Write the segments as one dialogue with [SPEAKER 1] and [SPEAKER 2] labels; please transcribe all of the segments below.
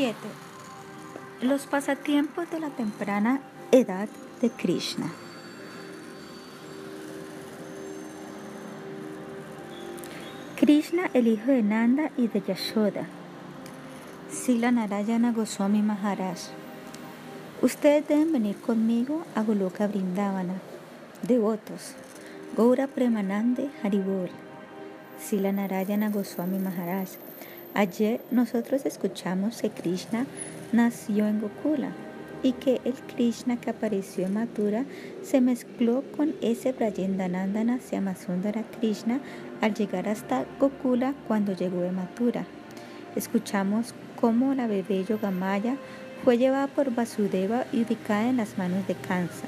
[SPEAKER 1] 7. Los pasatiempos de la temprana edad de Krishna. Krishna, el hijo de Nanda y de Yashoda. Sila Narayana Goswami Maharaj. Ustedes deben venir conmigo a Goloka Brindavana. Devotos. Gaura Premanande Haribol. Sila Narayana Goswami Maharaj. Ayer nosotros escuchamos que Krishna nació en Gokula y que el Krishna que apareció en Mathura se mezcló con ese Brayendanandana Syamasundara Krishna al llegar hasta Gokula cuando llegó de Mathura. Escuchamos cómo la bebé Yogamaya fue llevada por Vasudeva y ubicada en las manos de Kansa.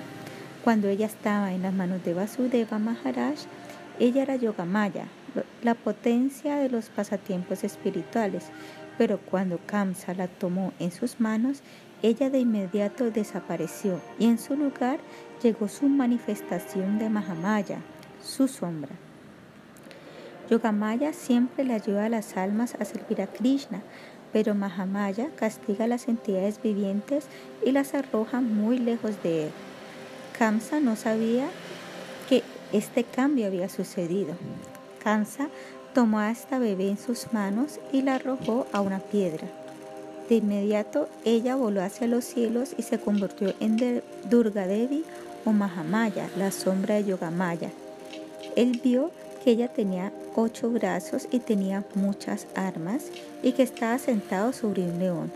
[SPEAKER 1] Cuando ella estaba en las manos de Vasudeva Maharaj, ella era Yogamaya, la potencia de los pasatiempos espirituales, pero cuando Kamsa la tomó en sus manos, ella de inmediato desapareció y en su lugar llegó su manifestación de Mahamaya, su sombra. Yogamaya siempre le ayuda a las almas a servir a Krishna, pero Mahamaya castiga a las entidades vivientes y las arroja muy lejos de él. Kamsa no sabía que este cambio había sucedido. Kamsa tomó a esta bebé en sus manos y la arrojó a una piedra. De inmediato ella voló hacia los cielos y se convirtió en Durga Devi o Mahamaya, la sombra de Yogamaya. Él vio que ella tenía ocho brazos y tenía muchas armas y que estaba sentado sobre un león.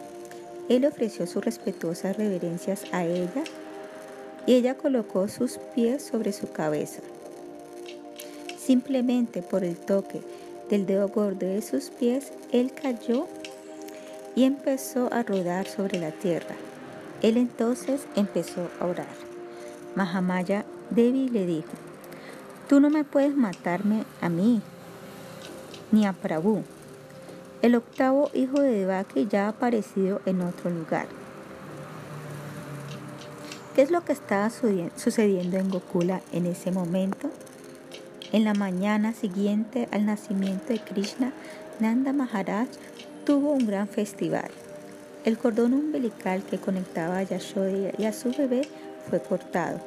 [SPEAKER 1] Él ofreció sus respetuosas reverencias a ella y ella colocó sus pies sobre su cabeza. Simplemente por el toque del dedo gordo de sus pies, él cayó y empezó a rodar sobre la tierra. Él entonces empezó a orar. Mahamaya Devi le dijo, Tú no me puedes matarme a mí, ni a Prabhu. El octavo hijo de Devaki ya ha aparecido en otro lugar. ¿Qué es lo que estaba sucediendo en Gokula en ese momento? En la mañana siguiente al nacimiento de Krishna, Nanda Maharaj tuvo un gran festival. El cordón umbilical que conectaba a Yashoda y a su bebé fue cortado.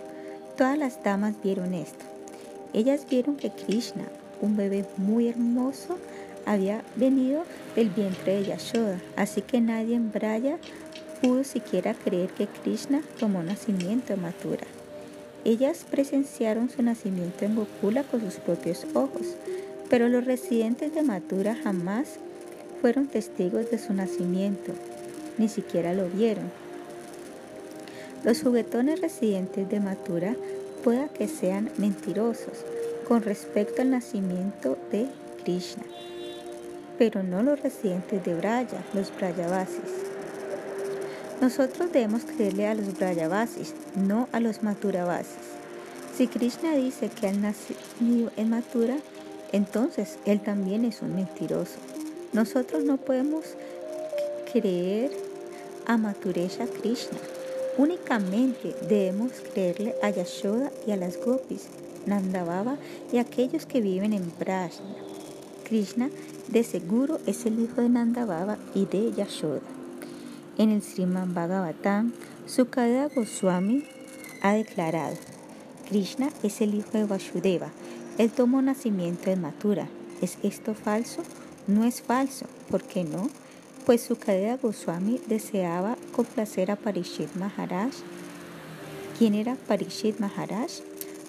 [SPEAKER 1] Todas las damas vieron esto. Ellas vieron que Krishna, un bebé muy hermoso, había venido del vientre de Yashoda, así que nadie en Braya pudo siquiera creer que Krishna tomó nacimiento en Mathura. Ellas presenciaron su nacimiento en Gokula con sus propios ojos, pero los residentes de Mathura jamás fueron testigos de su nacimiento, ni siquiera lo vieron. Los juguetones residentes de Mathura pueda que sean mentirosos con respecto al nacimiento de Krishna, pero no los residentes de Braya, los Brayavasis. Nosotros debemos creerle a los Brayavasis, no a los Maturavasis. Si Krishna dice que ha nacido en Mathura, entonces él también es un mentiroso. Nosotros no podemos creer a Maturesha Krishna. Únicamente debemos creerle a Yashoda y a las Gopis, Nandababa y a aquellos que viven en Brajna. Krishna de seguro es el hijo de Nandababa y de Yashoda. En el Sriman Bhagavatam, Sukadeva Goswami ha declarado, Krishna es el hijo de Vasudeva. Él tomó nacimiento en Mathura. ¿Es esto falso? No es falso. ¿Por qué no? Pues Sukadeva Goswami deseaba complacer a Parishit Maharaj. ¿Quién era Parishit Maharaj?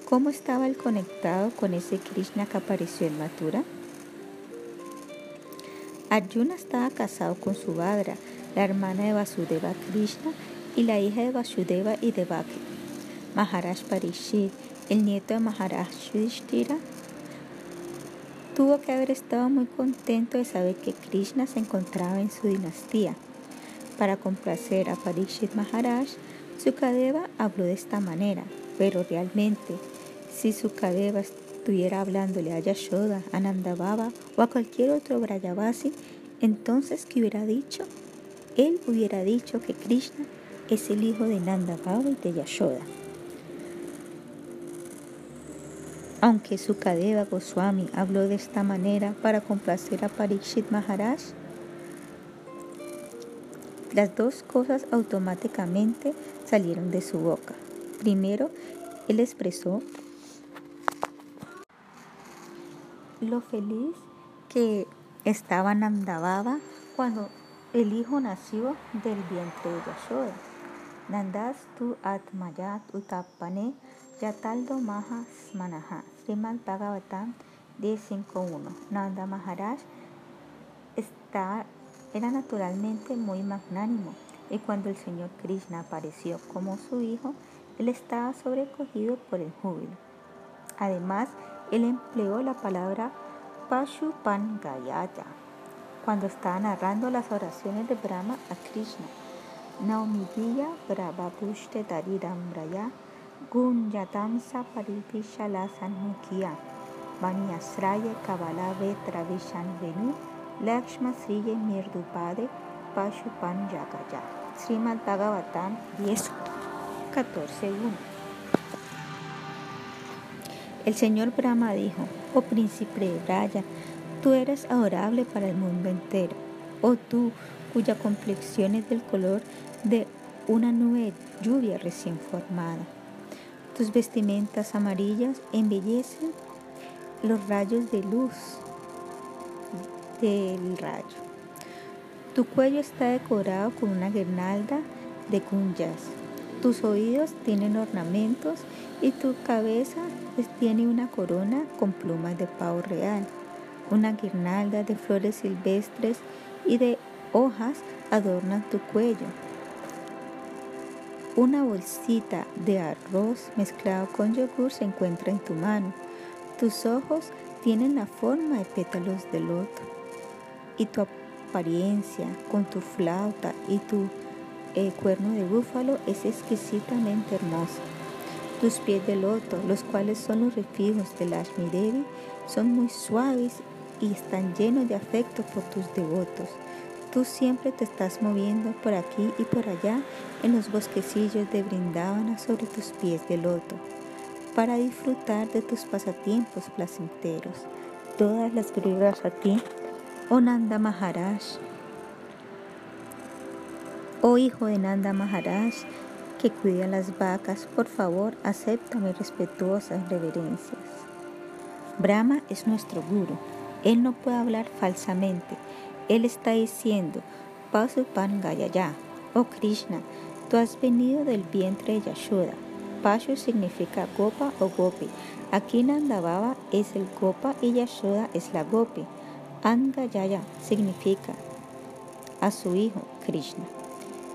[SPEAKER 1] ¿Cómo estaba él conectado con ese Krishna que apareció en Mathura? Arjuna estaba casado con Subhadra, la hermana de Vasudeva Krishna y la hija de Vasudeva y Devaki. Maharaj Parishit, el nieto de Maharaj Yudhishthira, tuvo que haber estado muy contento de saber que Krishna se encontraba en su dinastía. Para complacer a Parishit Maharaj, Sukadeva habló de esta manera, pero realmente, si Sukadeva estuviera hablándole a Yashoda, a Nandababa o a cualquier otro Brayavasi, entonces, ¿qué hubiera dicho? Él hubiera dicho que Krishna es el hijo de Nanda Baba y de Yashoda. Aunque Sukadeva Goswami habló de esta manera para complacer a Parikshit Maharaj, Las dos cosas automáticamente salieron de su boca. Primero, él expresó lo feliz que estaba Nandababa cuando el hijo nació del vientre de Yashoda. Nandas tu atmayat utapane yataldo maha smanaha. Srimad Bhagavatam 10.5.1. Nanda Maharaj era naturalmente muy magnánimo y cuando el Señor Krishna apareció como su hijo, él estaba sobrecogido por el júbilo. Además, él empleó la palabra Pashupangayaya cuando estaba narrando las oraciones de Brahma a Krishna. Naumidiya Brabhapushte Darirambraya Gunyatamsa Paripishala Sanmukhya Vanyasraya Kabala Vetra Venu Lakshma Sriye Mirdupade Pashupan Yakaya Srimad Bhagavatam 10 14 1 el señor Brahma dijo, oh príncipe de Braya, tú eres adorable para el mundo entero, oh tú cuya complexión es del color de una nube lluvia recién formada. Tus vestimentas amarillas embellecen los rayos de luz del rayo. Tu cuello está decorado con una guirnalda de cunyas. Tus oídos tienen ornamentos y tu cabeza tiene una corona con plumas de pavo real. Una guirnalda de flores silvestres y de hojas adornan tu cuello. Una bolsita de arroz mezclado con yogur se encuentra en tu mano. Tus ojos tienen la forma de pétalos de loto. Y tu apariencia con tu flauta y tu eh, cuerno de búfalo es exquisitamente hermosa. Tus pies de loto, los cuales son los refijos de Lashmi Devi, son muy suaves y están llenos de afecto por tus devotos. Tú siempre te estás moviendo por aquí y por allá en los bosquecillos de Brindavana sobre tus pies de loto para disfrutar de tus pasatiempos placenteros. Todas las glorias a ti, oh Nanda Maharaj. Oh hijo de Nanda Maharaj, que cuida las vacas, por favor, acepta mis respetuosas reverencias. Brahma es nuestro guru. Él no puede hablar falsamente. Él está diciendo, Pasupan Gayaya, oh Krishna, tú has venido del vientre de Yashoda. Pashu significa Gopa o Gopi. Aquí Nandababa es el Gopa y Yashoda es la Gopi. Angayaya significa a su hijo Krishna.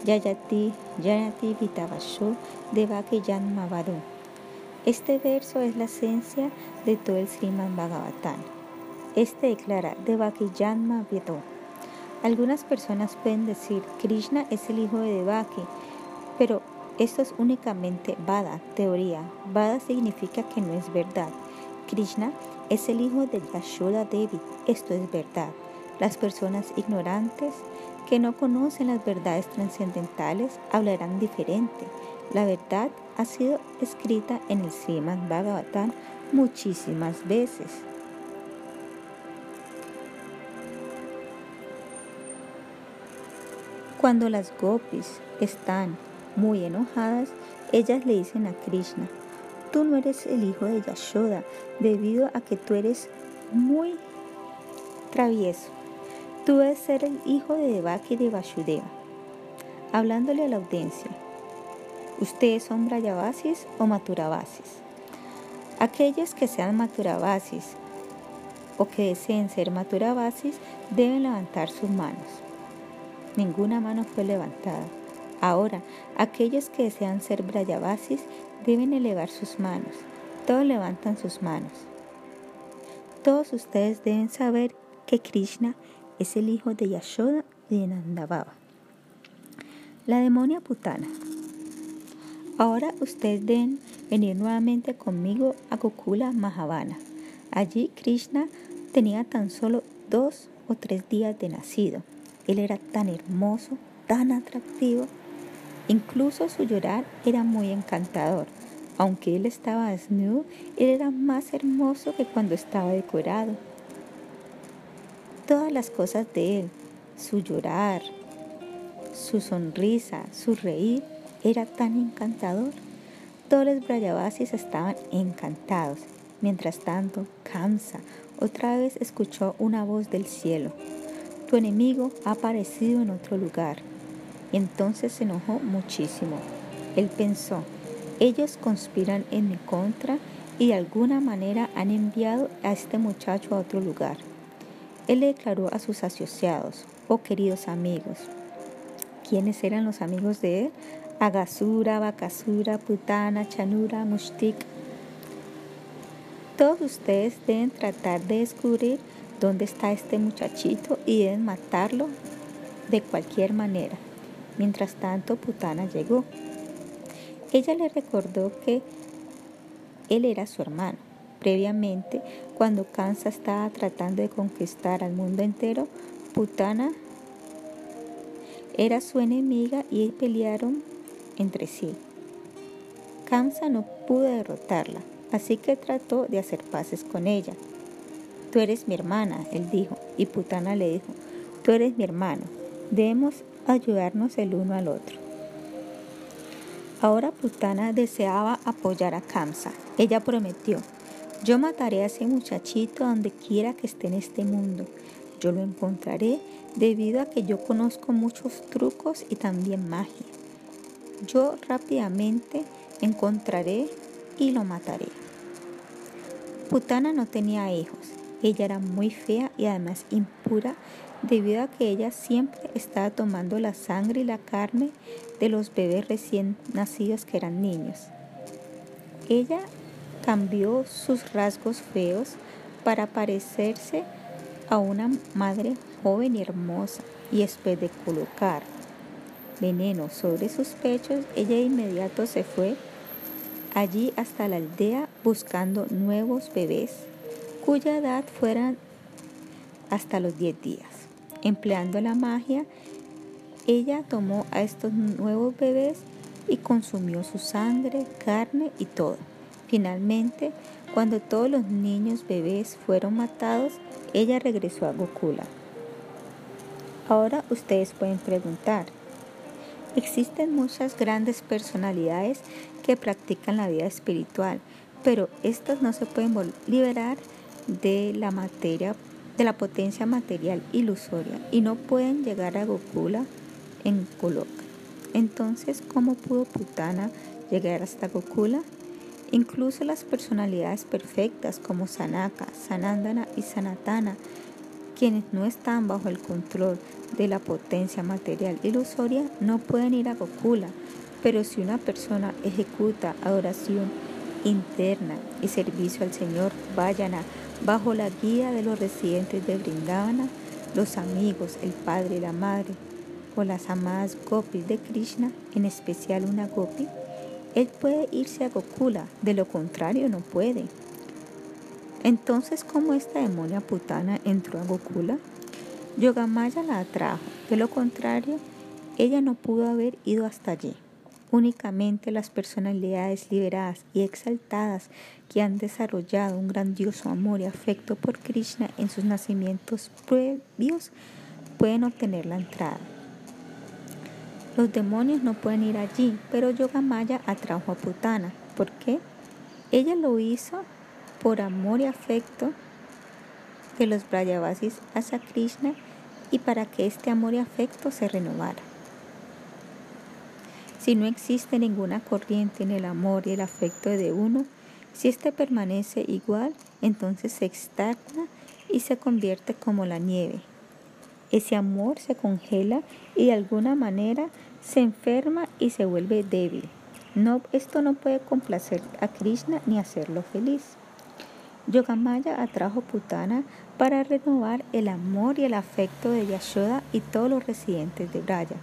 [SPEAKER 1] Yayati, Yayati Vitavashu Devaki Mavadu. Este verso es la esencia de todo el Sriman Bhagavatam. Este declara Devaki Janma Algunas personas pueden decir Krishna es el hijo de Devaki, pero esto es únicamente Vada, teoría. Vada significa que no es verdad. Krishna es el hijo de Yashoda Devi, esto es verdad. Las personas ignorantes que no conocen las verdades trascendentales hablarán diferente. La verdad ha sido escrita en el Srimad Bhagavatam muchísimas veces. Cuando las gopis están muy enojadas, ellas le dicen a Krishna, tú no eres el hijo de Yashoda debido a que tú eres muy travieso. Tú debes ser el hijo de Devaki y de Vasudeva. Hablándole a la audiencia, ¿ustedes son Brayavasis o Maturavasis? Aquellos que sean Maturavasis o que deseen ser Maturavasis deben levantar sus manos. Ninguna mano fue levantada. Ahora, aquellos que desean ser Brayavasis deben elevar sus manos. Todos levantan sus manos. Todos ustedes deben saber que Krishna es el hijo de Yashoda y de Nandababa. La demonia putana. Ahora ustedes deben venir nuevamente conmigo a Gokula Mahavana. Allí Krishna tenía tan solo dos o tres días de nacido. Él era tan hermoso, tan atractivo. Incluso su llorar era muy encantador. Aunque él estaba desnudo, él era más hermoso que cuando estaba decorado todas las cosas de él, su llorar, su sonrisa, su reír era tan encantador. Todos los Brayavasis estaban encantados. Mientras tanto, Kamsa otra vez escuchó una voz del cielo. Tu enemigo ha aparecido en otro lugar. Entonces se enojó muchísimo. Él pensó, ellos conspiran en mi contra y de alguna manera han enviado a este muchacho a otro lugar. Él le declaró a sus asociados, oh queridos amigos. ¿Quiénes eran los amigos de él? Agasura, Bakasura, Putana, Chanura, Mushtik. Todos ustedes deben tratar de descubrir dónde está este muchachito y deben matarlo de cualquier manera. Mientras tanto, Putana llegó. Ella le recordó que él era su hermano. Previamente, cuando Kansa estaba tratando de conquistar al mundo entero, Putana era su enemiga y pelearon entre sí. Kamsa no pudo derrotarla, así que trató de hacer paces con ella. Tú eres mi hermana, él dijo, y Putana le dijo, tú eres mi hermano, debemos ayudarnos el uno al otro. Ahora Putana deseaba apoyar a Kamsa. Ella prometió, yo mataré a ese muchachito donde quiera que esté en este mundo. Yo lo encontraré debido a que yo conozco muchos trucos y también magia. Yo rápidamente encontraré y lo mataré. Putana no tenía hijos. Ella era muy fea y además impura debido a que ella siempre estaba tomando la sangre y la carne de los bebés recién nacidos que eran niños. Ella cambió sus rasgos feos para parecerse a una madre joven y hermosa y después de colocar veneno sobre sus pechos, ella de inmediato se fue allí hasta la aldea buscando nuevos bebés cuya edad fueran hasta los 10 días. Empleando la magia, ella tomó a estos nuevos bebés y consumió su sangre, carne y todo. Finalmente, cuando todos los niños bebés fueron matados, ella regresó a Gokula. Ahora ustedes pueden preguntar, existen muchas grandes personalidades que practican la vida espiritual, pero estas no se pueden liberar de la materia de la potencia material ilusoria y no pueden llegar a Gokula en Goloka. Entonces, ¿cómo pudo Putana llegar hasta Gokula? Incluso las personalidades perfectas como Sanaka, Sanandana y Sanatana, quienes no están bajo el control de la potencia material ilusoria, no pueden ir a Gokula. Pero si una persona ejecuta adoración interna y servicio al Señor, vayan a bajo la guía de los residentes de Brindavana, los amigos, el padre y la madre, o las amadas gopis de Krishna, en especial una gopi, él puede irse a Gokula, de lo contrario no puede. Entonces, ¿cómo esta demonia putana entró a Gokula? Yogamaya la atrajo, de lo contrario, ella no pudo haber ido hasta allí. Únicamente las personalidades liberadas y exaltadas que han desarrollado un grandioso amor y afecto por Krishna en sus nacimientos previos pueden obtener la entrada. Los demonios no pueden ir allí, pero Yogamaya atrajo a Putana. ¿Por qué? Ella lo hizo por amor y afecto de los Brayavasis hacia Krishna y para que este amor y afecto se renovara. Si no existe ninguna corriente en el amor y el afecto de uno, si éste permanece igual, entonces se externa y se convierte como la nieve. Ese amor se congela y de alguna manera se enferma y se vuelve débil. No, esto no puede complacer a Krishna ni hacerlo feliz. Yogamaya atrajo Putana para renovar el amor y el afecto de Yashoda y todos los residentes de Braya.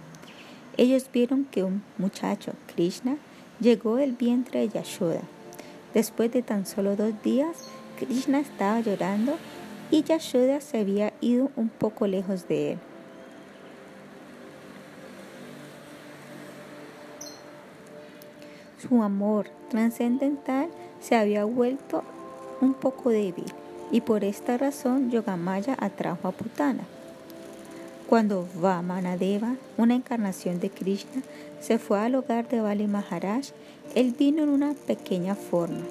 [SPEAKER 1] Ellos vieron que un muchacho, Krishna, llegó del vientre de Yashoda. Después de tan solo dos días, Krishna estaba llorando y Yashoda se había ido un poco lejos de él. Su amor trascendental se había vuelto un poco débil y por esta razón Yogamaya atrajo a Putana. Cuando Vamanadeva, una encarnación de Krishna, se fue al hogar de Bali Maharaj, él vino en una pequeña forma.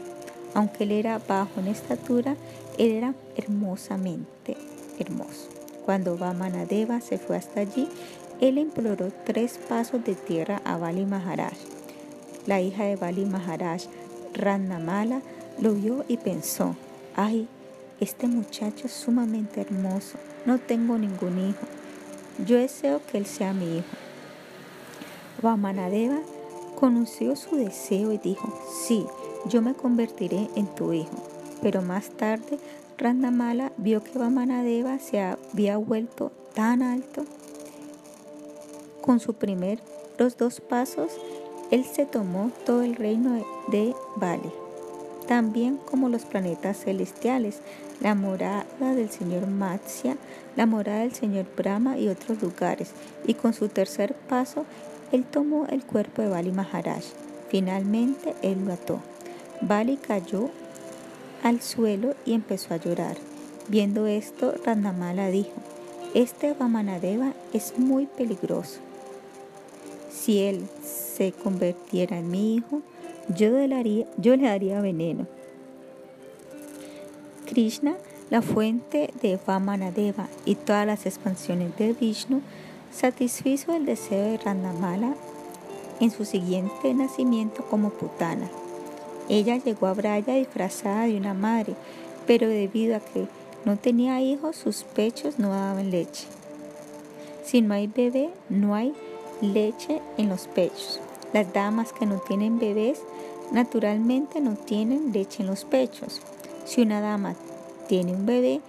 [SPEAKER 1] Aunque él era bajo en estatura, él era hermosamente hermoso. Cuando Vamanadeva se fue hasta allí, él imploró tres pasos de tierra a Bali Maharaj. La hija de Bali Maharaj, Rannamala, lo vio y pensó, ay, este muchacho es sumamente hermoso, no tengo ningún hijo. Yo deseo que él sea mi hijo. Vamanadeva conoció su deseo y dijo, sí, yo me convertiré en tu hijo. Pero más tarde, Randamala vio que Vamanadeva se había vuelto tan alto. Con su primer los dos pasos, él se tomó todo el reino de Bali también como los planetas celestiales, la morada del señor Matsya, la morada del señor Brahma y otros lugares, y con su tercer paso, él tomó el cuerpo de Bali Maharaj. Finalmente, él lo ató. Bali cayó al suelo y empezó a llorar. Viendo esto, Randamala dijo, este Vamanadeva es muy peligroso. Si él se convirtiera en mi hijo, yo le, daría, yo le daría veneno. Krishna, la fuente de Vamanadeva y todas las expansiones de Vishnu, satisfizo el deseo de Randamala en su siguiente nacimiento como putana. Ella llegó a Braya disfrazada de una madre, pero debido a que no tenía hijos, sus pechos no daban leche. Si no hay bebé, no hay leche en los pechos. Las damas que no tienen bebés naturalmente no tienen leche en los pechos. Si una dama tiene un bebé,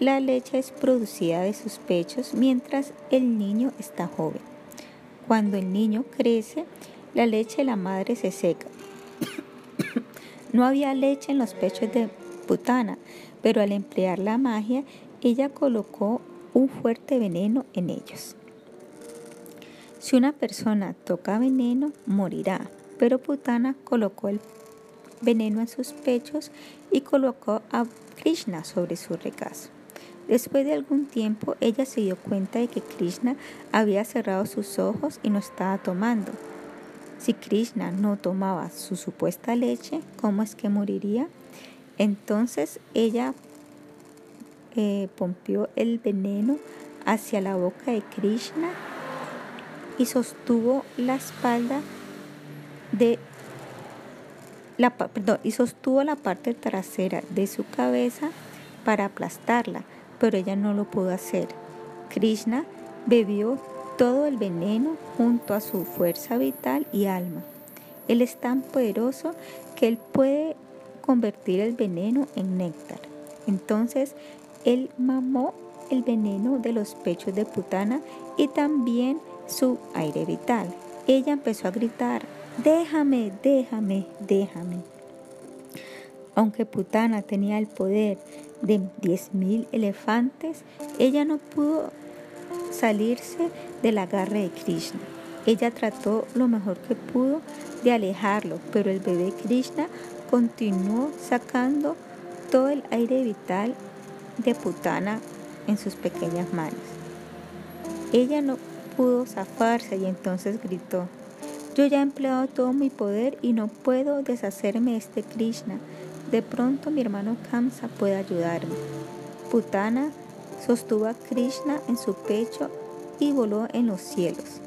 [SPEAKER 1] la leche es producida de sus pechos mientras el niño está joven. Cuando el niño crece, la leche de la madre se seca. no había leche en los pechos de Putana, pero al emplear la magia, ella colocó un fuerte veneno en ellos. Si una persona toca veneno, morirá. Pero Putana colocó el veneno en sus pechos y colocó a Krishna sobre su regazo. Después de algún tiempo, ella se dio cuenta de que Krishna había cerrado sus ojos y no estaba tomando. Si Krishna no tomaba su supuesta leche, ¿cómo es que moriría? Entonces ella eh, pompió el veneno hacia la boca de Krishna y sostuvo la espalda de y sostuvo la parte trasera de su cabeza para aplastarla, pero ella no lo pudo hacer. Krishna bebió todo el veneno junto a su fuerza vital y alma. Él es tan poderoso que él puede convertir el veneno en néctar. Entonces él mamó el veneno de los pechos de Putana y también su aire vital. Ella empezó a gritar, déjame, déjame, déjame. Aunque Putana tenía el poder de 10.000 elefantes, ella no pudo salirse del agarre de Krishna. Ella trató lo mejor que pudo de alejarlo, pero el bebé Krishna continuó sacando todo el aire vital de Putana en sus pequeñas manos. Ella no pudo zafarse y entonces gritó, yo ya he empleado todo mi poder y no puedo deshacerme de este Krishna. De pronto mi hermano Kamsa puede ayudarme. Putana sostuvo a Krishna en su pecho y voló en los cielos.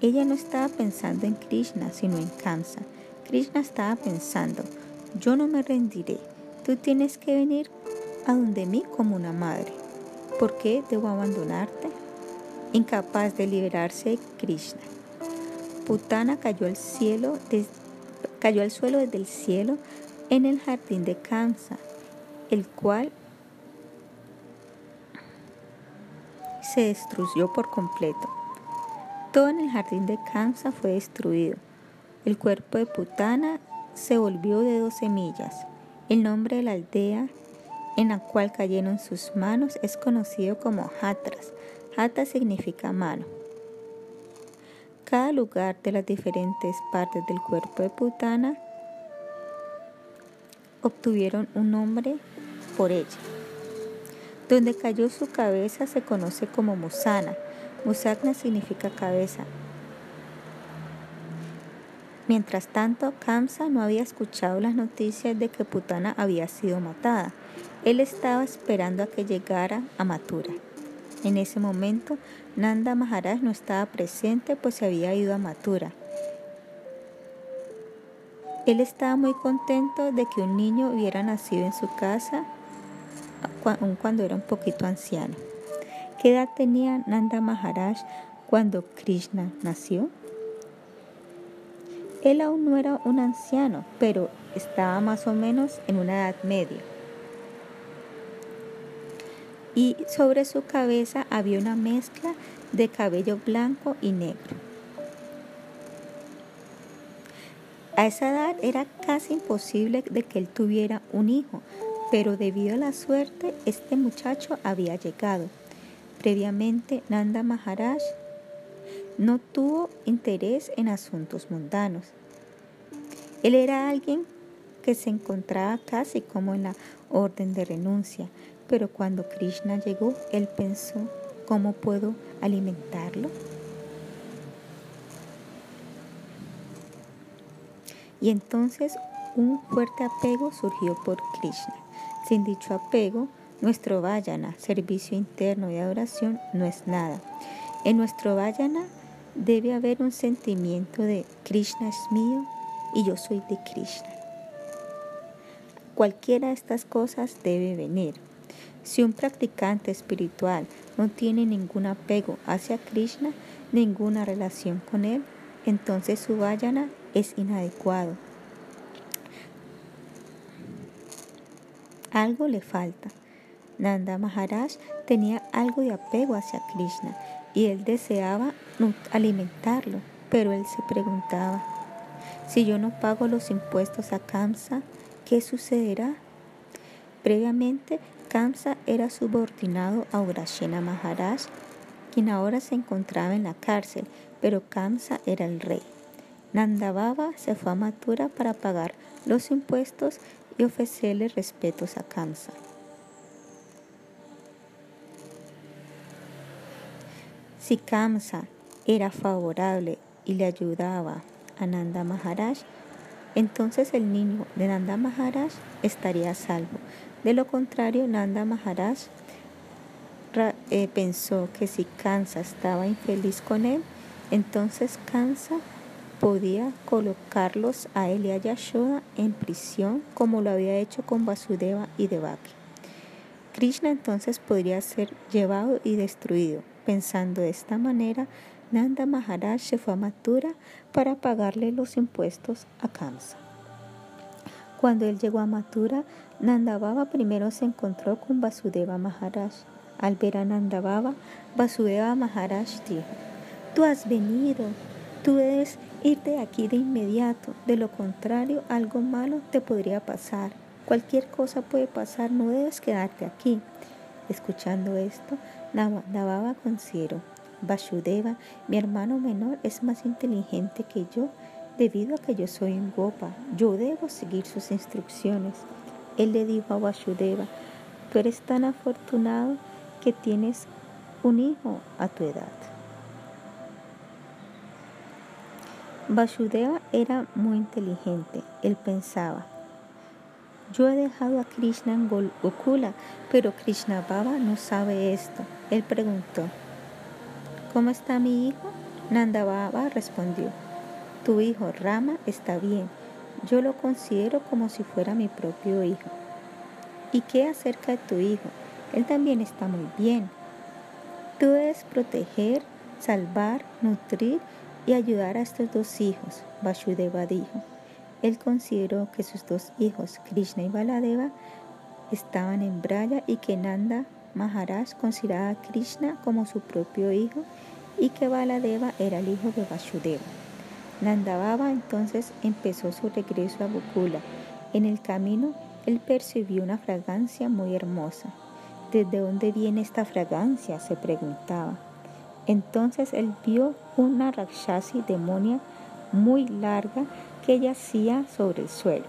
[SPEAKER 1] Ella no estaba pensando en Krishna, sino en Kamsa. Krishna estaba pensando, yo no me rendiré. Tú tienes que venir a donde mí como una madre. ¿Por qué debo abandonarte? incapaz de liberarse de Krishna. Putana cayó al, suelo desde el cielo en el jardín de Kamsa, el cual se destruyó por completo. Todo en el jardín de Kamsa fue destruido. El cuerpo de Putana se volvió de dos semillas. El nombre de la aldea en la cual cayeron sus manos es conocido como Hatras, Hata significa mano. Cada lugar de las diferentes partes del cuerpo de Putana obtuvieron un nombre por ella. Donde cayó su cabeza se conoce como Musana. Musagna significa cabeza. Mientras tanto, Kamsa no había escuchado las noticias de que Putana había sido matada. Él estaba esperando a que llegara a Mathura. En ese momento, Nanda Maharaj no estaba presente pues se había ido a Mathura. Él estaba muy contento de que un niño hubiera nacido en su casa aun cuando era un poquito anciano. ¿Qué edad tenía Nanda Maharaj cuando Krishna nació? Él aún no era un anciano, pero estaba más o menos en una edad media. Y sobre su cabeza había una mezcla de cabello blanco y negro. A esa edad era casi imposible de que él tuviera un hijo, pero debido a la suerte, este muchacho había llegado. Previamente, Nanda Maharaj no tuvo interés en asuntos mundanos. Él era alguien que se encontraba casi como en la orden de renuncia, pero cuando Krishna llegó, él pensó, ¿cómo puedo alimentarlo? Y entonces un fuerte apego surgió por Krishna. Sin dicho apego, nuestro vayana, servicio interno y adoración, no es nada. En nuestro vayana debe haber un sentimiento de Krishna es mío y yo soy de Krishna. Cualquiera de estas cosas debe venir. Si un practicante espiritual no tiene ningún apego hacia Krishna, ninguna relación con él, entonces su vayana es inadecuado Algo le falta. Nanda Maharaj tenía algo de apego hacia Krishna y él deseaba alimentarlo, pero él se preguntaba, si yo no pago los impuestos a Kamsa, ¿qué sucederá? Previamente, Kamsa era subordinado a Urashena Maharaj, quien ahora se encontraba en la cárcel, pero Kamsa era el rey. Nanda Baba se fue a Mathura para pagar los impuestos y ofrecerle respetos a Kamsa. Si Kamsa era favorable y le ayudaba a Nanda Maharaj, entonces el niño de Nanda Maharaj estaría a salvo. De lo contrario, Nanda Maharaj eh, pensó que si Kamsa estaba infeliz con él, entonces Kamsa podía colocarlos a él y a Yashoda en prisión como lo había hecho con Vasudeva y Devaki. Krishna entonces podría ser llevado y destruido. Pensando de esta manera, Nanda Maharaj se fue a Mathura para pagarle los impuestos a Kamsa. Cuando él llegó a Mathura, Nanda Baba primero se encontró con Vasudeva Maharaj. Al ver a Nanda Baba, Vasudeva Maharaj dijo, Tú has venido, tú debes irte aquí de inmediato, de lo contrario algo malo te podría pasar. Cualquier cosa puede pasar, no debes quedarte aquí. Escuchando esto, Navaba consideró, Vasudeva, mi hermano menor, es más inteligente que yo debido a que yo soy un gopa. Yo debo seguir sus instrucciones. Él le dijo a Vasudeva, tú eres tan afortunado que tienes un hijo a tu edad. Vasudeva era muy inteligente. Él pensaba, yo he dejado a Krishna en Gokula, pero Krishna Baba no sabe esto. Él preguntó, ¿cómo está mi hijo? Nanda Baba respondió, tu hijo Rama está bien. Yo lo considero como si fuera mi propio hijo. ¿Y qué acerca de tu hijo? Él también está muy bien. Tú debes proteger, salvar, nutrir y ayudar a estos dos hijos, Vasudeva dijo. Él consideró que sus dos hijos, Krishna y Baladeva, estaban en Braya y que Nanda Maharaj consideraba a Krishna como su propio hijo y que Baladeva era el hijo de Vasudeva. Nanda Baba entonces empezó su regreso a Gokula. En el camino, él percibió una fragancia muy hermosa. ¿Desde dónde viene esta fragancia? se preguntaba. Entonces él vio una Rakshasi demonia muy larga que yacía sobre el suelo.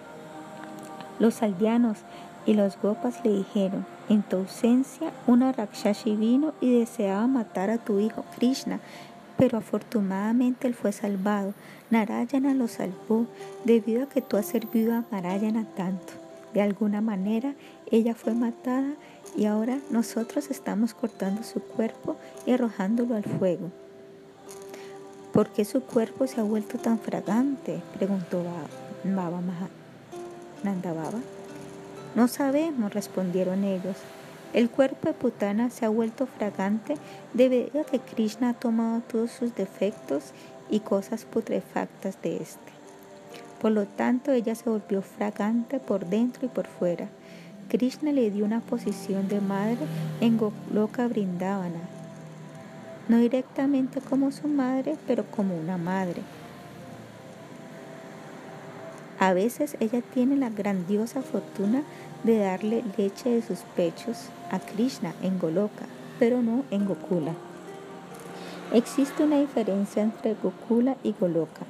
[SPEAKER 1] Los aldeanos y los gopas le dijeron, En tu ausencia, una Rakshashi vino y deseaba matar a tu hijo Krishna, pero afortunadamente él fue salvado. Narayana lo salvó debido a que tú has servido a Narayana tanto. De alguna manera, ella fue matada y ahora nosotros estamos cortando su cuerpo y arrojándolo al fuego. ¿Por qué su cuerpo se ha vuelto tan fragante? preguntó Baba Nanda Baba. No sabemos, respondieron ellos. El cuerpo de Putana se ha vuelto fragante debido a que Krishna ha tomado todos sus defectos y cosas putrefactas de este. Por lo tanto, ella se volvió fragante por dentro y por fuera. Krishna le dio una posición de madre en Goloka Brindavana, no directamente como su madre, pero como una madre. A veces ella tiene la grandiosa fortuna de darle leche de sus pechos a Krishna en Goloka, pero no en Gokula. Existe una diferencia entre Gokula y Goloka.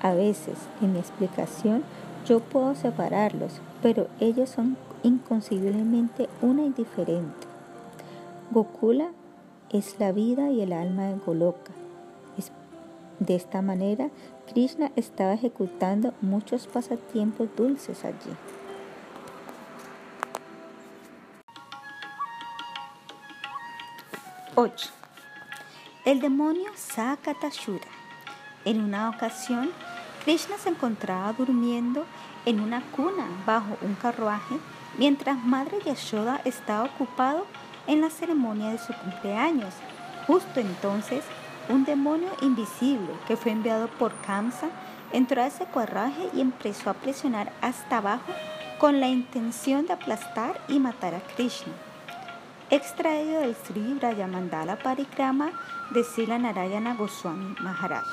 [SPEAKER 1] A veces, en mi explicación, yo puedo separarlos, pero ellos son inconcebiblemente una y diferente. Gokula es la vida y el alma de Goloka. De esta manera, Krishna estaba ejecutando muchos pasatiempos dulces allí. 8. El demonio Sakatashura. En una ocasión, Krishna se encontraba durmiendo en una cuna bajo un carruaje mientras Madre Yashoda estaba ocupado en la ceremonia de su cumpleaños. Justo entonces, un demonio invisible que fue enviado por Kamsa entró a ese carruaje y empezó a presionar hasta abajo con la intención de aplastar y matar a Krishna. Extraído del Sri Brayamandala Parikrama de Sila Narayana Goswami Maharaj.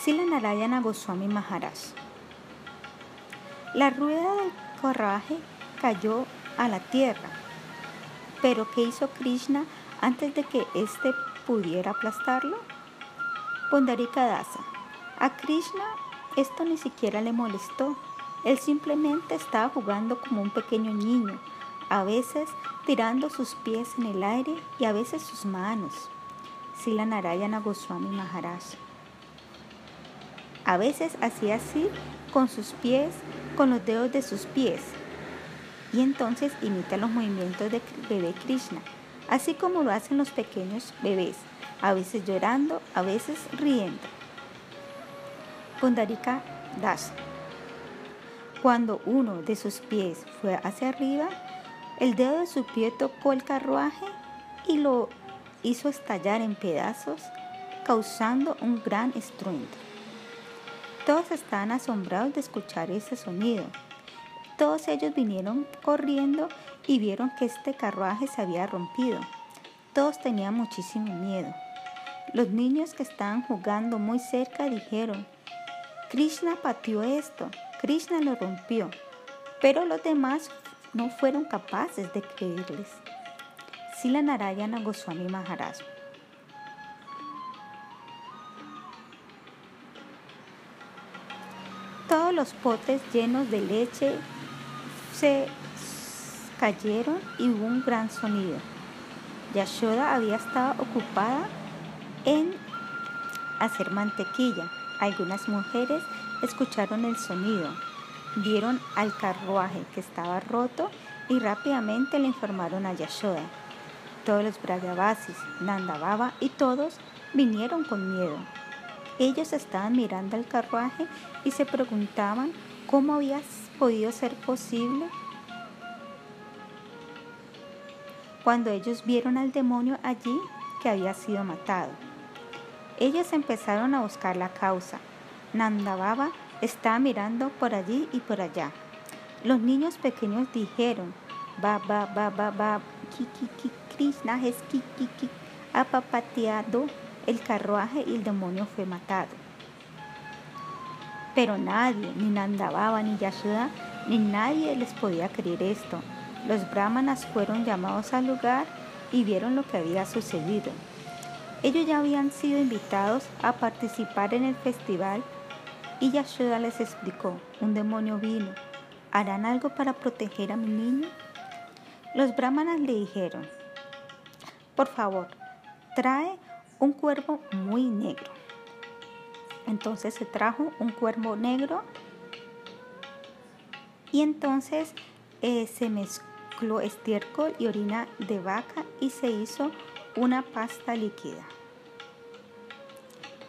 [SPEAKER 1] Sila Narayana Goswami Maharaj. La rueda del carruaje cayó a la tierra, pero ¿qué hizo Krishna antes de que éste pudiera aplastarlo? Pundarika Dasa. A Krishna esto ni siquiera le molestó. Él simplemente estaba jugando como un pequeño niño, a veces tirando sus pies en el aire y a veces sus manos. Sila Narayana Goswami Maharaj. A veces hacía así con sus pies, con los dedos de sus pies. Y entonces imita los movimientos de bebé Krishna, así como lo hacen los pequeños bebés, a veces llorando, a veces riendo. Pundarika Das. Cuando uno de sus pies fue hacia arriba, el dedo de su pie tocó el carruaje y lo hizo estallar en pedazos, causando un gran estruendo. Todos estaban asombrados de escuchar ese sonido. Todos ellos vinieron corriendo y vieron que este carruaje se había rompido. Todos tenían muchísimo miedo. Los niños que estaban jugando muy cerca dijeron, Krishna pateó esto, Krishna lo rompió. Pero los demás no fueron capaces de creerles. Sila Narayana Goswami Maharaj. Todos los potes llenos de leche se cayeron y hubo un gran sonido. Yashoda había estado ocupada en hacer mantequilla. Algunas mujeres escucharon el sonido, vieron al carruaje que estaba roto y rápidamente le informaron a Yashoda. Todos los Brajavasis, Nanda y todos vinieron con miedo. Ellos estaban mirando al carruaje y se preguntaban cómo había podido ser posible cuando ellos vieron al demonio allí que había sido matado. Ellos empezaron a buscar la causa. Nanda estaba mirando por allí y por allá. Los niños pequeños dijeron, ba, ba, ba, ba, ba, ki, ki, Krishna es ki, ki, ki, ha papateado el carruaje y el demonio fue matado. Pero nadie, ni Nandababa, ni Yashoda, ni nadie les podía creer esto. Los brahmanas fueron llamados al lugar y vieron lo que había sucedido. Ellos ya habían sido invitados a participar en el festival y Yashoda les explicó, un demonio vino, ¿harán algo para proteger a mi niño? Los brahmanas le dijeron, por favor, trae un cuervo muy negro. Entonces se trajo un cuervo negro y entonces eh, se mezcló estiércol y orina de vaca y se hizo una pasta líquida.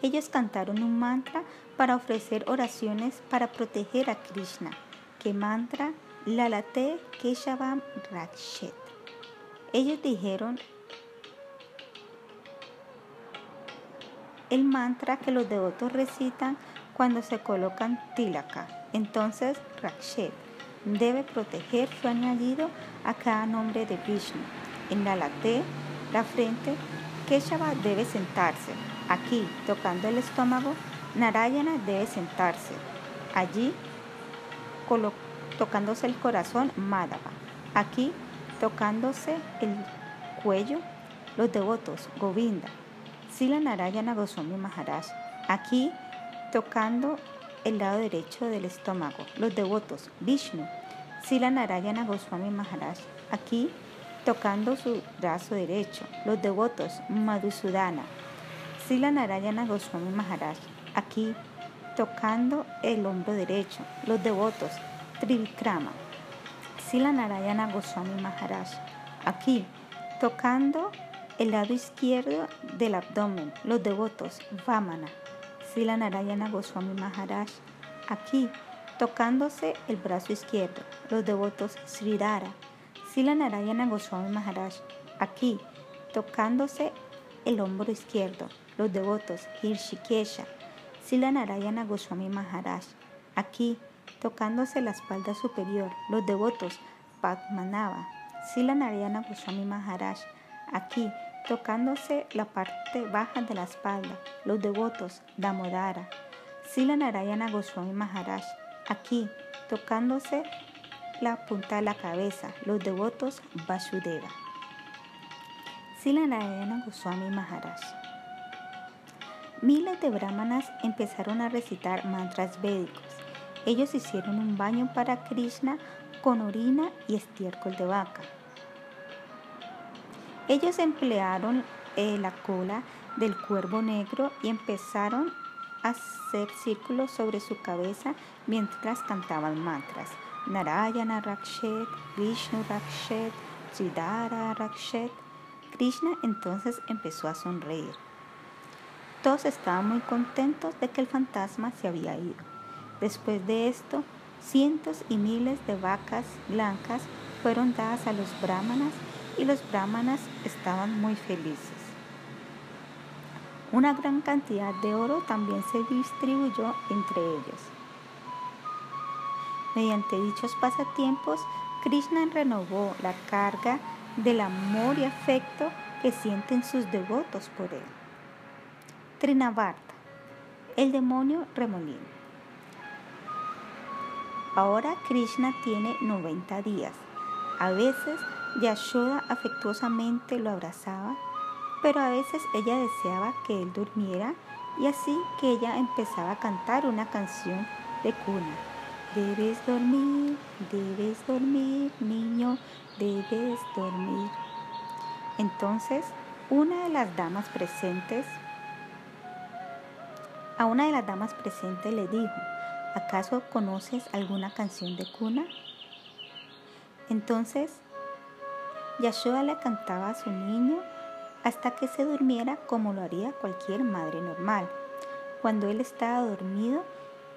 [SPEAKER 1] Ellos cantaron un mantra para ofrecer oraciones para proteger a Krishna, que mantra Lalate Keshavam Rakshet. Ellos dijeron el mantra que los devotos recitan cuando se colocan tilaka. Entonces, Rakshet debe proteger su añadido a cada nombre de Vishnu. En la late, la frente, Keshava debe sentarse. Aquí, tocando el estómago, Narayana debe sentarse. Allí, tocándose el corazón, Madhava. Aquí, tocándose el cuello, los devotos, Govinda. Sila Narayana Goswami Maharaj. Aquí, tocando el lado derecho del estómago, los devotos, Vishnu. Sila Narayana Goswami Maharaj. Aquí, tocando su brazo derecho, los devotos, Madhusudana. Sila Narayana Goswami Maharaj. Aquí, tocando el hombro derecho, los devotos, Trivikrama. Sila Narayana Goswami Maharaj. Aquí, tocando el lado izquierdo del abdomen, los devotos, Vamana, Sila Narayana Goswami Maharaj. Aquí, tocándose el brazo izquierdo, los devotos, Sridhara, Sila Narayana Goswami Maharaj. Aquí, tocándose el hombro izquierdo, los devotos, Hirshikesha, Sila Narayana Goswami Maharaj. Aquí, tocándose la espalda superior, los devotos, Padmanava, Sila Narayana Goswami Maharaj. Aquí, tocándose la parte baja de la espalda, los devotos Damodara, Sila Narayana Goswami Maharaj, aquí tocándose la punta de la cabeza, los devotos Vasudeva. Sila Narayana Goswami Maharaj. Miles de brahmanas empezaron a recitar mantras védicos. Ellos hicieron un baño para Krishna con orina y estiércol de vaca. Ellos emplearon eh, la cola del cuervo negro y empezaron a hacer círculos sobre su cabeza mientras cantaban mantras. Narayana Rakshet, Vishnu Rakshet, Siddhara Rakshet. Krishna entonces empezó a sonreír. Todos estaban muy contentos de que el fantasma se había ido. Después de esto, cientos y miles de vacas blancas fueron dadas a los brahmanas y los brahmanas estaban muy felices. Una gran cantidad de oro también se distribuyó entre ellos. Mediante dichos pasatiempos, Krishna renovó la carga del amor y afecto que sienten sus devotos por él. Trinavarta, el demonio remolino. Ahora Krishna tiene 90 días. A veces Yashoda afectuosamente lo abrazaba, pero a veces ella deseaba que él durmiera y así que ella empezaba a cantar una canción de cuna. Debes dormir, debes dormir, niño, debes dormir. Entonces, una de las damas presentes, a una de las damas presentes le dijo, ¿acaso conoces alguna canción de cuna? Entonces Yashoda le cantaba a su niño hasta que se durmiera como lo haría cualquier madre normal. Cuando él estaba dormido,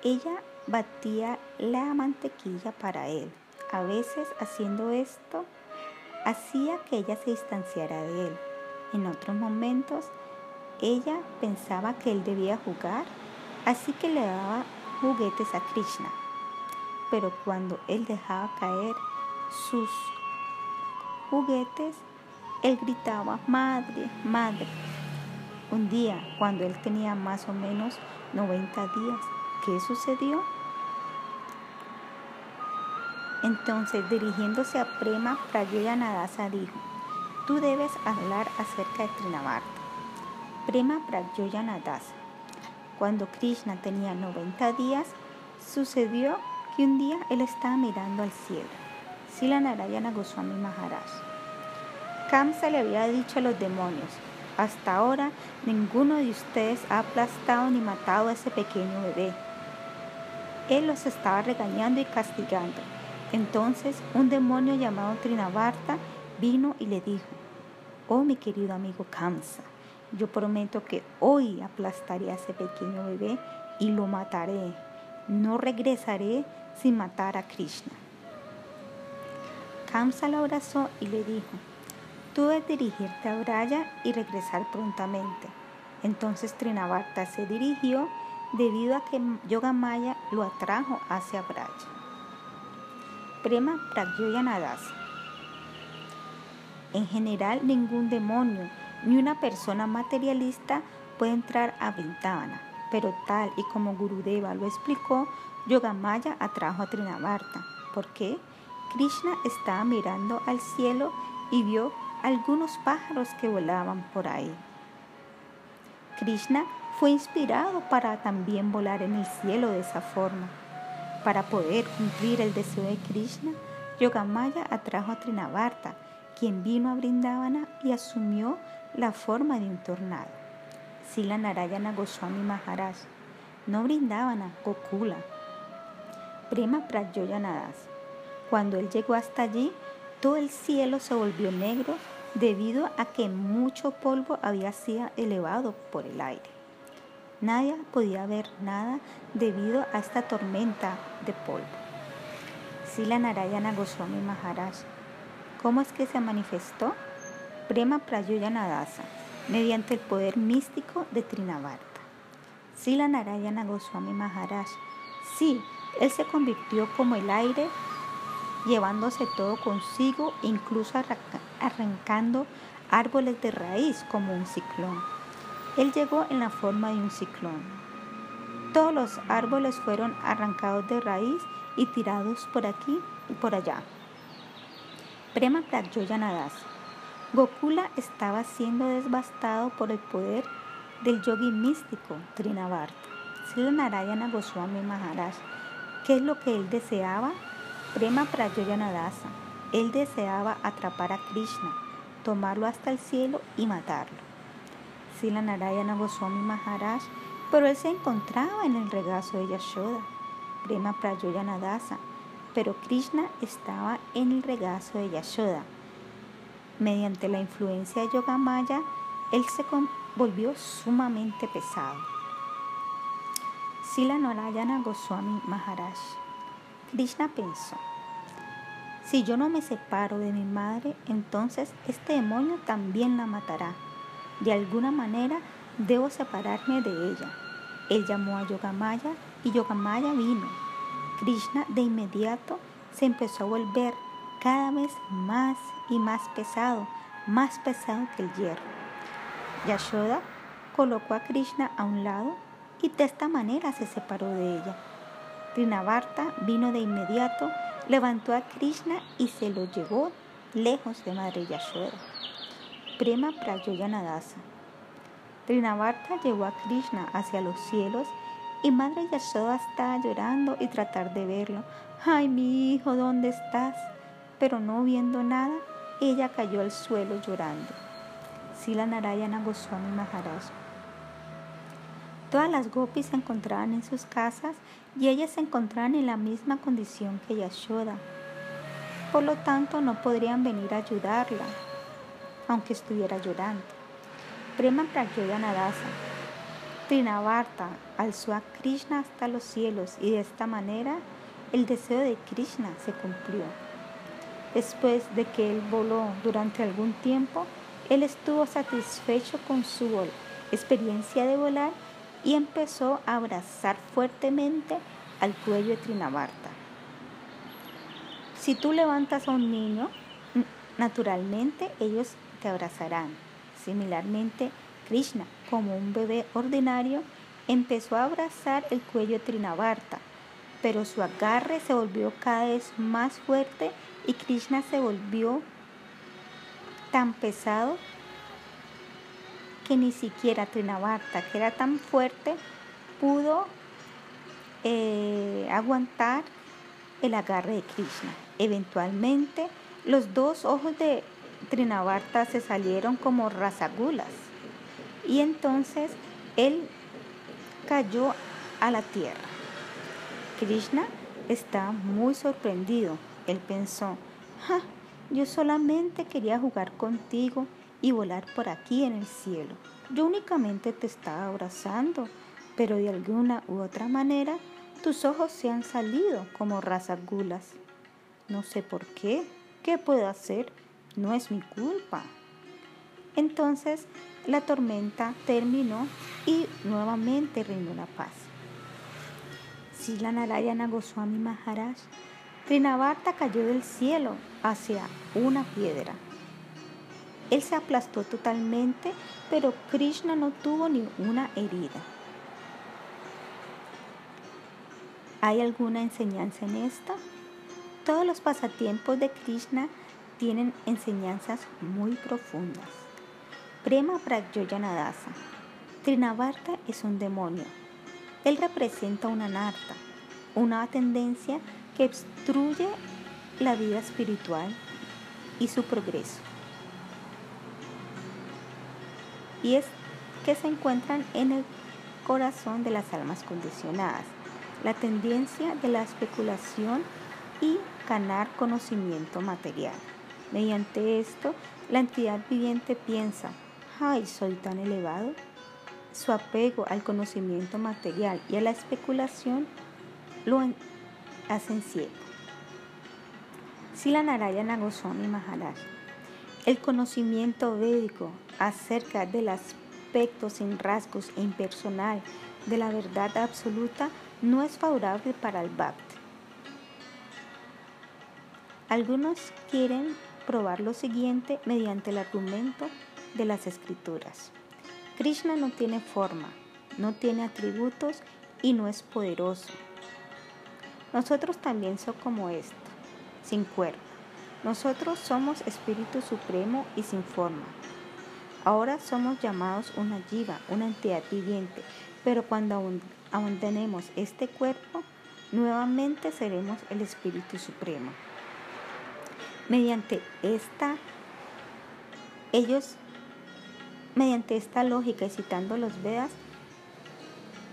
[SPEAKER 1] ella batía la mantequilla para él. A veces haciendo esto, hacía que ella se distanciara de él. En otros momentos, ella pensaba que él debía jugar, así que le daba juguetes a Krishna. Pero cuando él dejaba caer sus juguetes, él gritaba, madre, madre. Un día, cuando él tenía más o menos 90 días, ¿qué sucedió? Entonces, dirigiéndose a Prema Prayoyanadasa, dijo, tú debes hablar acerca de Trinavarta. Prema Prayoyanadasa. Cuando Krishna tenía 90 días, sucedió que un día él estaba mirando al cielo Sila Narayana Goswami Maharaj. Kamsa le había dicho a los demonios, hasta ahora ninguno de ustedes ha aplastado ni matado a ese pequeño bebé. Él los estaba regañando y castigando. Entonces un demonio llamado Trinabarta vino y le dijo, oh mi querido amigo Kamsa, yo prometo que hoy aplastaré a ese pequeño bebé y lo mataré. No regresaré sin matar a Krishna. Kamsa lo abrazó y le dijo, tú debes dirigirte a Braya y regresar prontamente. Entonces Trinavarta se dirigió debido a que Yogamaya lo atrajo hacia Braya. Prema Pragyoyanadasa. En general, ningún demonio ni una persona materialista puede entrar a Vrindavana, pero tal y como Gurudeva lo explicó, Yogamaya atrajo a Trinavarta. ¿Por qué? Krishna estaba mirando al cielo y vio algunos pájaros que volaban por ahí. Krishna fue inspirado para también volar en el cielo de esa forma. Para poder cumplir el deseo de Krishna, Yogamaya atrajo a Trinavarta, quien vino a Brindavana y asumió la forma de un tornado. Sila Narayana Goswami Maharaj, no Brindavana, Gokula. Prema Prayoyanadas. Cuando él llegó hasta allí, todo el cielo se volvió negro debido a que mucho polvo había sido elevado por el aire. Nadie podía ver nada debido a esta tormenta de polvo. Sila Narayana Goswami Maharaj. ¿Cómo es que se manifestó? Prema Prayoyanadasa, mediante el poder místico de Trinavarta. Sila Narayana Goswami Maharaj. Sí, él se convirtió como el aire llevándose todo consigo, incluso arrancando árboles de raíz como un ciclón. Él llegó en la forma de un ciclón. Todos los árboles fueron arrancados de raíz y tirados por aquí y por allá. Prema Prayoyanadasa. Gokula estaba siendo devastado por el poder del yogi místico Trinavarta. Sri Narayana Goswami Maharaj. ¿Qué es lo que él deseaba? Prema Prayoyanadasa. Él deseaba atrapar a Krishna, tomarlo hasta el cielo y matarlo. Sila Narayana Goswami Maharaj, pero él se encontraba en el regazo de Yashoda. Prema Prayoyanadasa. Pero Krishna estaba en el regazo de Yashoda. Mediante la influencia de Yogamaya, él se volvió sumamente pesado. Sila Narayana Goswami Maharaj. Krishna pensó, si yo no me separo de mi madre, entonces este demonio también la matará. De alguna manera debo separarme de ella. Él llamó a Yogamaya y Yogamaya vino. Krishna de inmediato se empezó a volver cada vez más y más pesado, más pesado que el hierro. Yashoda colocó a Krishna a un lado y de esta manera se separó de ella. Trinavarta vino de inmediato, levantó a Krishna y se lo llevó lejos de Madre Yashoda. Prema Prayoyanadasa. Trinavarta llevó a Krishna hacia los cielos y Madre Yashoda estaba llorando y tratar de verlo. Ay, mi hijo, ¿dónde estás? Pero no viendo nada, ella cayó al suelo llorando. Sila Narayana Goswami Maharaj. Todas las gopis se encontraban en sus casas y ellas se encontraban en la misma condición que Yashoda. Por lo tanto, no podrían venir a ayudarla, aunque estuviera llorando. Prema Prayoyanadasa. Trinavarta alzó a Krishna hasta los cielos y de esta manera el deseo de Krishna se cumplió. Después de que él voló durante algún tiempo, él estuvo satisfecho con su experiencia de volar y empezó a abrazar fuertemente al cuello de Trinavarta. Si tú levantas a un niño, naturalmente ellos te abrazarán. Similarmente, Krishna, como un bebé ordinario, empezó a abrazar el cuello de Trinavarta, pero su agarre se volvió cada vez más fuerte y Krishna se volvió tan pesado que ni siquiera Trinavarta, que era tan fuerte, pudo eh, aguantar el agarre de Krishna. Eventualmente, los dos ojos de Trinavarta se salieron como rasagulas y entonces él cayó a la tierra. Krishna está muy sorprendido. Él pensó, yo solamente quería jugar contigo y volar por aquí en el cielo. Yo únicamente te estaba abrazando, pero de alguna u otra manera tus ojos se han salido como rasagulas. No sé por qué. ¿Qué puedo hacer? No es mi culpa. Entonces la tormenta terminó y nuevamente reinó la paz. Sila Narayana Goswami Maharaj, Trinavarta cayó del cielo hacia una piedra. Él se aplastó totalmente, pero Krishna no tuvo ni una herida. ¿Hay alguna enseñanza en esta? Todos los pasatiempos de Krishna tienen enseñanzas muy profundas. Prema Prayoyanadasa. Trinavarta es un demonio. Él representa una narta, una tendencia que obstruye la vida espiritual y su progreso. Y es que se encuentran en el corazón de las almas condicionadas, la tendencia de la especulación y ganar conocimiento material. Mediante esto, la entidad viviente piensa, ay, soy tan elevado. Su apego al conocimiento material y a la especulación lo hacen ciego. Sila Narayana Goswami Maharaj. El conocimiento védico acerca del aspecto sin rasgos e impersonal de la verdad absoluta no es favorable para el Bhakt. Algunos quieren probar lo siguiente mediante el argumento de las escrituras. Krishna no tiene forma, no tiene atributos y no es poderoso. Nosotros también somos como esto, sin cuerpo. Nosotros somos espíritu supremo y sin forma. Ahora somos llamados una jiva, una entidad viviente, pero cuando abandonemos este cuerpo, nuevamente seremos el espíritu supremo. Mediante esta, ellos Mediante esta lógica y citando los Vedas,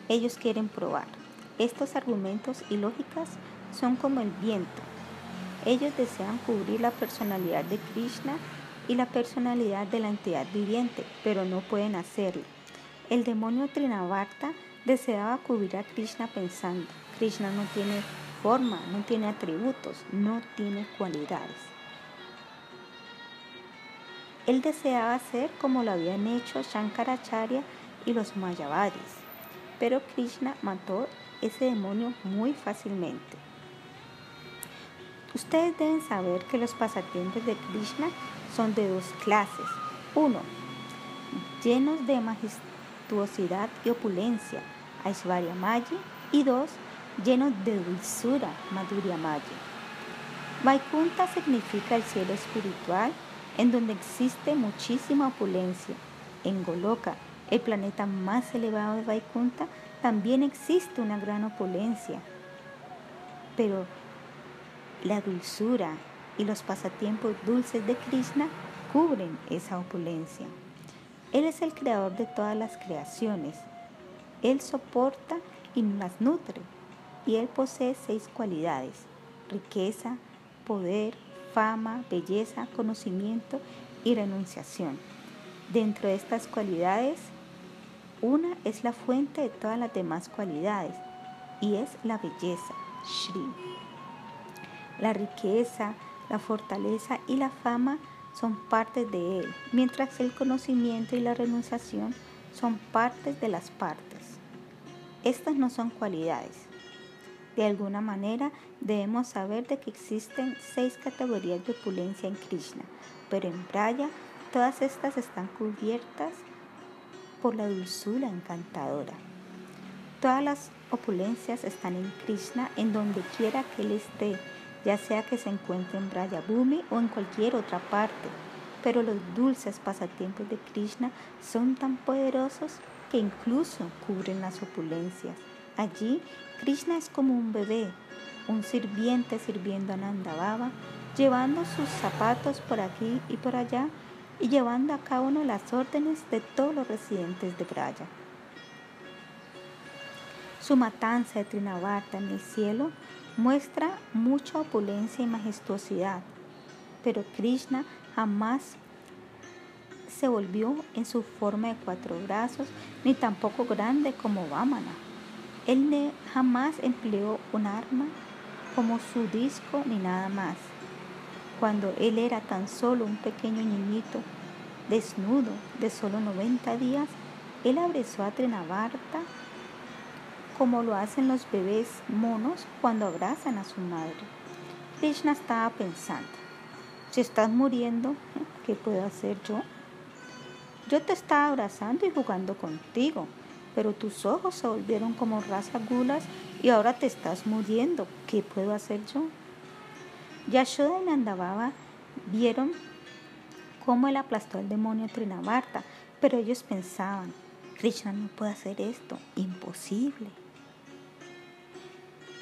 [SPEAKER 1] ellos quieren probar. Estos argumentos y lógicas son como el viento. Ellos desean cubrir la personalidad de Krishna y la personalidad de la entidad viviente, pero no pueden hacerlo. El demonio Trinavarta deseaba cubrir a Krishna pensando, Krishna no tiene forma, no tiene atributos, no tiene cualidades. Él deseaba ser como lo habían hecho Shankaracharya y los Mayavadis, pero Krishna mató ese demonio muy fácilmente. Ustedes deben saber que los pasatiempos de Krishna son de dos clases. Uno, llenos de majestuosidad y opulencia, Aishwarya Maji, y dos, llenos de dulzura, Madhurya Maji. Vaikunta significa el cielo espiritual en donde existe muchísima opulencia. En Goloka, el planeta más elevado de Vaikunta, también existe una gran opulencia. Pero la dulzura y los pasatiempos dulces de Krishna cubren esa opulencia. Él es el creador de todas las creaciones. Él soporta y las nutre. Y él posee seis cualidades. Riqueza, poder, fama, belleza, conocimiento y renunciación. Dentro de estas cualidades, una es la fuente de todas las demás cualidades y es la belleza, Shri. La riqueza, la fortaleza y la fama son partes de él, mientras el conocimiento y la renunciación son partes de las partes. Estas no son cualidades, de alguna manera debemos saber de que existen seis categorías de opulencia en Krishna, pero en Braya todas estas están cubiertas por la dulzura encantadora. Todas las opulencias están en Krishna en donde quiera que él esté, ya sea que se encuentre en Braya Bhumi o en cualquier otra parte. Pero los dulces pasatiempos de Krishna son tan poderosos que incluso cubren las opulencias. Allí, Krishna es como un bebé, un sirviente sirviendo a Nanda llevando sus zapatos por aquí y por allá y llevando a cabo las órdenes de todos los residentes de Braya. Su matanza de Trinavarta en el cielo muestra mucha opulencia y majestuosidad, pero Krishna jamás se volvió en su forma de cuatro brazos, ni tampoco grande como Vamana. Él jamás empleó un arma como su disco ni nada más. Cuando él era tan solo un pequeño niñito, desnudo de solo 90 días, él abrazó a Trinavarta como lo hacen los bebés monos cuando abrazan a su madre. Krishna estaba pensando, si estás muriendo, ¿qué puedo hacer yo? Yo te estaba abrazando y jugando contigo, pero tus ojos se volvieron como gulas y ahora te estás muriendo. ¿Qué puedo hacer yo? Yashoda y Nandababa vieron cómo él aplastó al demonio Trinavarta, pero ellos pensaban, Krishna no puede hacer esto, imposible.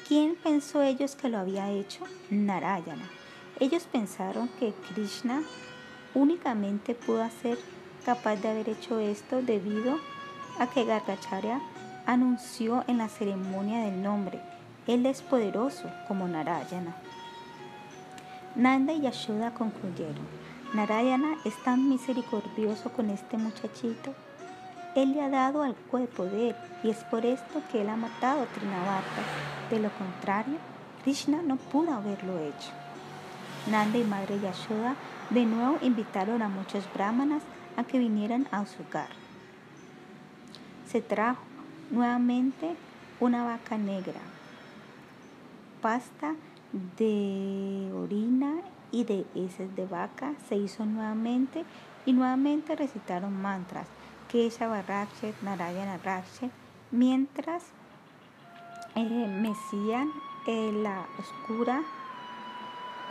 [SPEAKER 1] ¿Quién pensó ellos que lo había hecho? Narayana. Ellos pensaron que Krishna únicamente pudo ser capaz de haber hecho esto debido a que Gargacharya anunció en la ceremonia del nombre, Él es poderoso como Narayana. Nanda y Yashoda concluyeron, Narayana es tan misericordioso con este muchachito. Él le ha dado algo de poder y es por esto que él ha matado a Trinavarta. De lo contrario, Krishna no pudo haberlo hecho. Nanda y Madre Yashoda de nuevo invitaron a muchos brahmanas a que vinieran a su hogar. Se trajo nuevamente una vaca negra, pasta de orina y de heces de vaca se hizo nuevamente y nuevamente recitaron mantras Kesha Rakshet, Narayana Rakshet, mientras eh, mecían eh, la oscura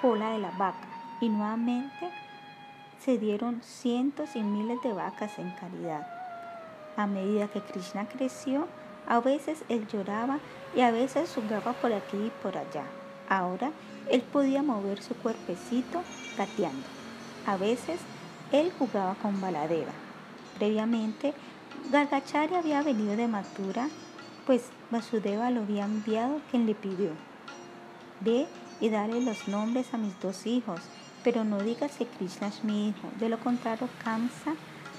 [SPEAKER 1] cola de la vaca y nuevamente se dieron cientos y miles de vacas en caridad. A medida que Krishna creció, a veces él lloraba y a veces jugaba por aquí y por allá. Ahora él podía mover su cuerpecito gateando. A veces él jugaba con Baladeva. Previamente, Gargacharya había venido de Mathura, pues Vasudeva lo había enviado quien le pidió. Ve y dale los nombres a mis dos hijos, pero no digas que Krishna es mi hijo, de lo contrario Kamsa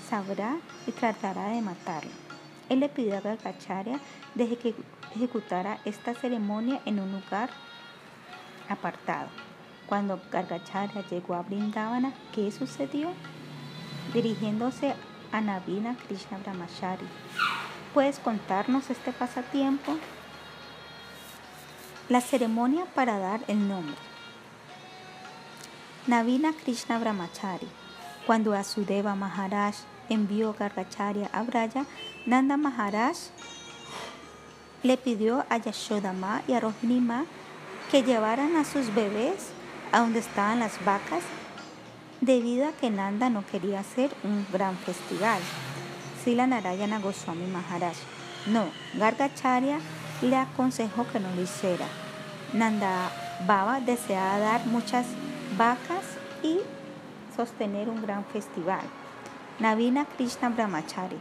[SPEAKER 1] sabrá y tratará de matarlo. Él le pidió a Gargacharya de que ejecutara esta ceremonia en un lugar apartado. Cuando Gargacharya llegó a Brindavana, ¿qué sucedió? Dirigiéndose a Navina Krishna Brahmachari. ¿Puedes contarnos este pasatiempo? La ceremonia para dar el nombre. Navina Krishna Brahmachari. Cuando Asudeva Maharaj envió Gargacharya a Braya, Nanda Maharaj le pidió a Yashodama y a Rohinima que llevaran a sus bebés a donde estaban las vacas debido a que Nanda no quería hacer un gran festival. Sila Narayana Goswami Maharaj. No, Gargacharya le aconsejó que no lo hiciera. Nanda Baba deseaba dar muchas vacas y sostener un gran festival. Navina Krishna Brahmachari.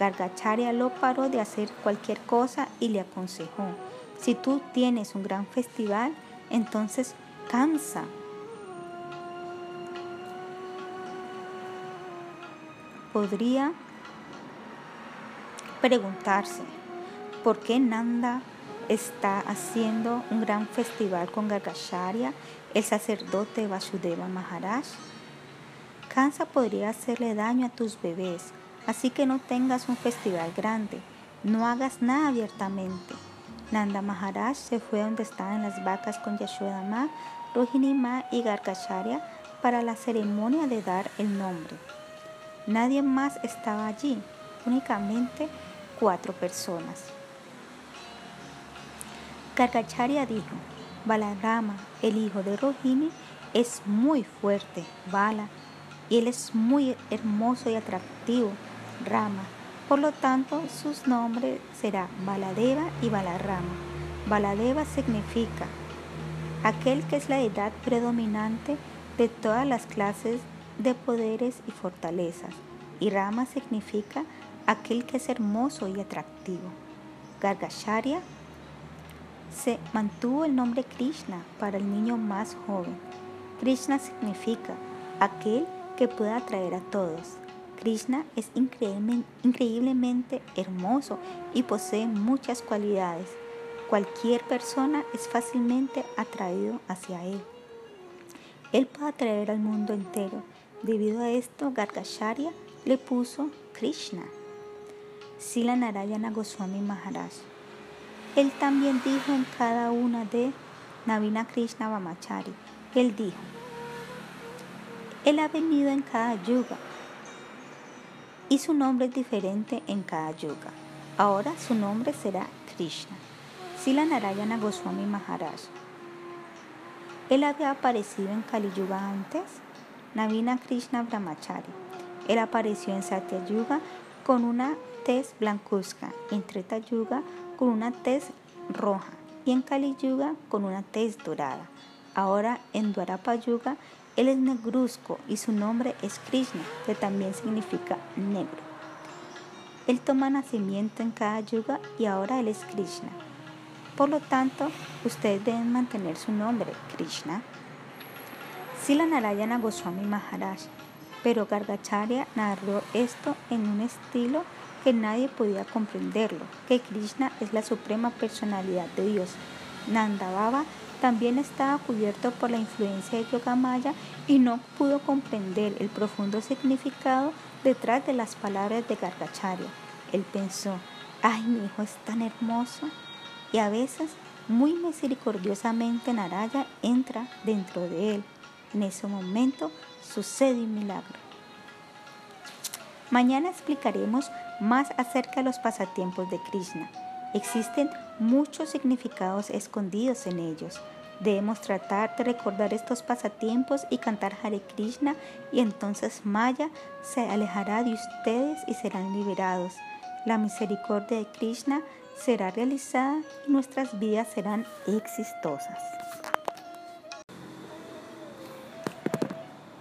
[SPEAKER 1] Gargacharya lo paró de hacer cualquier cosa y le aconsejó, si tú tienes un gran festival, entonces cansa podría preguntarse por qué Nanda está haciendo un gran festival con Gargacharya, el sacerdote Vasudeva Maharaj. Kansa podría hacerle daño a tus bebés, así que no tengas un festival grande, no hagas nada abiertamente. Nanda Maharaj se fue donde estaban las vacas con Yashodama, Rohinima y Gargacharya para la ceremonia de dar el nombre. Nadie más estaba allí, únicamente cuatro personas. Gargacharya dijo, Balarama, el hijo de Rohini, es muy fuerte, Bala, y él es muy hermoso y atractivo, Rama. Por lo tanto, sus nombres será Baladeva y Balarama. Baladeva significa aquel que es la edad predominante de todas las clases de poderes y fortalezas. Y Rama significa aquel que es hermoso y atractivo. Gargacharya se mantuvo el nombre Krishna para el niño más joven. Krishna significa aquel que puede atraer a todos. Krishna es increíblemente hermoso y posee muchas cualidades. Cualquier persona es fácilmente atraído hacia él. Él puede atraer al mundo entero. Debido a esto, Gargacharya le puso Krishna. Sila Narayana Goswami Maharaj. Él también dijo en cada una de Navina Krishna Vamachari. Él dijo, Él ha venido en cada yuga y su nombre es diferente en cada yuga. Ahora su nombre será Krishna. Sila Narayana Goswami Maharaj. Él había aparecido en Kali Yuga antes, Navina Krishna Brahmachari. Él apareció en Satya Yuga con una tez blancuzca, en Treta Yuga con una tez roja y en Kali Yuga con una tez dorada. Ahora en Dwarapa Yuga él es negruzco y su nombre es Krishna, que también significa negro. Él toma nacimiento en cada yuga y ahora él es Krishna. Por lo tanto, ustedes deben mantener su nombre, Krishna. Sila Narayana Goswami Maharaj, pero Gargacharya narró esto en un estilo que nadie podía comprenderlo, que Krishna es la suprema personalidad de Dios. Nanda Baba también estaba cubierto por la influencia de Yogamaya y no pudo comprender el profundo significado detrás de las palabras de Gargacharya. Él pensó, ay, mi hijo es tan hermoso. Y a veces, muy misericordiosamente, Naraya entra dentro de él. En ese momento sucede un milagro. Mañana explicaremos más acerca de los pasatiempos de Krishna. Existen muchos significados escondidos en ellos. Debemos tratar de recordar estos pasatiempos y cantar Hare Krishna y entonces Maya se alejará de ustedes y serán liberados. La misericordia de Krishna será realizada y nuestras vidas serán exitosas.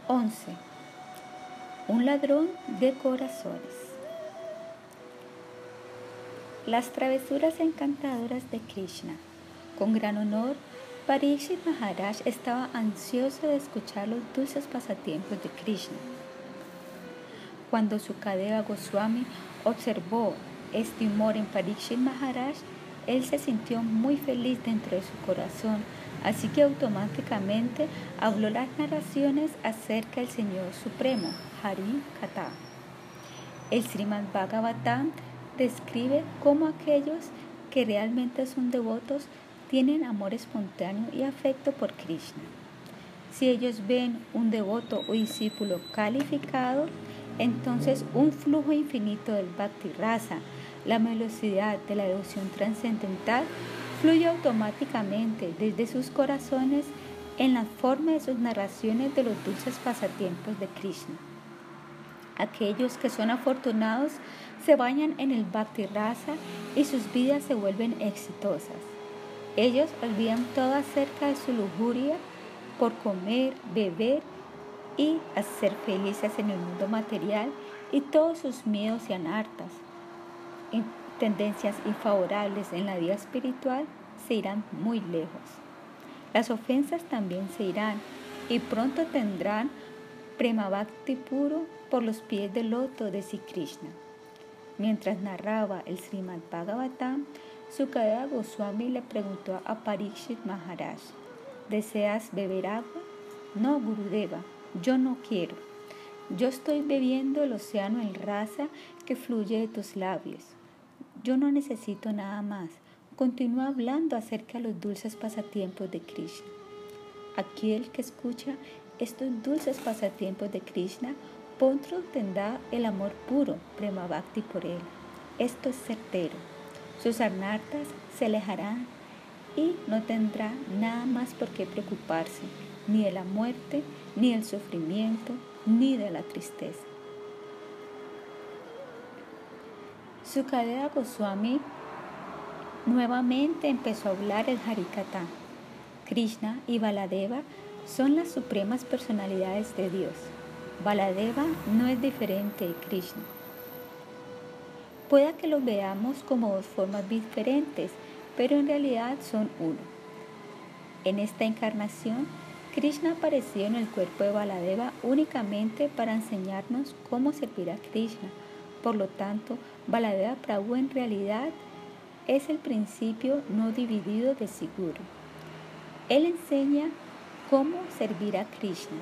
[SPEAKER 1] 11. Un ladrón de corazones. Las travesuras encantadoras de Krishna. Con gran honor, Parikshit Maharaj estaba ansioso de escuchar los dulces pasatiempos de Krishna. Cuando Sukadeva Goswami observó este humor en Parikshit Maharaj, él se sintió muy feliz dentro de su corazón, así que automáticamente habló las narraciones acerca del Señor Supremo, Hari Kata. El Srimad Bhagavatam describe cómo aquellos que realmente son devotos tienen amor espontáneo y afecto por Krishna. Si ellos ven un devoto o discípulo calificado, entonces un flujo infinito del Bhakti Rasa, la velocidad de la devoción trascendental, fluye automáticamente desde sus corazones en la forma de sus narraciones de los dulces pasatiempos de Krishna. Aquellos que son afortunados se bañan en el Bhakti Rasa y sus vidas se vuelven exitosas. Ellos olvidan todo acerca de su lujuria por comer, beber y hacer felices en el mundo material y todos sus miedos y anartas, tendencias infavorables en la vida espiritual se irán muy lejos. Las ofensas también se irán y pronto tendrán prema bhakti puro por los pies del loto de Sri Krishna. Mientras narraba el Srimad Bhagavatam, Sukadeva Goswami le preguntó a Parikshit Maharaj, ¿deseas beber agua? No, Gurudeva, yo no quiero. Yo estoy bebiendo el océano en raza que fluye de tus labios. Yo no necesito nada más. Continúa hablando acerca de los dulces pasatiempos de Krishna. Aquel que escucha estos dulces pasatiempos de Krishna pronto tendrá el amor puro, Prema Bhakti por él. Esto es certero. Sus arnartas se alejarán y no tendrá nada más por qué preocuparse, ni de la muerte, ni del sufrimiento, ni de la tristeza. Sukadeva Goswami nuevamente empezó a hablar el Harikata. Krishna y Baladeva son las supremas personalidades de Dios. Baladeva no es diferente de Krishna. Pueda que los veamos como dos formas diferentes, pero en realidad son uno. En esta encarnación, Krishna apareció en el cuerpo de Baladeva únicamente para enseñarnos cómo servir a Krishna. Por lo tanto, Baladeva Prabhu en realidad es el principio no dividido de Siguru. Él enseña cómo servir a Krishna.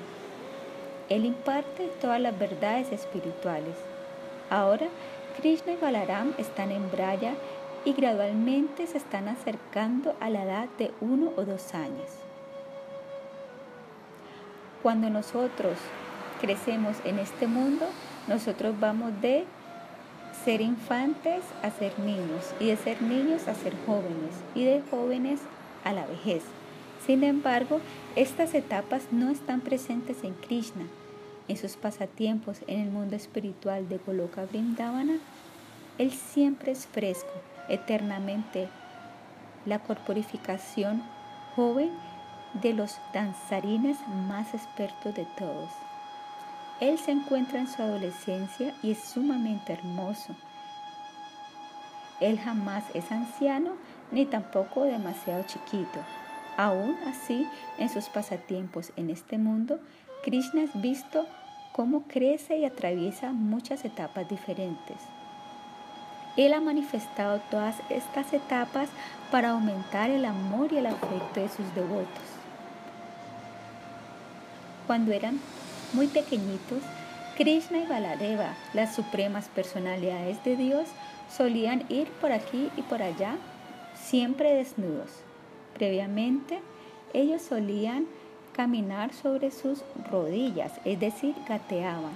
[SPEAKER 1] Él imparte todas las verdades espirituales. Ahora, Krishna y Balaram están en Braya y gradualmente se están acercando a la edad de uno o dos años. Cuando nosotros crecemos en este mundo, nosotros vamos de ser infantes a ser niños y de ser niños a ser jóvenes y de jóvenes a la vejez. Sin embargo, estas etapas no están presentes en Krishna. En sus pasatiempos en el mundo espiritual de Goloka Vrindavana, Él siempre es fresco, eternamente. La corporificación joven de los danzarines más expertos de todos. Él se encuentra en su adolescencia y es sumamente hermoso. Él jamás es anciano ni tampoco demasiado chiquito. Aún así, en sus pasatiempos en este mundo, Krishna es visto cómo crece y atraviesa muchas etapas diferentes. Él ha manifestado todas estas etapas para aumentar el amor y el afecto de sus devotos. Cuando eran muy pequeñitos, Krishna y Baladeva, las supremas personalidades de Dios, solían ir por aquí y por allá, siempre desnudos. Previamente, ellos solían caminar sobre sus rodillas, es decir, gateaban.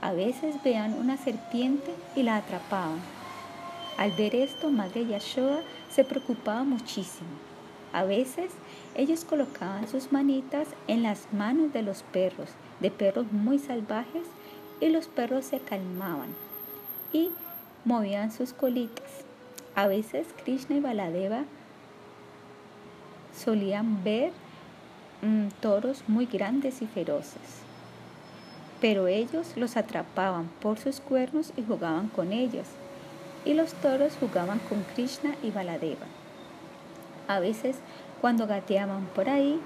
[SPEAKER 1] A veces veían una serpiente y la atrapaban. Al ver esto, Madre Yashoda se preocupaba muchísimo. A veces ellos colocaban sus manitas en las manos de los perros, de perros muy salvajes, y los perros se calmaban y movían sus colitas. A veces Krishna y Baladeva solían ver mm, toros muy grandes y feroces, pero ellos los atrapaban por sus cuernos y jugaban con ellos y los toros jugaban con Krishna y Baladeva. A veces, cuando gateaban por ahí,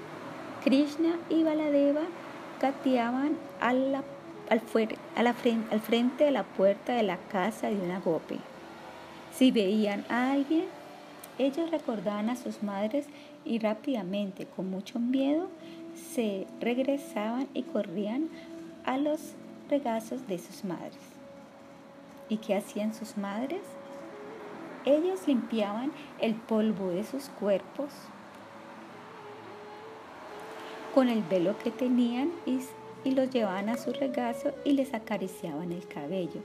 [SPEAKER 1] Krishna y Baladeva gateaban al, frente de la puerta de la casa de una gopi. Si veían a alguien, ellos recordaban a sus madres y rápidamente, con mucho miedo, se regresaban y corrían a los regazos de sus madres. ¿Y qué hacían sus madres? Ellos limpiaban el polvo de sus cuerpos con el velo que tenían y, los llevaban a su regazo y les acariciaban el cabello.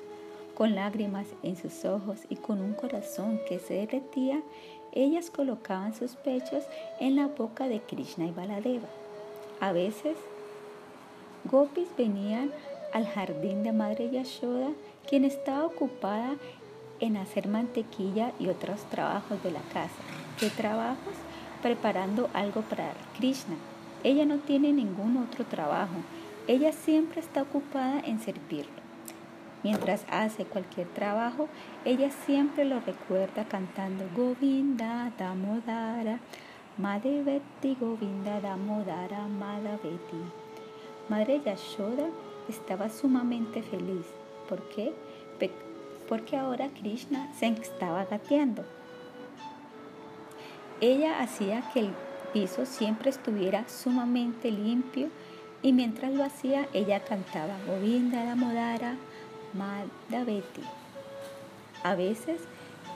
[SPEAKER 1] Con lágrimas en sus ojos y con un corazón que se derretía, ellas colocaban sus pechos en la boca de Krishna y Baladeva. A veces, gopis venían al jardín de Madre Yashoda quien estaba ocupada en hacer mantequilla y otros trabajos de la casa. ¿Qué trabajos? Preparando algo para Krishna. Ella no tiene ningún otro trabajo. Ella siempre está ocupada en servirlo. Mientras hace cualquier trabajo, ella siempre lo recuerda cantando Govinda Damodara, Madhaveti Govinda Damodara Madhaveti. Madre Yashoda estaba sumamente feliz ¿Por qué? Porque ahora Krishna se estaba gateando. Ella hacía que el piso siempre estuviera sumamente limpio y mientras lo hacía ella cantaba Govinda Damodara Madhaveti. A veces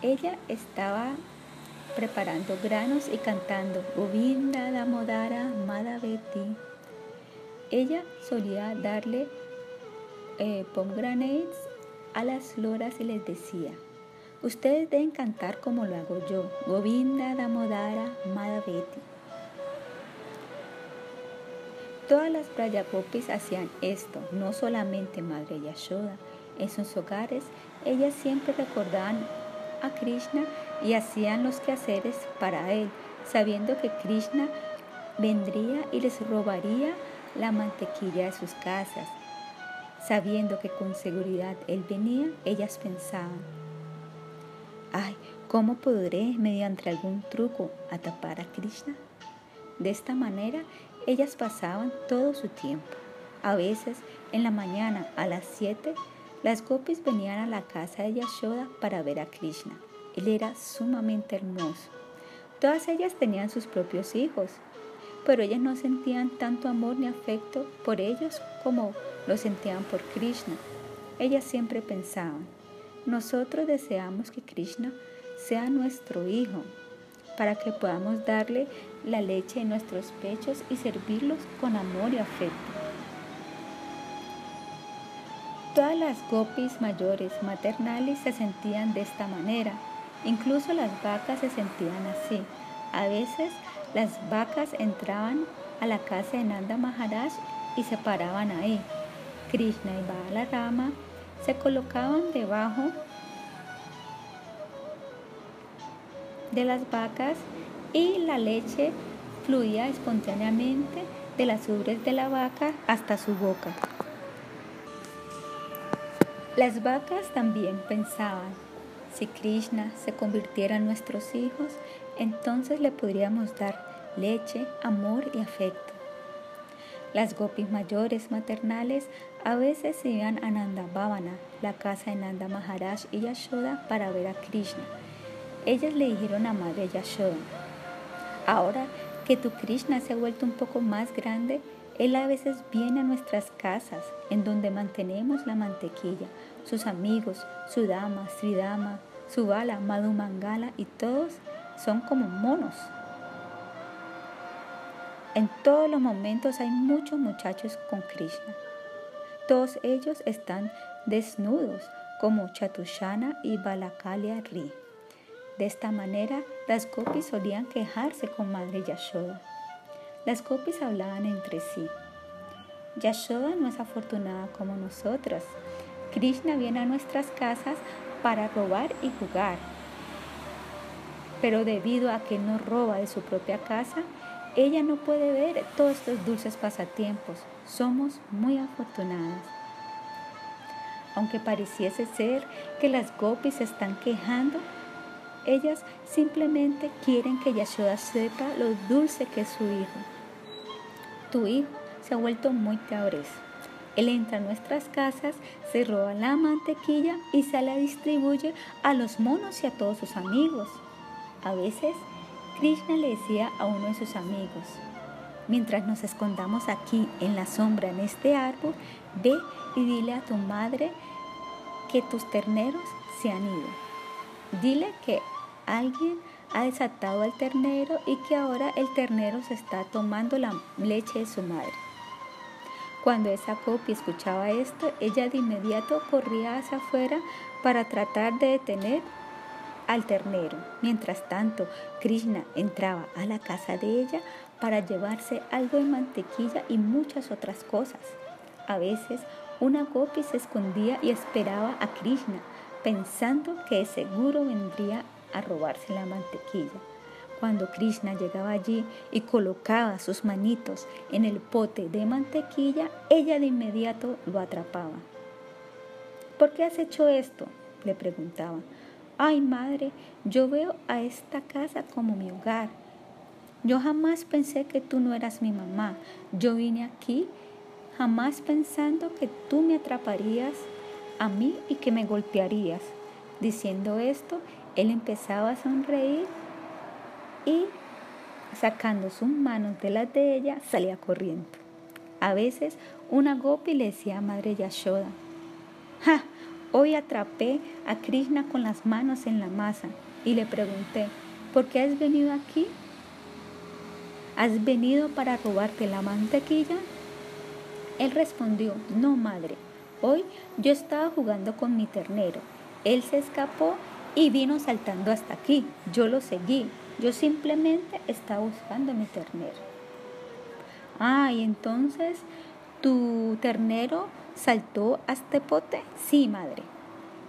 [SPEAKER 1] ella estaba preparando granos y cantando Govinda Damodara Madhaveti. Ella solía darle eh, pomegranates a las loras y les decía, ustedes deben cantar como lo hago yo, Govinda Damodara Madhaveti. Todas las Brayagopis hacían esto, no solamente Madre Yashoda. En sus hogares, ellas siempre recordaban a Krishna y hacían los quehaceres para él, sabiendo que Krishna vendría y les robaría la mantequilla de sus casas. Sabiendo que con seguridad él venía, ellas pensaban, ay, ¿cómo podré mediante algún truco atapar a Krishna? De esta manera, ellas pasaban todo su tiempo. A veces, en la mañana a las 7, las gopis venían a la casa de Yashoda para ver a Krishna. Él era sumamente hermoso. Todas ellas tenían sus propios hijos, pero ellas no sentían tanto amor ni afecto por ellos como lo sentían por Krishna. Ellas siempre pensaban, nosotros deseamos que Krishna sea nuestro hijo, para que podamos darle la leche en nuestros pechos y servirlos con amor y afecto. Todas las gopis mayores maternales se sentían de esta manera. Incluso las vacas se sentían así. A veces las vacas entraban a la casa de Nanda Maharaj y se paraban ahí. Krishna y Balarama se colocaban debajo de las vacas y la leche fluía espontáneamente de las ubres de la vaca hasta su boca. Las vacas también pensaban, si Krishna se convirtiera en nuestros hijos, entonces le podríamos dar leche, amor y afecto. Las gopis mayores maternales a veces iban a Nanda Bhavana, la casa de Nanda Maharaj y Yashoda, para ver a Krishna. Ellas le dijeron a Madre Yashoda, ahora que tu Krishna se ha vuelto un poco más grande, él a veces viene a nuestras casas, en donde mantenemos la mantequilla, sus amigos, su dama, Sridama, su bala, Madhumangala y todos son como monos. En todos los momentos hay muchos muchachos con Krishna. Todos ellos están desnudos como Chatushana y Balakalia Ri. De esta manera, las gopis solían quejarse con Madre Yashoda. Las gopis hablaban entre sí. Yashoda no es afortunada como nosotras. Krishna viene a nuestras casas para robar y jugar. Pero debido a que no roba de su propia casa, ella no puede ver todos estos dulces pasatiempos. Somos muy afortunadas. Aunque pareciese ser que las gopis se están quejando, ellas simplemente quieren que Yashoda sepa lo dulce que es su hijo. Tu hijo se ha vuelto muy cabrezo. Él entra a nuestras casas, se roba la mantequilla y se la distribuye a los monos y a todos sus amigos. A veces, Krishna le decía a uno de sus amigos, mientras nos escondamos aquí en la sombra en este árbol, ve y dile a tu madre que tus terneros se han ido. Dile que alguien ha desatado al ternero y que ahora el ternero se está tomando la leche de su madre. Cuando esa copia escuchaba esto, ella de inmediato corría hacia afuera para tratar de detener al ternero. Mientras tanto, Krishna entraba a la casa de ella para llevarse algo de mantequilla y muchas otras cosas. A veces, una gopi se escondía y esperaba a Krishna, pensando que seguro vendría a robarse la mantequilla. Cuando Krishna llegaba allí y colocaba sus manitos en el pote de mantequilla, ella de inmediato lo atrapaba. ¿Por qué has hecho esto? le preguntaba. Ay, madre, yo veo a esta casa como mi hogar. Yo jamás pensé que tú no eras mi mamá. Yo vine aquí jamás pensando que tú me atraparías a mí y que me golpearías. Diciendo esto, él empezaba a sonreír y sacando sus manos de las de ella salía corriendo. A veces una gopi le decía a Madre Yashoda, ¡Ja! Hoy atrapé a Krishna con las manos en la masa y le pregunté, ¿por qué has venido aquí? ¿Has venido para robarte la mantequilla? Él respondió, no, madre, hoy yo estaba jugando con mi ternero. Él se escapó y vino saltando hasta aquí. Yo lo seguí. Yo simplemente estaba buscando mi ternero. Ah, y entonces tu ternero saltó a este pote. Sí, madre.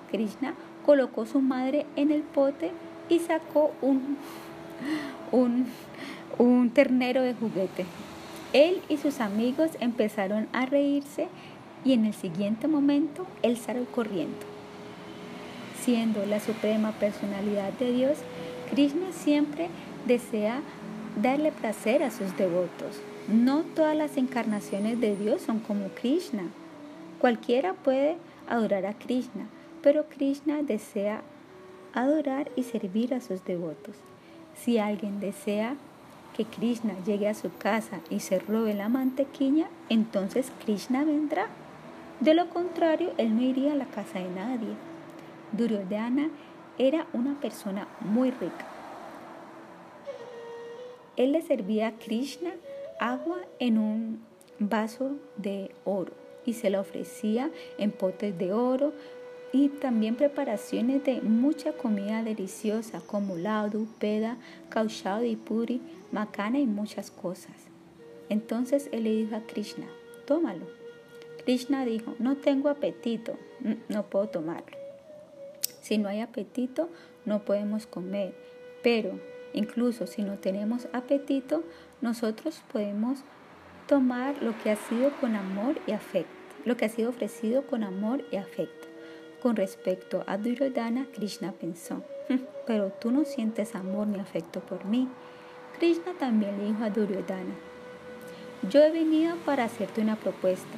[SPEAKER 1] Krishna colocó su madre en el pote y sacó un, un un ternero de juguete. Él y sus amigos empezaron a reírse y en el siguiente momento él salió corriendo. Siendo la suprema personalidad de Dios, Krishna siempre desea darle placer a sus devotos. No todas las encarnaciones de Dios son como Krishna. Cualquiera puede adorar a Krishna, pero Krishna desea adorar y servir a sus devotos. Si alguien desea que Krishna llegue a su casa y se robe la mantequilla, entonces Krishna vendrá. De lo contrario, él no iría a la casa de nadie. Duryodhana era una persona muy rica. Él le servía a Krishna agua en un vaso de oro y se la ofrecía en potes de oro y también preparaciones de mucha comida deliciosa como ladu, peda, y puri, macana y muchas cosas. Entonces él le dijo a Krishna, tómalo. Krishna dijo, no tengo apetito, no puedo tomarlo. Si no hay apetito, no podemos comer, pero incluso si no tenemos apetito, nosotros podemos tomar lo que ha sido con amor y afecto, lo que ha sido ofrecido con amor y afecto. Con respecto a Duryodhana, Krishna pensó, hm, pero tú no sientes amor ni afecto por mí. Krishna también le dijo a Duryodhana, yo he venido para hacerte una propuesta.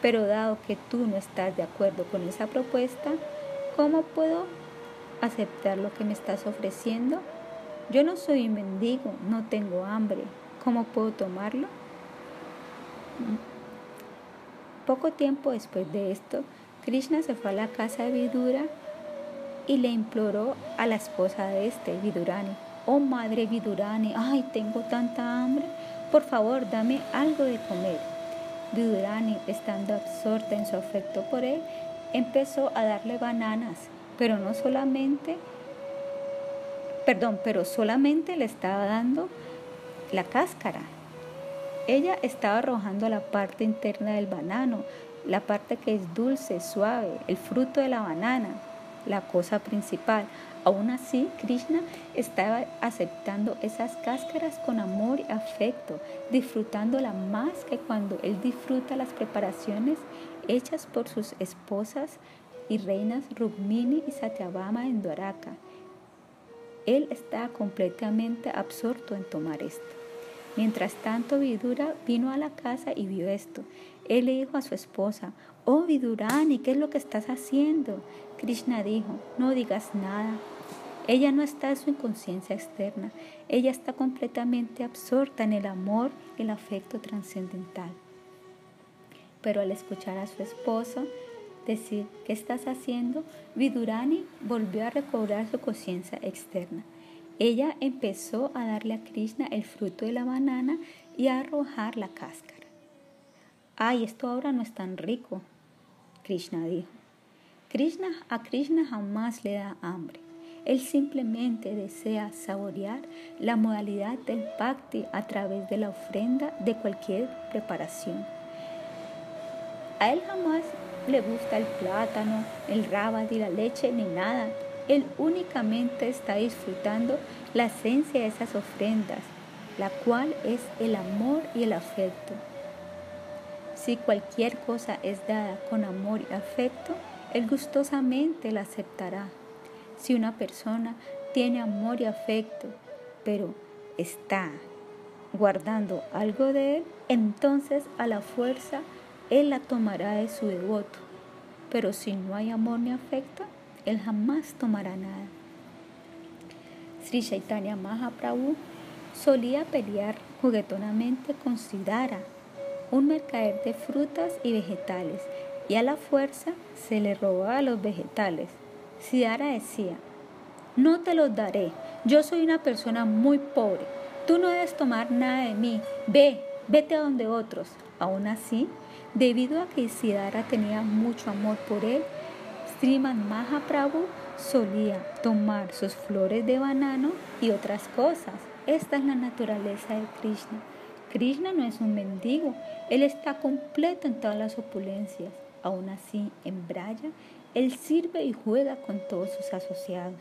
[SPEAKER 1] Pero dado que tú no estás de acuerdo con esa propuesta, ¿cómo puedo aceptar lo que me estás ofreciendo? Yo no soy un mendigo, no tengo hambre. ¿Cómo puedo tomarlo? Poco tiempo después de esto, Krishna se fue a la casa de Vidura y le imploró a la esposa de este, Vidurani, oh madre Vidurani, ay, tengo tanta hambre, por favor, dame algo de comer. Vidurani, estando absorta en su afecto por él, empezó a darle bananas, pero no solamente, perdón, pero solamente le estaba dando la cáscara, ella estaba arrojando la parte interna del banano, la parte que es dulce, suave, el fruto de la banana, la cosa principal. Aún así, Krishna estaba aceptando esas cáscaras con amor y afecto, disfrutándola más que cuando él disfruta las preparaciones hechas por sus esposas y reinas Rukmini y Satyabhama en Dwaraka. Él estaba completamente absorto en tomar esto. Mientras tanto, Vidura vino a la casa y vio esto. Él le dijo a su esposa, Oh Vidurani, ¿qué es lo que estás haciendo? Krishna dijo, no digas nada. Ella no está en su inconsciencia externa, ella está completamente absorta en el amor y el afecto trascendental. Pero al escuchar a su esposo decir, ¿qué estás haciendo? Vidurani volvió a recobrar su conciencia externa. Ella empezó a darle a Krishna el fruto de la banana y a arrojar la cáscara. Ay, esto ahora no es tan rico, Krishna dijo. Krishna a Krishna jamás le da hambre. Él simplemente desea saborear la modalidad del bhakti a través de la ofrenda de cualquier preparación. A él jamás le gusta el plátano, el rábano y la leche ni nada. Él únicamente está disfrutando la esencia de esas ofrendas, la cual es el amor y el afecto. Si cualquier cosa es dada con amor y afecto, Él gustosamente la aceptará. Si una persona tiene amor y afecto, pero está guardando algo de Él, entonces a la fuerza Él la tomará de su devoto. Pero si no hay amor ni afecto, él jamás tomará nada. Sri Chaitanya Mahaprabhu solía pelear juguetonamente con Siddhara, un mercader de frutas y vegetales, y a la fuerza se le robaba los vegetales. Siddhara decía, no te los daré, yo soy una persona muy pobre, tú no debes tomar nada de mí, ve, vete a donde otros. Aún así, debido a que Siddhara tenía mucho amor por él, Sriman Mahaprabhu solía tomar sus flores de banano y otras cosas. Esta es la naturaleza de Krishna. Krishna no es un mendigo, él está completo en todas las opulencias. Aún así, en Braya, él sirve y juega con todos sus asociados.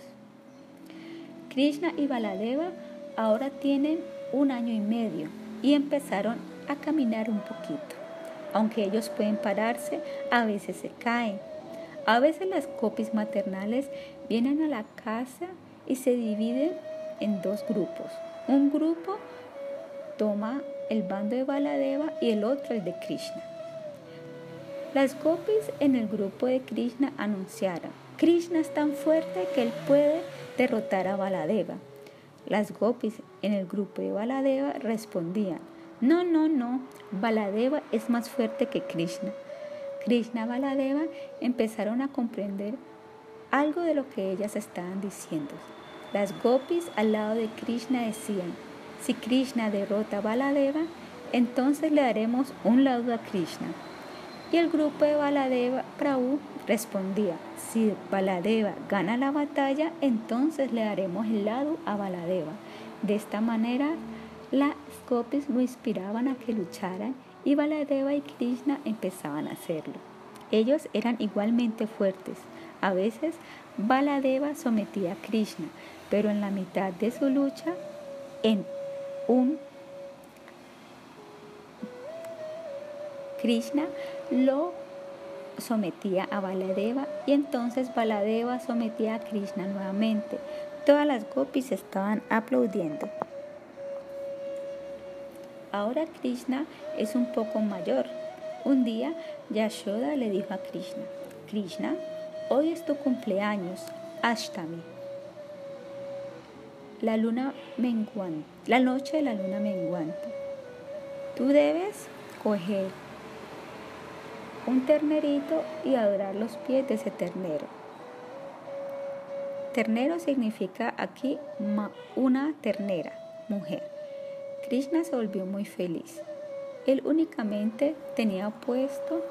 [SPEAKER 1] Krishna y Baladeva ahora tienen un año y medio y empezaron a caminar un poquito. Aunque ellos pueden pararse, a veces se caen. A veces las copias maternales vienen a la casa y se dividen en dos grupos. Un grupo toma el bando de Baladeva y el otro el de Krishna. Las gopis en el grupo de Krishna anunciaron, Krishna es tan fuerte que él puede derrotar a Baladeva. Las gopis en el grupo de Baladeva respondían, no, no, no, Baladeva es más fuerte que Krishna. Krishna y Baladeva empezaron a comprender algo de lo que ellas estaban diciendo. Las gopis al lado de Krishna decían, si Krishna derrota a Baladeva, entonces le daremos un lado a Krishna. Y el grupo de Baladeva Prabhu respondía, si Baladeva gana la batalla, entonces le daremos el lado a Baladeva. De esta manera, las gopis lo inspiraban a que lucharan y Baladeva y Krishna empezaban a hacerlo. Ellos eran igualmente fuertes. A veces Baladeva sometía a Krishna, pero en la mitad de su lucha, en un Krishna lo sometía a Baladeva y entonces Baladeva sometía a Krishna nuevamente. Todas las gopis estaban aplaudiendo. Ahora Krishna es un poco mayor. Un día Yashoda le dijo a Krishna, Krishna, hoy es tu cumpleaños, Ashtami. La luna menguante, la noche de la luna menguante. Tú debes coger un ternerito y adorar los pies de ese ternero. Ternero significa aquí una ternera, mujer. Krishna se volvió muy feliz. Él únicamente tenía puesto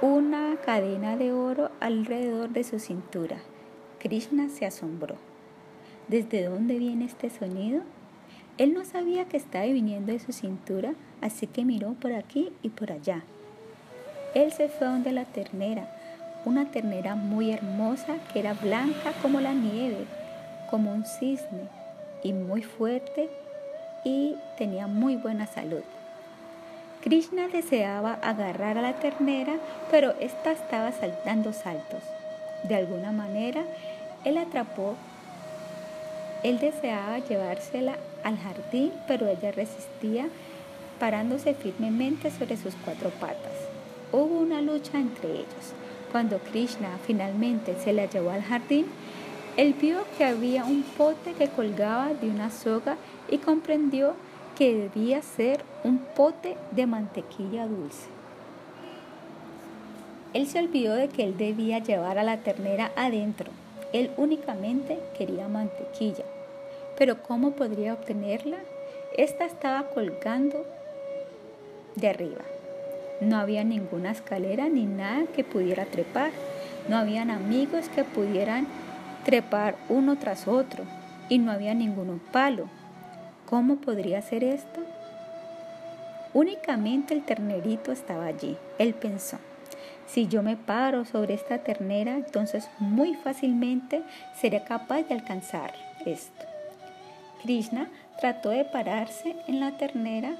[SPEAKER 1] una cadena de oro alrededor de su cintura. Krishna se asombró. ¿Desde dónde viene este sonido? Él no sabía que estaba viniendo de su cintura, así que miró por aquí y por allá. Él se fue donde la ternera, una ternera muy hermosa que era blanca como la nieve, como un cisne, y muy fuerte y tenía muy buena salud. Krishna deseaba agarrar a la ternera, pero ésta estaba saltando saltos. De alguna manera, él atrapó. Él deseaba llevársela al jardín, pero ella resistía, parándose firmemente sobre sus cuatro patas. Hubo una lucha entre ellos. Cuando Krishna finalmente se la llevó al jardín, él vio que había un pote que colgaba de una soga y comprendió que debía ser un pote de mantequilla dulce. Él se olvidó de que él debía llevar a la ternera adentro. Él únicamente quería mantequilla. Pero ¿cómo podría obtenerla? Esta estaba colgando de arriba. No había ninguna escalera ni nada que pudiera trepar. No habían amigos que pudieran trepar uno tras otro. Y no había ningún palo. ¿Cómo podría ser esto? Únicamente el ternerito estaba allí. Él pensó, si yo me paro sobre esta ternera, entonces muy fácilmente seré capaz de alcanzar esto. Krishna trató de pararse en la ternera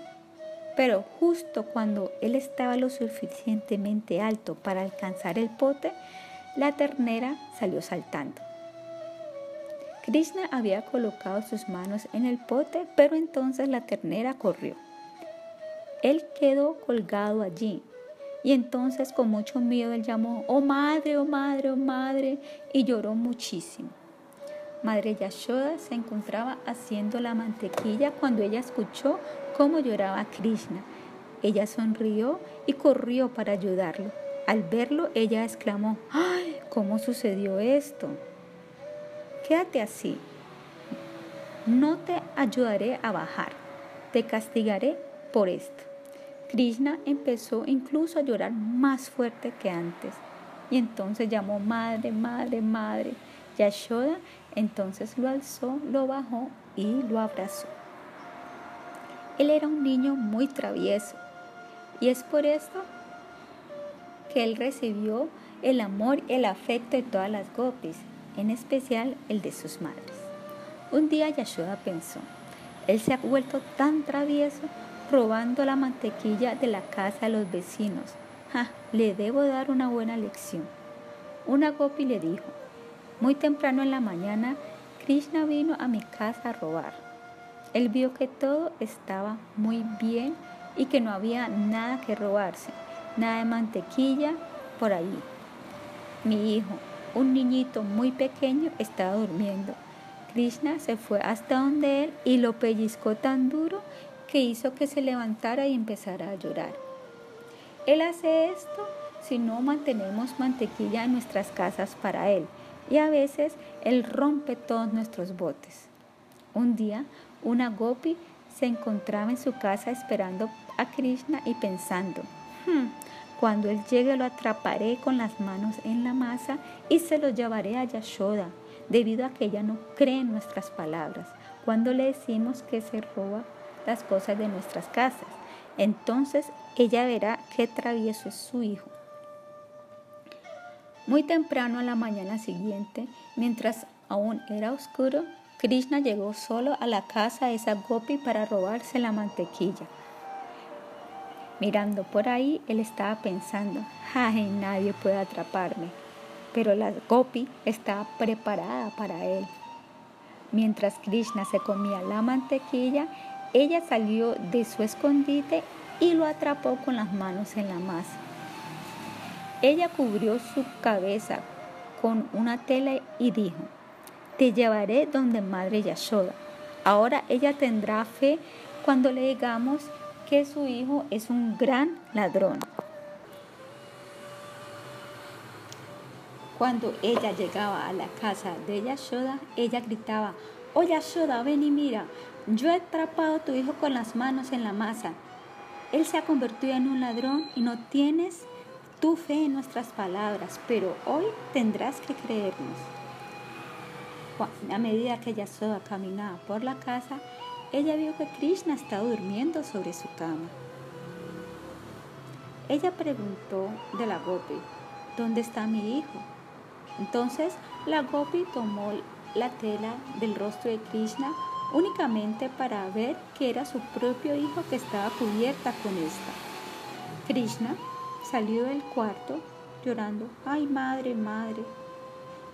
[SPEAKER 1] pero justo cuando él estaba lo suficientemente alto para alcanzar el pote, la ternera salió saltando. Krishna había colocado sus manos en el pote, pero entonces la ternera corrió. Él quedó colgado allí y entonces con mucho miedo él llamó, oh madre, oh madre, oh madre, y lloró muchísimo. Madre Yashoda se encontraba haciendo la mantequilla cuando ella escuchó cómo lloraba Krishna. Ella sonrió y corrió para ayudarlo. Al verlo, ella exclamó, ¡ay! ¿Cómo sucedió esto? Quédate así. No te ayudaré a bajar. Te castigaré por esto. Krishna empezó incluso a llorar más fuerte que antes. Y entonces llamó madre, madre, madre. Yashoda entonces lo alzó, lo bajó y lo abrazó. Él era un niño muy travieso y es por esto que él recibió el amor y el afecto de todas las gopis, en especial el de sus madres. Un día Yashoda pensó, él se ha vuelto tan travieso robando la mantequilla de la casa de los vecinos. Ja, le debo dar una buena lección. Una gopi le dijo, muy temprano en la mañana, Krishna vino a mi casa a robar. Él vio que todo estaba muy bien y que no había nada que robarse, nada de mantequilla por allí. Mi hijo, un niñito muy pequeño, estaba durmiendo. Krishna se fue hasta donde él y lo pellizcó tan duro que hizo que se levantara y empezara a llorar. Él hace esto si no mantenemos mantequilla en nuestras casas para él y a veces él rompe todos nuestros botes. Un día, una gopi se encontraba en su casa esperando a Krishna y pensando, hmm, cuando él llegue lo atraparé con las manos en la masa y se lo llevaré a Yashoda, debido a que ella no cree en nuestras palabras cuando le decimos que se roba las cosas de nuestras casas. Entonces ella verá qué travieso es su hijo. Muy temprano a la mañana siguiente, mientras aún era oscuro, Krishna llegó solo a la casa de esa gopi para robarse la mantequilla. Mirando por ahí, él estaba pensando, ¡ay, nadie puede atraparme! Pero la gopi estaba preparada para él. Mientras Krishna se comía la mantequilla, ella salió de su escondite y lo atrapó con las manos en la masa. Ella cubrió su cabeza con una tela y dijo, te llevaré donde Madre Yashoda. Ahora ella tendrá fe cuando le digamos que su hijo es un gran ladrón. Cuando ella llegaba a la casa de Yashoda, ella gritaba, oh Yashoda, ven y mira, yo he atrapado a tu hijo con las manos en la masa. Él se ha convertido en un ladrón y no tienes tu fe en nuestras palabras, pero hoy tendrás que creernos. A medida que Yasoda caminaba por la casa, ella vio que Krishna estaba durmiendo sobre su cama. Ella preguntó de la Gopi, ¿dónde está mi hijo? Entonces la Gopi tomó la tela del rostro de Krishna únicamente para ver que era su propio hijo que estaba cubierta con esta. Krishna salió del cuarto llorando, ay madre, madre,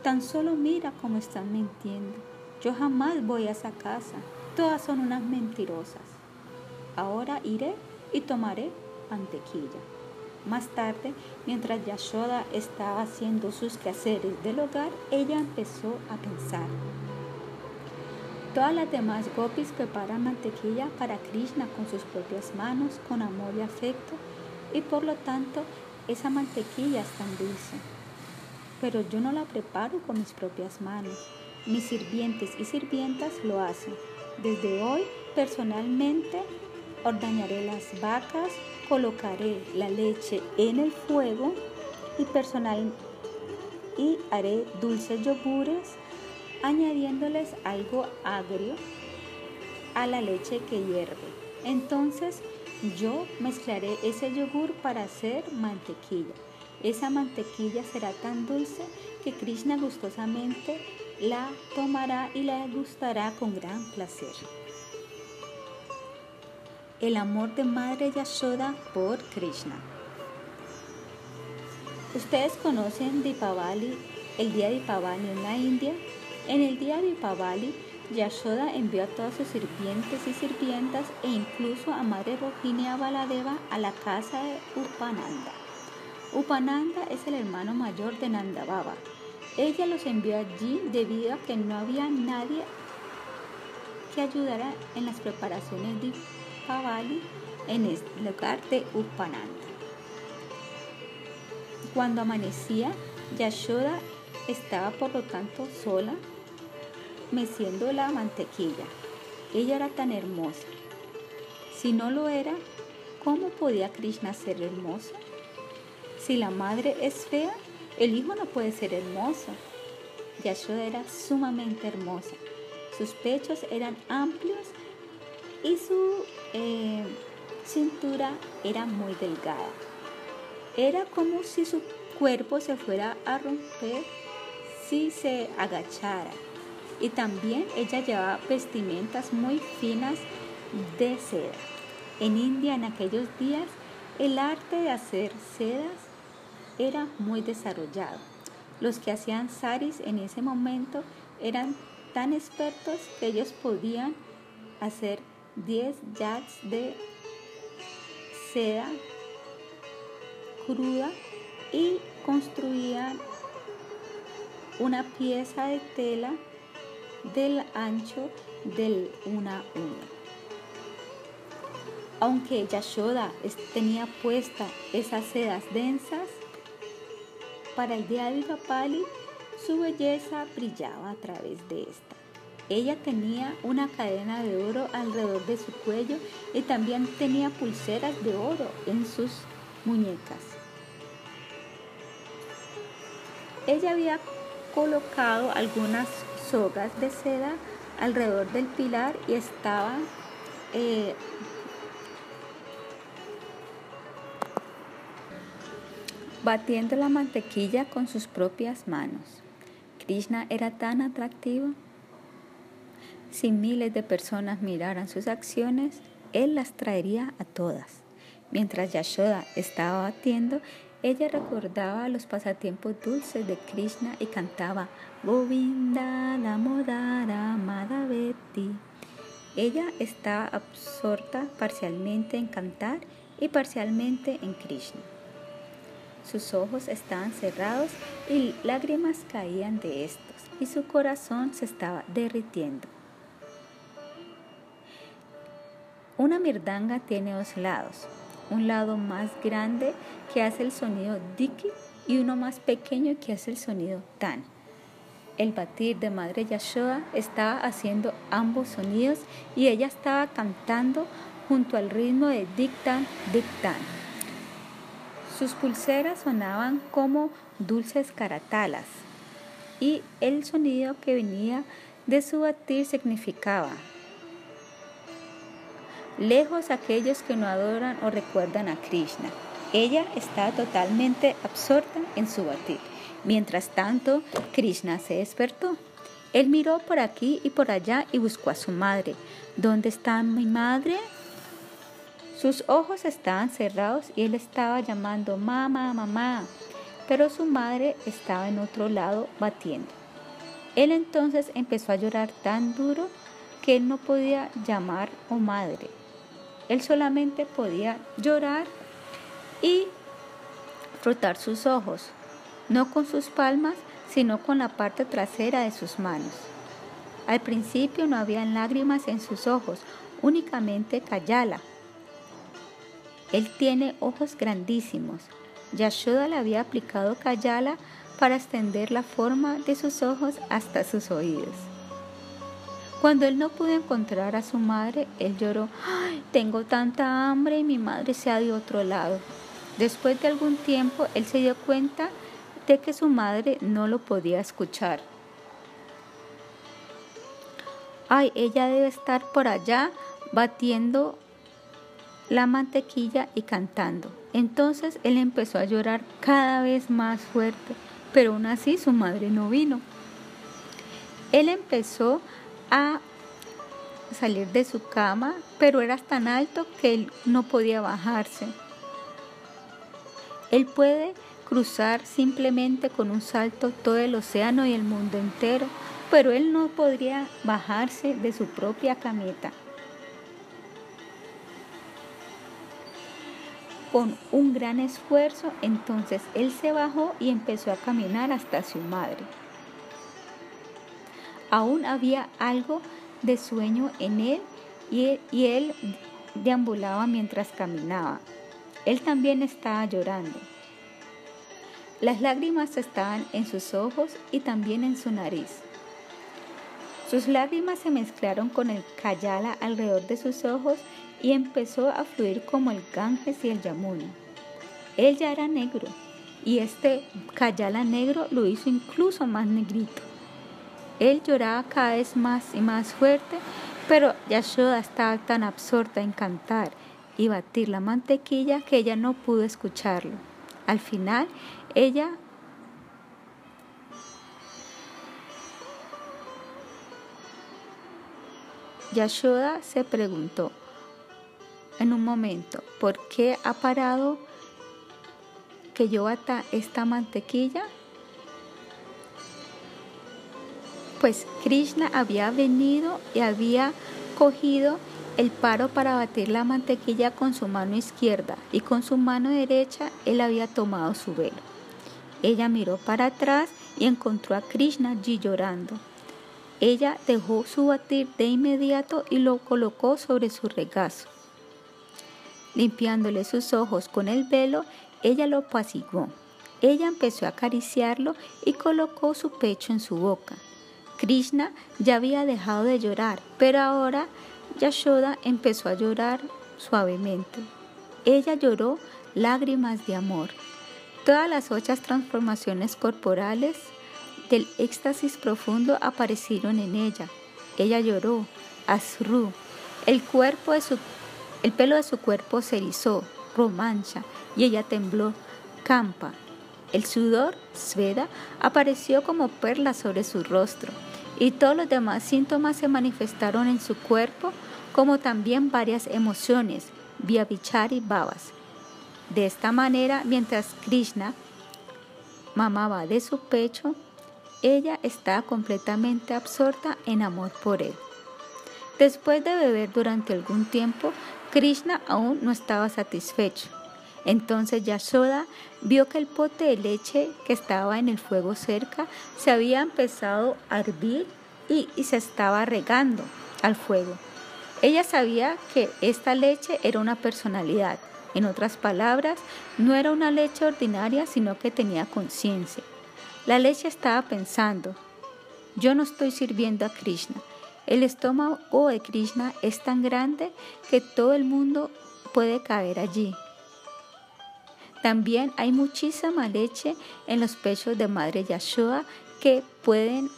[SPEAKER 1] tan solo mira cómo están mintiendo. Yo jamás voy a esa casa, todas son unas mentirosas. Ahora iré y tomaré mantequilla. Más tarde, mientras Yashoda estaba haciendo sus quehaceres del hogar, ella empezó a pensar. Todas las demás gopis preparan mantequilla para Krishna con sus propias manos, con amor y afecto, y por lo tanto esa mantequilla es tan dulce. Pero yo no la preparo con mis propias manos. Mis sirvientes y sirvientas lo hacen. Desde hoy, personalmente, ordeñaré las vacas, colocaré la leche en el fuego y personal y haré dulces yogures añadiéndoles algo agrio a la leche que hierve. Entonces yo mezclaré ese yogur para hacer mantequilla. Esa mantequilla será tan dulce que Krishna gustosamente la tomará y la gustará con gran placer. El amor de Madre Yashoda por Krishna. Ustedes conocen Dipavali, el día de Dipavali en la India. En el día de Pavali, Yashoda envió a todos sus sirvientes y sirvientas e incluso a Madre Rohini Baladeva a la casa de Upananda. Upananda es el hermano mayor de Nandababa. Ella los envió allí debido a que no había nadie que ayudara en las preparaciones de Pavali en el lugar de Upananda. Cuando amanecía, Yashoda estaba por lo tanto sola meciendo la mantequilla. Ella era tan hermosa. Si no lo era, ¿cómo podía Krishna ser hermoso? Si la madre es fea, el hijo no puede ser hermoso. Yashoda era sumamente hermosa. Sus pechos eran amplios y su eh, cintura era muy delgada. Era como si su cuerpo se fuera a romper si se agachara y también ella llevaba vestimentas muy finas de seda. En India en aquellos días el arte de hacer sedas era muy desarrollado. Los que hacían saris en ese momento eran tan expertos que ellos podían hacer 10 yards de seda cruda y construían una pieza de tela del ancho de una uña. Aunque Yashoda tenía puesta esas sedas densas, para el día de Gapali su belleza brillaba a través de esta. Ella tenía una cadena de oro alrededor de su cuello y también tenía pulseras de oro en sus muñecas. Ella había colocado algunas de seda alrededor del pilar y estaba eh, batiendo la mantequilla con sus propias manos. Krishna era tan atractivo. Si miles de personas miraran sus acciones, él las traería a todas. Mientras Yashoda estaba batiendo, ella recordaba los pasatiempos dulces de Krishna y cantaba Govinda Damodara Madhaveti. Ella estaba absorta parcialmente en cantar y parcialmente en Krishna. Sus ojos estaban cerrados y lágrimas caían de estos y su corazón se estaba derritiendo. Una mirdanga tiene dos lados, un lado más grande que hace el sonido diki y uno más pequeño que hace el sonido tan. El batir de Madre Yashoda estaba haciendo ambos sonidos y ella estaba cantando junto al ritmo de dictan, dictan. Sus pulseras sonaban como dulces caratalas y el sonido que venía de su batir significaba lejos aquellos que no adoran o recuerdan a Krishna. Ella estaba totalmente absorta en su batir. Mientras tanto, Krishna se despertó. Él miró por aquí y por allá y buscó a su madre. ¿Dónde está mi madre? Sus ojos estaban cerrados y él estaba llamando mamá, mamá, pero su madre estaba en otro lado batiendo. Él entonces empezó a llorar tan duro que él no podía llamar o madre. Él solamente podía llorar y frotar sus ojos, no con sus palmas, sino con la parte trasera de sus manos. Al principio no había lágrimas en sus ojos, únicamente Kayala, él tiene ojos grandísimos. Yashoda le había aplicado Kayala para extender la forma de sus ojos hasta sus oídos. Cuando él no pudo encontrar a su madre, él lloró, tengo tanta hambre y mi madre se ha de otro lado. Después de algún tiempo, él se dio cuenta de que su madre no lo podía escuchar. Ay, ella debe estar por allá batiendo la mantequilla y cantando. Entonces él empezó a llorar cada vez más fuerte, pero aún así su madre no vino. Él empezó a salir de su cama, pero era tan alto que él no podía bajarse. Él puede cruzar simplemente con un salto todo el océano y el mundo entero, pero él no podría bajarse de su propia camita. Con un gran esfuerzo, entonces él se bajó y empezó a caminar hasta su madre. Aún había algo de sueño en él y, él deambulaba mientras caminaba. Él también estaba llorando. Las lágrimas estaban en sus ojos y también en su nariz. Sus lágrimas se mezclaron con el cayala alrededor de sus ojos y empezó a fluir como el Ganges y el Yamuna. Él ya era negro y este Kayala negro lo hizo incluso más negrito. Él lloraba cada vez más y más fuerte, pero Yashoda estaba tan absorta en cantar y batir la mantequilla que ella no pudo escucharlo. Al final, ella Yashoda se preguntó en un momento, ¿por qué ha parado que yo ata esta mantequilla? Pues Krishna había venido y había cogido el paro para batir la mantequilla con su mano izquierda y con su mano derecha él había tomado su velo. Ella miró para atrás y encontró a Krishna allí llorando. Ella dejó su batir de inmediato y lo colocó sobre su regazo. Limpiándole sus ojos con el velo, ella lo apaciguó. Ella empezó a acariciarlo y colocó su pecho en su boca. Krishna ya había dejado de llorar, pero ahora Yashoda empezó a llorar suavemente. Ella lloró lágrimas de amor. Todas las ocho transformaciones corporales del éxtasis profundo aparecieron en ella. Ella lloró, asru. El, cuerpo de su, el pelo de su cuerpo se erizó, romancha, y ella tembló, campa. El sudor, sveda, apareció como perla sobre su rostro, y todos los demás síntomas se manifestaron en su cuerpo, como también varias emociones, viavichari babas. De esta manera, mientras Krishna mamaba de su pecho, ella estaba completamente absorta en amor por él. Después de beber durante algún tiempo, Krishna aún no estaba satisfecho. Entonces Yashoda vio que el pote de leche que estaba en el fuego cerca se había empezado a hervir y, y se estaba regando al fuego. Ella sabía que esta leche era una personalidad. En otras palabras, no era una leche ordinaria, sino que tenía conciencia. La leche estaba pensando, yo no estoy sirviendo a Krishna. El estómago de Krishna es tan grande que todo el mundo puede caer allí. También hay muchísima leche en los pechos de Madre Yashoda que pueden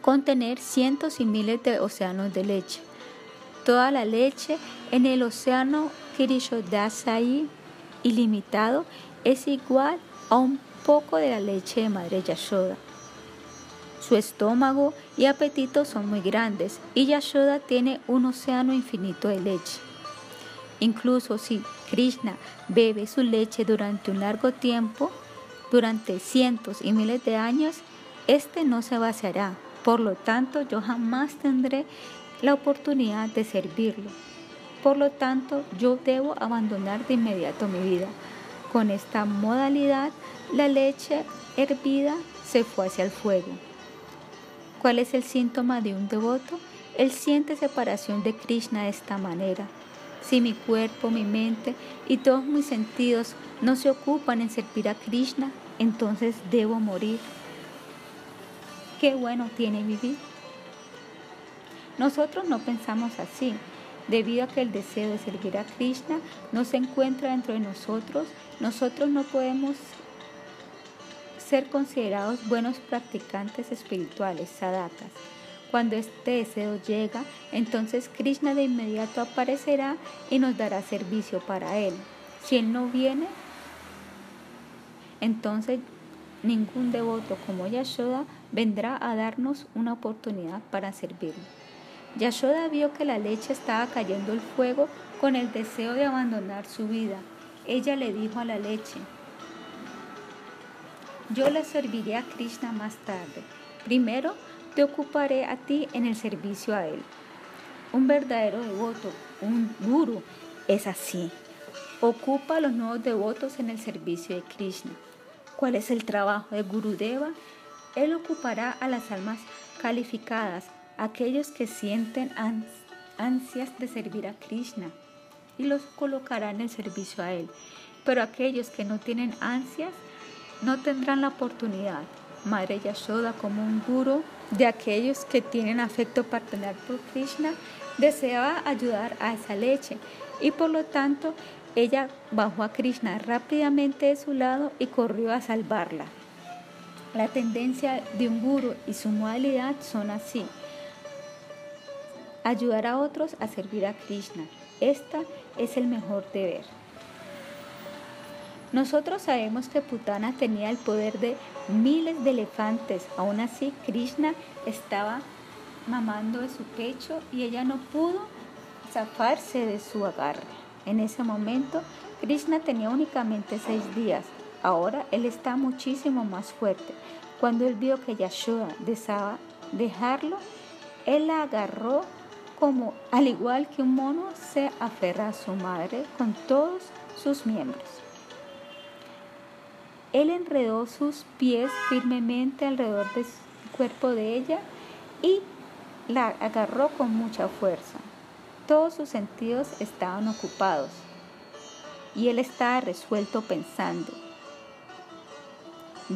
[SPEAKER 1] contener cientos y miles de océanos de leche. Toda la leche en el océano Kirishodasai ilimitado es igual a un poco de la leche de Madre Yashoda. Su estómago y apetito son muy grandes y Yashoda tiene un océano infinito de leche. Incluso si Krishna bebe su leche durante un largo tiempo, durante cientos y miles de años, este no se vaciará. Por lo tanto, yo jamás tendré la oportunidad de servirlo. Por lo tanto, yo debo abandonar de inmediato mi vida. Con esta modalidad, la leche hervida se fue hacia el fuego. ¿Cuál es el síntoma de un devoto? Él siente separación de Krishna de esta manera. Si mi cuerpo, mi mente y todos mis sentidos no se ocupan en servir a Krishna, entonces debo morir. Qué bueno tiene vivir. Nosotros no pensamos así. Debido a que el deseo de servir a Krishna no se encuentra dentro de nosotros, nosotros no podemos ser considerados buenos practicantes espirituales, sadakas. Cuando este deseo llega, entonces Krishna de inmediato aparecerá y nos dará servicio para él. Si él no viene, entonces ningún devoto como Yashoda vendrá a darnos una oportunidad para servirlo. Yashoda vio que la leche estaba cayendo el fuego con el deseo de abandonar su vida. Ella le dijo a la leche, yo le serviré a Krishna más tarde. Primero te ocuparé a ti en el servicio a Él. Un verdadero devoto, un guru, es así. Ocupa a los nuevos devotos en el servicio de Krishna. ¿Cuál es el trabajo de Gurudeva? Él ocupará a las almas calificadas, aquellos que sienten ansias de servir a Krishna, y los colocará en el servicio a Él. Pero aquellos que no tienen ansias no tendrán la oportunidad. Madre Yashoda, como un guru de aquellos que tienen afecto paternal por Krishna, deseaba ayudar a esa leche y por lo tanto ella bajó a Krishna rápidamente de su lado y corrió a salvarla. La tendencia de un guru y su modalidad son así. Ayudar a otros a servir a Krishna. Esta es el mejor deber. Nosotros sabemos que Putana tenía el poder de miles de elefantes, aún así Krishna estaba mamando de su pecho y ella no pudo zafarse de su agarre. En ese momento, Krishna tenía únicamente seis días. Ahora él está muchísimo más fuerte. Cuando él vio que Yashoda deseaba dejarlo, él la agarró como, al igual que un mono, se aferra a su madre con todos sus miembros. Él enredó sus pies firmemente alrededor del cuerpo de ella y la agarró con mucha fuerza. Todos sus sentidos estaban ocupados y él estaba resuelto pensando,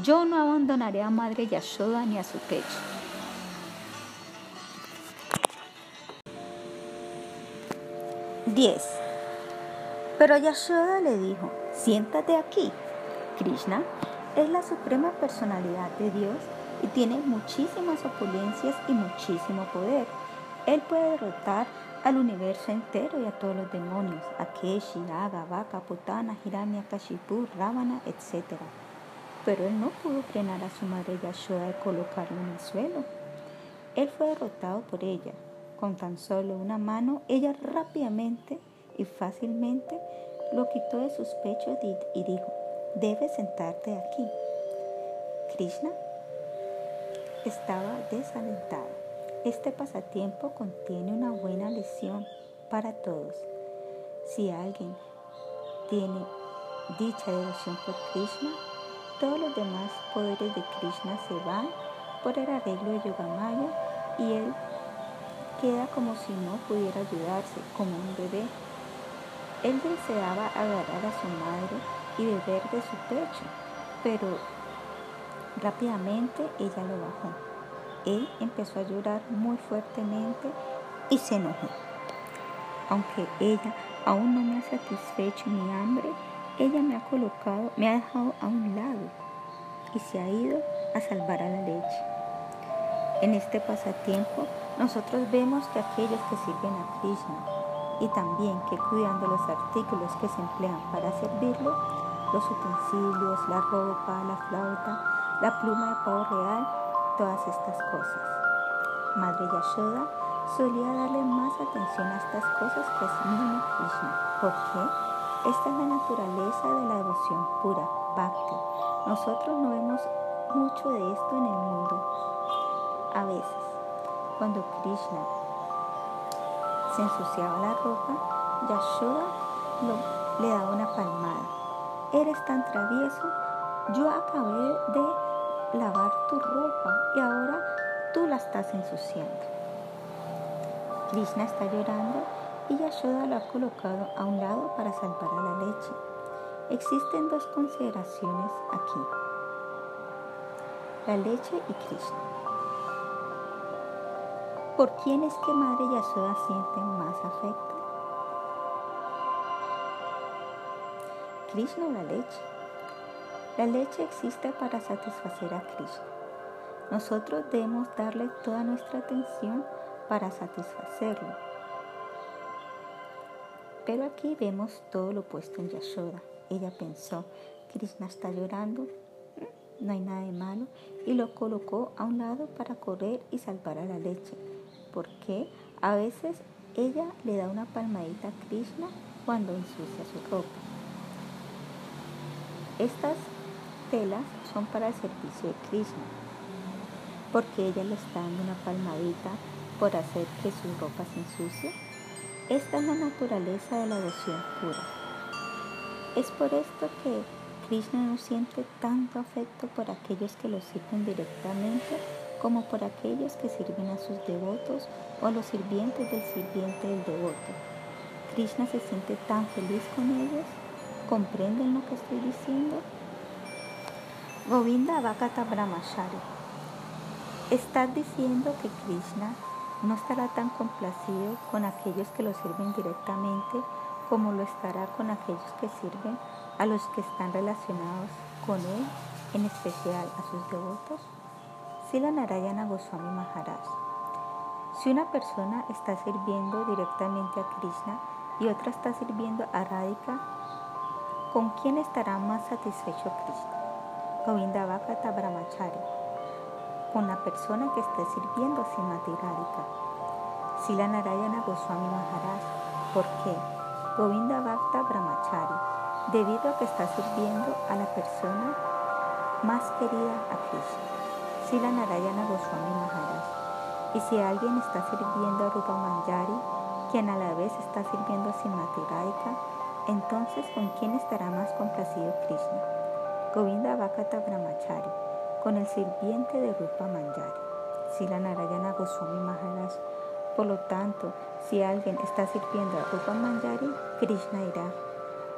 [SPEAKER 1] yo no abandonaré a Madre Yashoda ni a su pecho. Diez. Pero Yashoda le dijo, siéntate aquí. Krishna es la suprema personalidad de Dios y tiene muchísimas opulencias y muchísimo poder. Él puede derrotar al universo entero y a todos los demonios, Akeshi, Aga, Vaka, Putana, Hiranya, Kashipu, Ravana, etc. Pero él no pudo frenar a su madre Yashoda de colocarlo en el suelo. Él fue derrotado por ella. Con tan solo una mano, ella rápidamente y fácilmente lo quitó de sus pechos y dijo, debes sentarte aquí. Krishna estaba desalentado. Este pasatiempo contiene una buena lección para todos. Si alguien tiene dicha devoción por Krishna, todos los demás poderes de Krishna se van por el arreglo de Yogamaya y él queda como si no pudiera ayudarse, como un bebé. Él deseaba agarrar a su madre y beber de su pecho, pero rápidamente ella lo bajó. Él empezó a llorar muy fuertemente y se enojó. Aunque ella aún no me ha satisfecho mi hambre, ella me ha colocado, me ha dejado a un lado y se ha ido a salvar a la leche. En este pasatiempo, nosotros vemos que aquellos que sirven a Krishna y también que cuidando los artículos que se emplean para servirlo, los utensilios, la ropa, la flauta, la pluma de pavo real, todas estas cosas. Madre Yashoda solía darle más atención a estas cosas que a mismo Krishna. ¿Por qué? Esta es la naturaleza de la devoción pura, bhakti. Nosotros no vemos mucho de esto en el mundo. A veces, cuando Krishna se ensuciaba la ropa, Yashoda le daba una palmada. Eres tan travieso, yo acabé de lavar tu ropa y ahora tú la estás ensuciando. Krishna está llorando y Yashoda lo ha colocado a un lado para salvar a la leche. Existen dos consideraciones aquí. La leche y Krishna. ¿Por quién es que Madre Yashoda siente más afecto? Krishna la leche. La leche existe para satisfacer a Krishna. Nosotros debemos darle toda nuestra atención para satisfacerlo. Pero aquí vemos todo lo opuesto en Yashoda. Ella pensó, Krishna está llorando, no hay nada de malo, y lo colocó a un lado para correr y salvar a la leche. Porque a veces ella le da una palmadita a Krishna cuando ensucia su ropa. Estas telas son para el servicio de Krishna, porque ella le está dando una palmadita por hacer que su ropa se ensucie. Esta es la naturaleza de la devoción pura. Es por esto que Krishna no siente tanto afecto por aquellos que lo sirven directamente como por aquellos que sirven a sus devotos o a los sirvientes del sirviente del devoto. Krishna se siente tan feliz con ellos. ¿Comprenden lo que estoy diciendo? Govinda Bhakata Brahmachari. Estás diciendo que Krishna no estará tan complacido con aquellos que lo sirven directamente como lo estará con aquellos que sirven a los que están relacionados con él, en especial a sus devotos. Sila Narayana Goswami Maharaj. Si una persona está sirviendo directamente a Krishna y otra está sirviendo a Radhika, ¿con quién estará más satisfecho Krishna? Govinda Brahmachari. con la persona que esté sirviendo a Simati Radhika. Sila Narayana Goswami Maharaj. ¿Por qué? Govinda Bhakta Brahmachari, debido a que está sirviendo a la persona más querida a Krishna. Sila Narayana Goswami Maharaj. Y si alguien está sirviendo a Rupa Manjari, quien a la vez está sirviendo a Simati Radhika, entonces ¿con quién estará más complacido Krishna? Govinda Bhakta Brahmachari, con el sirviente de Rupa Manjari. Sila Narayana Goswami Maharaj. Por lo tanto, si alguien está sirviendo a Rupa Manjari, Krishna dirá,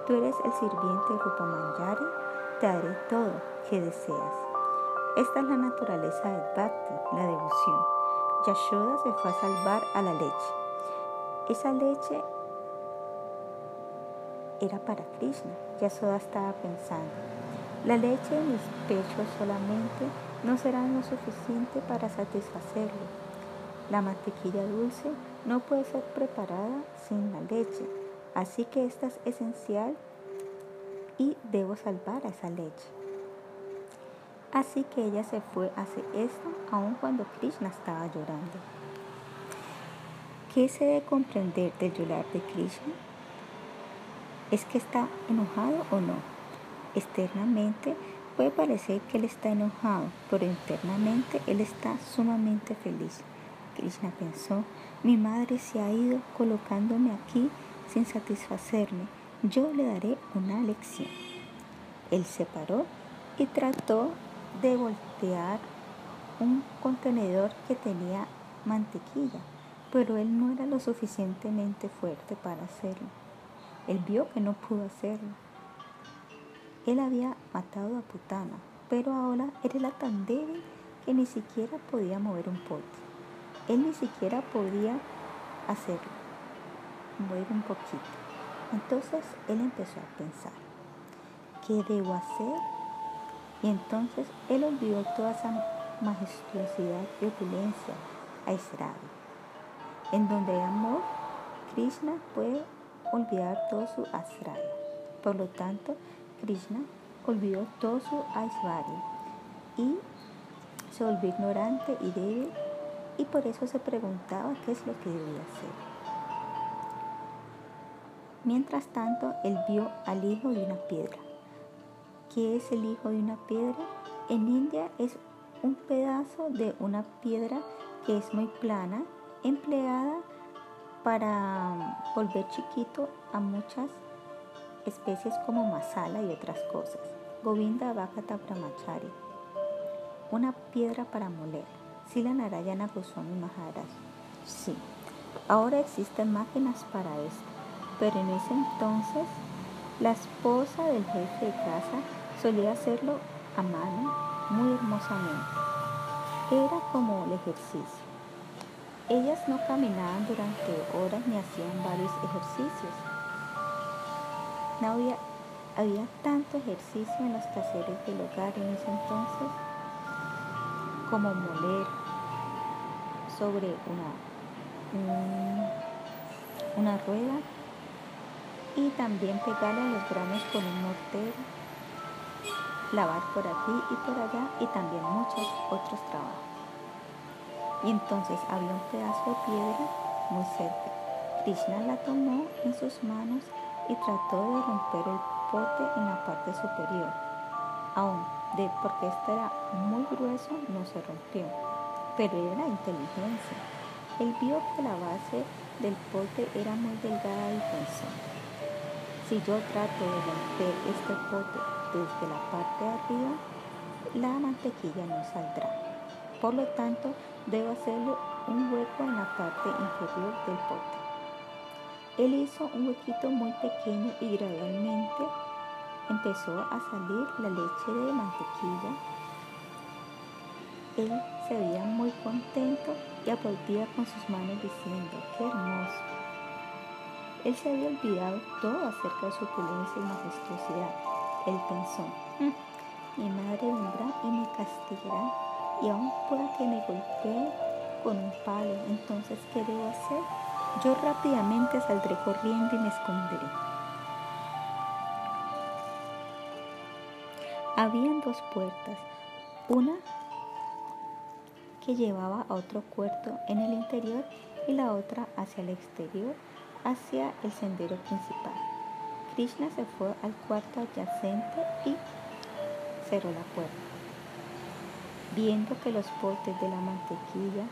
[SPEAKER 1] tú eres el sirviente de Rupa Manjari, te daré todo que deseas. Esta es la naturaleza del bhakti, la devoción. Yashoda se fue a salvar a la leche. Esa leche era para Krishna. Yashoda estaba pensando, la leche de mis pechos solamente no será lo suficiente para satisfacerlo. La mantequilla dulce no puede ser preparada sin la leche, así que esta es esencial y debo salvar a esa leche. Así que ella se fue a hacer esto aun cuando Krishna estaba llorando. ¿Qué se debe comprender del llorar de Krishna? ¿Es que está enojado o no? Externamente puede parecer que él está enojado, pero internamente él está sumamente feliz. Krishna pensó, mi madre se ha ido colocándome aquí sin satisfacerme. Yo le daré una lección. Él se paró y trató de voltear un contenedor que tenía mantequilla, pero él no era lo suficientemente fuerte para hacerlo. Él vio que no pudo hacerlo. Él había matado a Putana, pero ahora era tan débil que ni siquiera podía mover un pote. Él ni siquiera podía hacerlo, mover un poquito. Entonces él empezó a pensar, ¿qué debo hacer? Y entonces él olvidó toda esa majestuosidad y opulencia a Israel. En donde hay amor, Krishna puede olvidar todo su Aisraya. Por lo tanto, Krishna olvidó todo su Aishwarya y se volvió ignorante y débil y por eso se preguntaba qué es lo que debía hacer. Mientras tanto, él vio al hijo de una piedra. ¿Qué es el hijo de una piedra? En India es un pedazo de una piedra que es muy plana, empleada para volver chiquito a muchas especies como masala y otras cosas. Govinda Bhakata Brahmachari, una piedra para moler. Sila Narayana Goswami Maharaj. Sí, ahora existen máquinas para esto, pero en ese entonces la esposa del jefe de casa solía hacerlo a mano muy hermosamente. Era como el ejercicio. Ellas no caminaban durante horas ni hacían varios ejercicios. No había, había tanto ejercicio en los caseros del hogar en ese entonces como moler sobre una, una rueda y también pegarle los granos con un mortero, lavar por aquí y por allá y también muchos otros trabajos. Y entonces había un pedazo de piedra muy cerca. Krishna la tomó en sus manos y trató de romper el pote en la parte superior. Aún de porque este era muy grueso, no se rompió, pero era inteligencia. Él vio que la base del pote era muy delgada y pensó, si yo trato de romper este pote desde la parte de arriba, la mantequilla no saldrá. Por lo tanto, debo hacerle un hueco en la parte inferior del pote. Él hizo un huequito muy pequeño y gradualmente empezó a salir la leche de mantequilla. Él se veía muy contento y aplaudía con sus manos diciendo, qué hermoso. Él se había olvidado todo acerca de su opulencia y majestuosidad. Él pensó, mm, mi madre vendrá y me castigará y aún pueda que me golpee con un palo. Entonces, ¿qué debo hacer? Yo rápidamente saldré corriendo y me esconderé. Habían dos puertas, una que llevaba a otro cuarto en el interior y la otra hacia el exterior, hacia el sendero principal. Krishna se fue al cuarto adyacente y cerró la puerta. Viendo que los potes de la mantequilla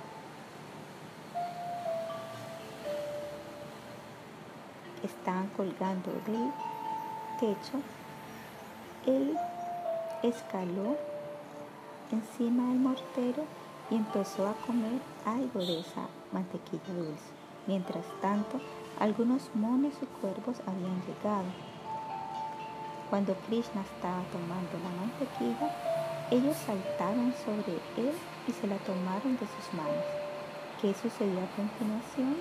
[SPEAKER 1] estaban colgando del techo, él escaló encima del mortero y empezó a comer algo de esa mantequilla dulce. Mientras tanto, algunos monos y cuervos habían llegado. Cuando Krishna estaba tomando la mantequilla, ellos saltaron sobre él y se la tomaron de sus manos. ¿Qué sucedió a continuación?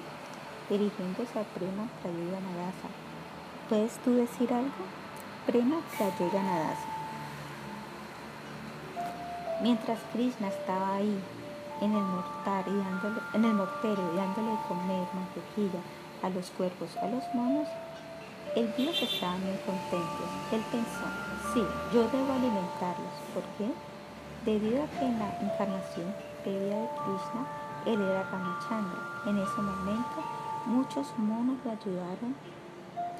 [SPEAKER 1] Dirigiéndose a Prema Nadasa. ¿Puedes tú decir algo? Prema Nadasa. Mientras Krishna estaba ahí en el, mortar y dándole, en el mortero y dándole de comer mantequilla a los cuerpos, a los monos, el Dios estaba muy contento. Él pensó, sí, yo debo alimentarlos. ¿Por qué? Debido a que en la encarnación previa de Krishna, él era Ramachandra. En ese momento, muchos monos lo ayudaron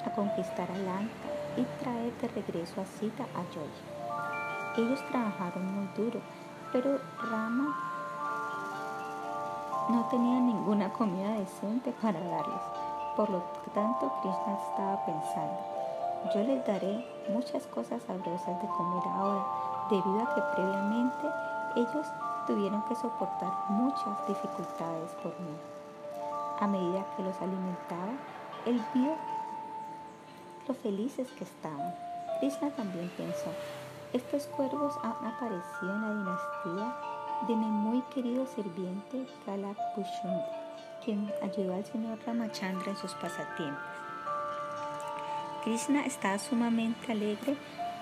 [SPEAKER 1] a conquistar a Lanka y traer de regreso a Sita a Yogi. Ellos trabajaron muy duro, pero Rama no tenía ninguna comida decente para darles. Por lo tanto, Krishna estaba pensando, yo les daré muchas cosas sabrosas de comer ahora, debido a que previamente ellos tuvieron que soportar muchas dificultades por mí. A medida que los alimentaba, él vio lo felices que estaban. Krishna también pensó, estos cuervos han aparecido en la dinastía de mi muy querido sirviente Kalak quien ayudó al señor Ramachandra en sus pasatiempos. Krishna estaba sumamente alegre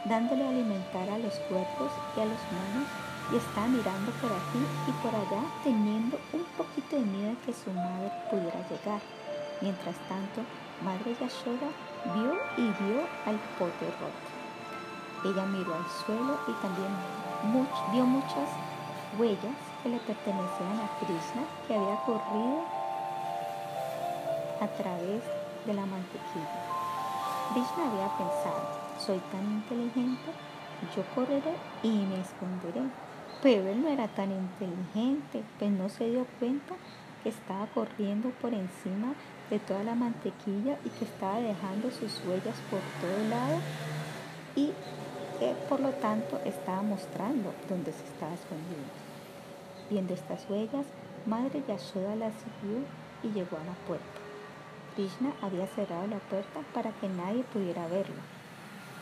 [SPEAKER 1] dándole a alimentar a los cuervos y a los monos y estaba mirando por aquí y por allá teniendo un poquito de miedo de que su madre pudiera llegar. Mientras tanto, Madre Yashoda vio y vio al pote roto. Ella miró al suelo y también vio muchas huellas que le pertenecían a Krishna que había corrido a través de la mantequilla. Krishna había pensado, soy tan inteligente, yo correré y me esconderé. Pero él no era tan inteligente, pues no se dio cuenta que estaba corriendo por encima de toda la mantequilla y que estaba dejando sus huellas por todo lado y por lo tanto estaba mostrando dónde se estaba escondiendo. Viendo estas huellas, Madre Yashoda la siguió y llegó a la puerta. Krishna había cerrado la puerta para que nadie pudiera verlo.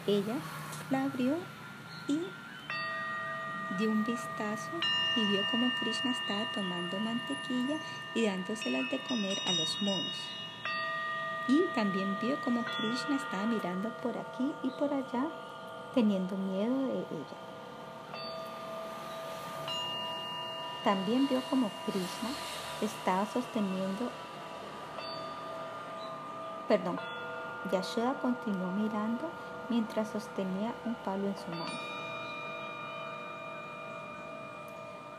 [SPEAKER 1] Ella la abrió y dio un vistazo y vio cómo Krishna estaba tomando mantequilla y dándoselas de comer a los monos. Y también vio cómo Krishna estaba mirando por aquí y por allá teniendo miedo de ella. También vio como Krishna estaba sosteniendo, perdón, Yashoda continuó mirando mientras sostenía un palo en su mano.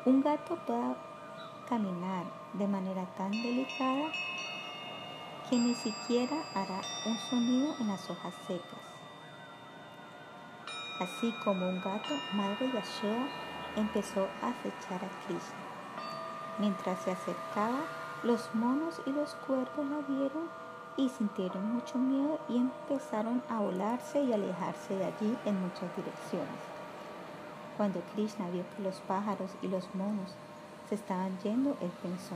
[SPEAKER 1] Un gato puede caminar de manera tan delicada que ni siquiera hará un sonido en las hojas secas. Así como un gato, Madre Yashoda empezó a acechar a Krishna. Mientras se acercaba, los monos y los cuervos la vieron y sintieron mucho miedo y empezaron a volarse y alejarse de allí en muchas direcciones. Cuando Krishna vio que los pájaros y los monos se estaban yendo, él pensó,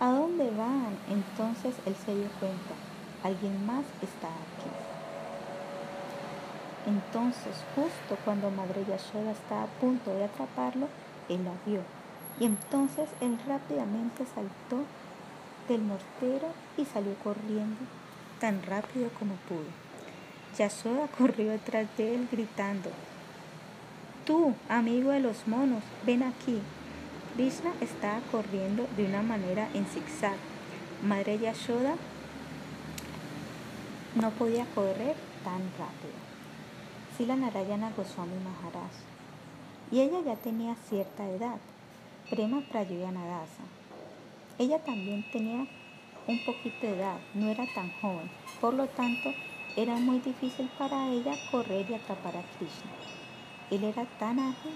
[SPEAKER 1] ¿a dónde van? Entonces él se dio cuenta, alguien más está aquí. Entonces, justo cuando Madre Yashoda estaba a punto de atraparlo, él la vio. Y entonces él rápidamente saltó del mortero y salió corriendo tan rápido como pudo. Yashoda corrió detrás de él gritando, Tú, amigo de los monos, ven aquí. Krishna estaba corriendo de una manera en zigzag. Madre Yashoda no podía correr tan rápido. Sila Narayana Goswami Maharaj. Y ella ya tenía cierta edad. Prema Prayoyanadasa. Ella también tenía un poquito de edad, no era tan joven, por lo tanto era muy difícil para ella correr y atrapar a Krishna. Él era tan ágil.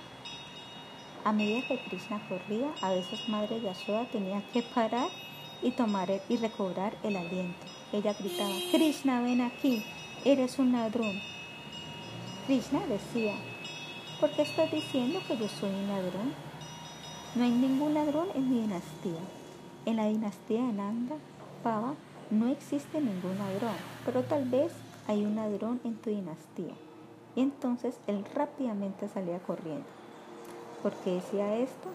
[SPEAKER 1] A medida que Krishna corría, a veces Madre Yashoda tenía que parar y tomar y recobrar el aliento. Ella gritaba, Krishna, ven aquí, eres un ladrón. Krishna decía, ¿por qué estás diciendo que yo soy un ladrón? No hay ningún ladrón en mi dinastía. En la dinastía de Nanda, No existe ningún ladrón, pero tal vez hay un ladrón en tu dinastía. Y entonces él rápidamente salía corriendo. ¿Por qué decía esto?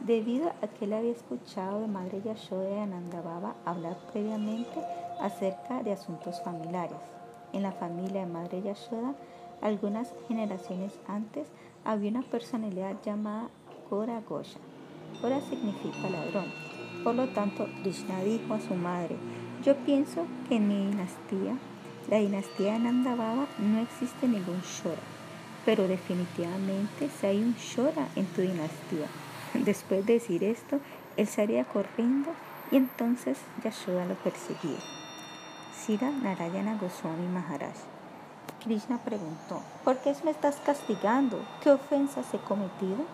[SPEAKER 1] Debido a que él había escuchado de Madre Yashoda y Ananda Baba hablar previamente acerca de asuntos familiares. En la familia de Madre Yashoda, algunas generaciones antes, había una personalidad llamada Gora Gosha. Gora significa ladrón. Por lo tanto, Krishna dijo a su madre, yo pienso que en mi dinastía, la dinastía de Nandababa, no existe ningún Shora, pero definitivamente si hay un Shora en tu dinastía. Después de decir esto, él salía corriendo y entonces Yashoda lo perseguía. Sira Narayana Goswami Maharaj. Krishna preguntó, ¿por qué me estás castigando? ¿Qué ofensas he cometido?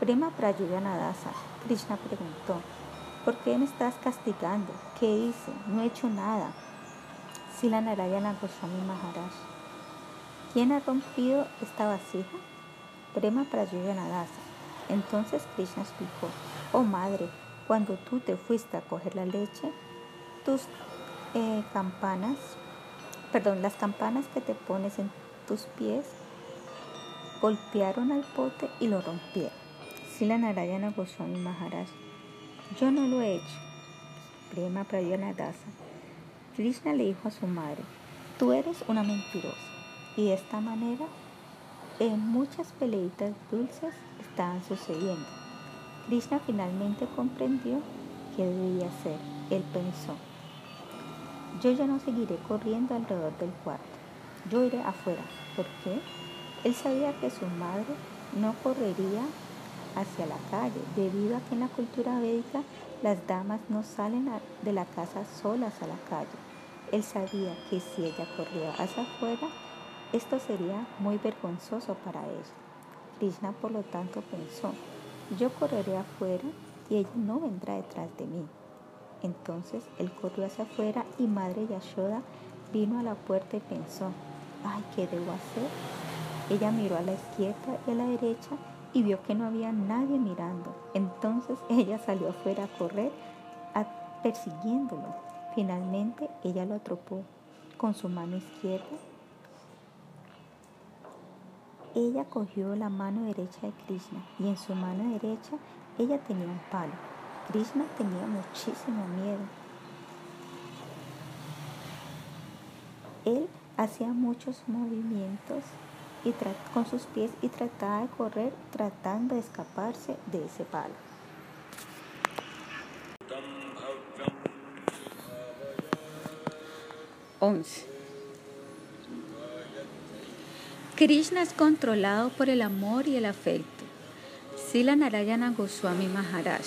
[SPEAKER 1] Prema Prayuganadasa. Krishna preguntó, ¿por qué me estás castigando? ¿Qué hice? No he hecho nada. Sila Narayana Goswami Maharaj. ¿Quién ha rompido esta vasija? Prema Prayuganadasa. Entonces Krishna explicó, oh madre, cuando tú te fuiste a coger la leche, tus eh, campanas, perdón, las campanas que te pones en tus pies golpearon al pote y lo rompieron. Sila Narayana Goswami Maharaj, yo no lo he hecho. Prema Dasa. Krishna le dijo a su madre, tú eres una mentirosa. Y de esta manera, en muchas peleitas dulces estaban sucediendo. Krishna finalmente comprendió qué debía hacer. Él pensó, yo ya no seguiré corriendo alrededor del cuarto, yo iré afuera. ¿Por qué? Él sabía que su madre no correría hacia la calle, debido a que en la cultura védica las damas no salen de la casa solas a la calle. Él sabía que si ella corría hacia afuera, esto sería muy vergonzoso para ella. Krishna por lo tanto pensó, yo correré afuera y ella no vendrá detrás de mí. Entonces él corrió hacia afuera y Madre Yashoda vino a la puerta y pensó, ay, ¿qué debo hacer? Ella miró a la izquierda y a la derecha y vio que no había nadie mirando. Entonces ella salió afuera a correr persiguiéndolo. Finalmente ella lo atropó con su mano izquierda ella cogió la mano derecha de Krishna y en su mano derecha ella tenía un palo. Krishna tenía muchísimo miedo. Él hacía muchos movimientos y con sus pies y trataba de correr tratando de escaparse de ese palo. 11. Krishna es controlado por el amor y el afecto. Sila Narayana Goswami Maharaj.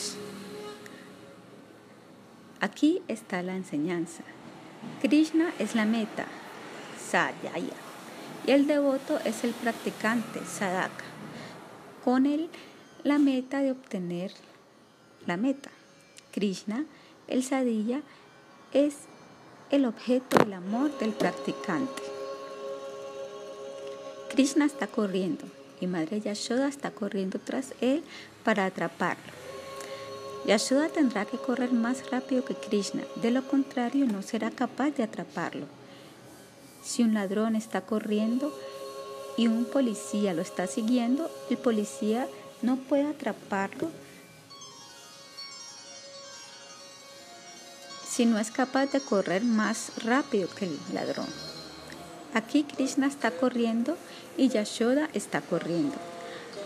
[SPEAKER 1] Aquí está la enseñanza. Krishna es la meta, Sadhya, y el devoto es el practicante, Sadaka. Con él, la meta de obtener la meta. Krishna, el Sadhya, es el objeto del amor del practicante. Krishna está corriendo y Madre Yashoda está corriendo tras él para atraparlo. Yashoda tendrá que correr más rápido que Krishna, de lo contrario no será capaz de atraparlo. Si un ladrón está corriendo y un policía lo está siguiendo, el policía no puede atraparlo si no es capaz de correr más rápido que el ladrón. Aquí Krishna está corriendo y Yashoda está corriendo.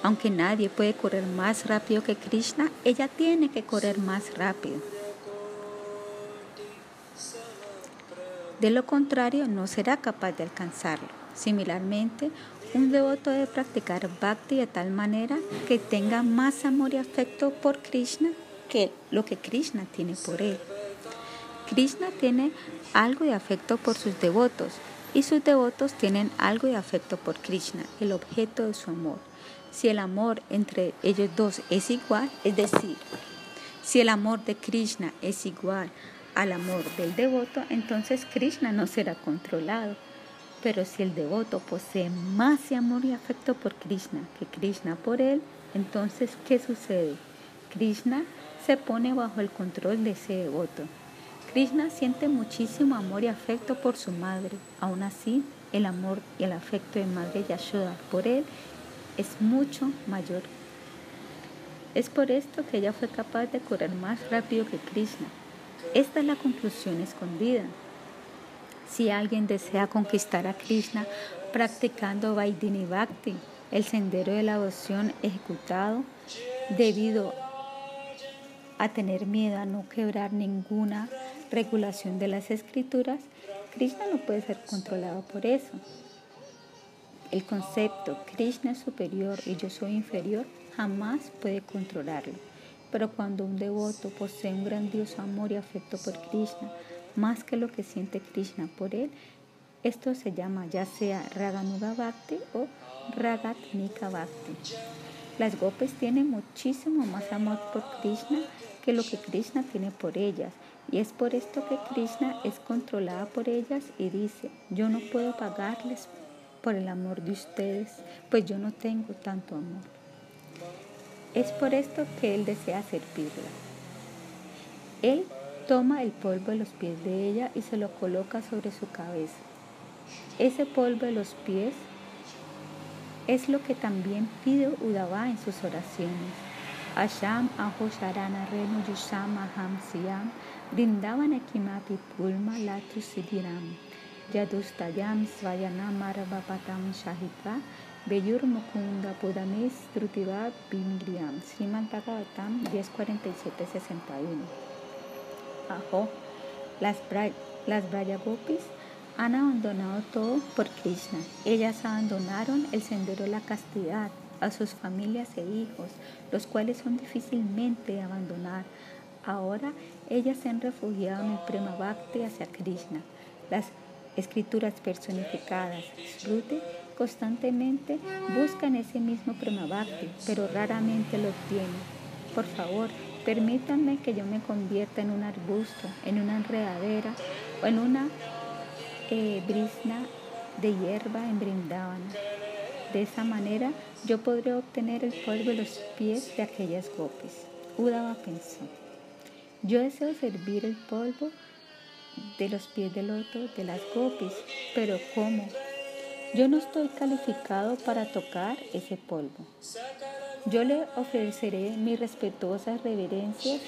[SPEAKER 1] Aunque nadie puede correr más rápido que Krishna, ella tiene que correr más rápido. De lo contrario, no será capaz de alcanzarlo. Similarmente, Un devoto debe practicar bhakti de tal manera que tenga más amor y afecto por Krishna que lo que Krishna tiene por él. Krishna tiene algo de afecto por sus devotos y sus devotos tienen algo de afecto por Krishna, el objeto de su amor. Si el amor entre ellos dos es igual, es decir, si el amor de Krishna es igual al amor del devoto, entonces Krishna no será controlado. Pero si el devoto posee más amor y afecto por Krishna que Krishna por él, entonces ¿qué sucede? Krishna se pone bajo el control de ese devoto. Krishna siente muchísimo amor y afecto por su madre. Aún así, el amor y el afecto de Madre Yashoda por él es mucho mayor. Es por esto que ella fue capaz de correr más rápido que Krishna. Esta es la conclusión escondida. Si alguien desea conquistar a Krishna practicando Vaidini Bhakti, el sendero de la devoción ejecutado, debido a tener miedo a no quebrar ninguna regulación de las escrituras, Krishna no puede ser controlado por eso. El concepto Krishna es superior y yo soy inferior jamás puede controlarlo. Pero cuando un devoto posee un grandioso amor y afecto por Krishna, más que lo que siente Krishna por él, esto se llama ya sea Raganuga Bhakti o Ragatnika Bhakti. Las gopis tienen muchísimo más amor por Krishna que lo que Krishna tiene por ellas. Y es por esto que Krishna es controlada por ellas y dice, yo no puedo pagarles por el amor de ustedes, pues yo no tengo tanto amor. Es por esto que Él desea servirla. Él toma el polvo de los pies de ella y se lo coloca sobre su cabeza. Ese polvo de los pies es lo que también pide Udava en sus oraciones. Asham aho sharana renu yusham aham siyam brindavan kimapi pulma latu sidiram yadustayam svayanam arabapatam shahitra Beyur Mukunda Pudamis Trutiva Bimriam Sriman Bhagavatam 1047-61 Ajo, las, las Brayagopis han abandonado todo por Krishna. Ellas abandonaron el sendero de la castidad a sus familias e hijos, los cuales son difícilmente de abandonar. Ahora ellas se han refugiado en el Prema Bhakti hacia Krishna. Las escrituras personificadas, Shruti, constantemente buscan ese mismo Prema Bhakti, pero raramente lo obtienen. Por favor, permítanme que yo me convierta en un arbusto, en una enredadera o en una eh, brisna de hierba en Brindavana. De esa manera yo podré obtener el polvo de los pies de aquellas gopis. Udava pensó, yo deseo servir el polvo de los pies del loto de las gopis, pero ¿cómo? Yo no estoy calificado para tocar ese polvo. Yo le ofreceré mis respetuosas reverencias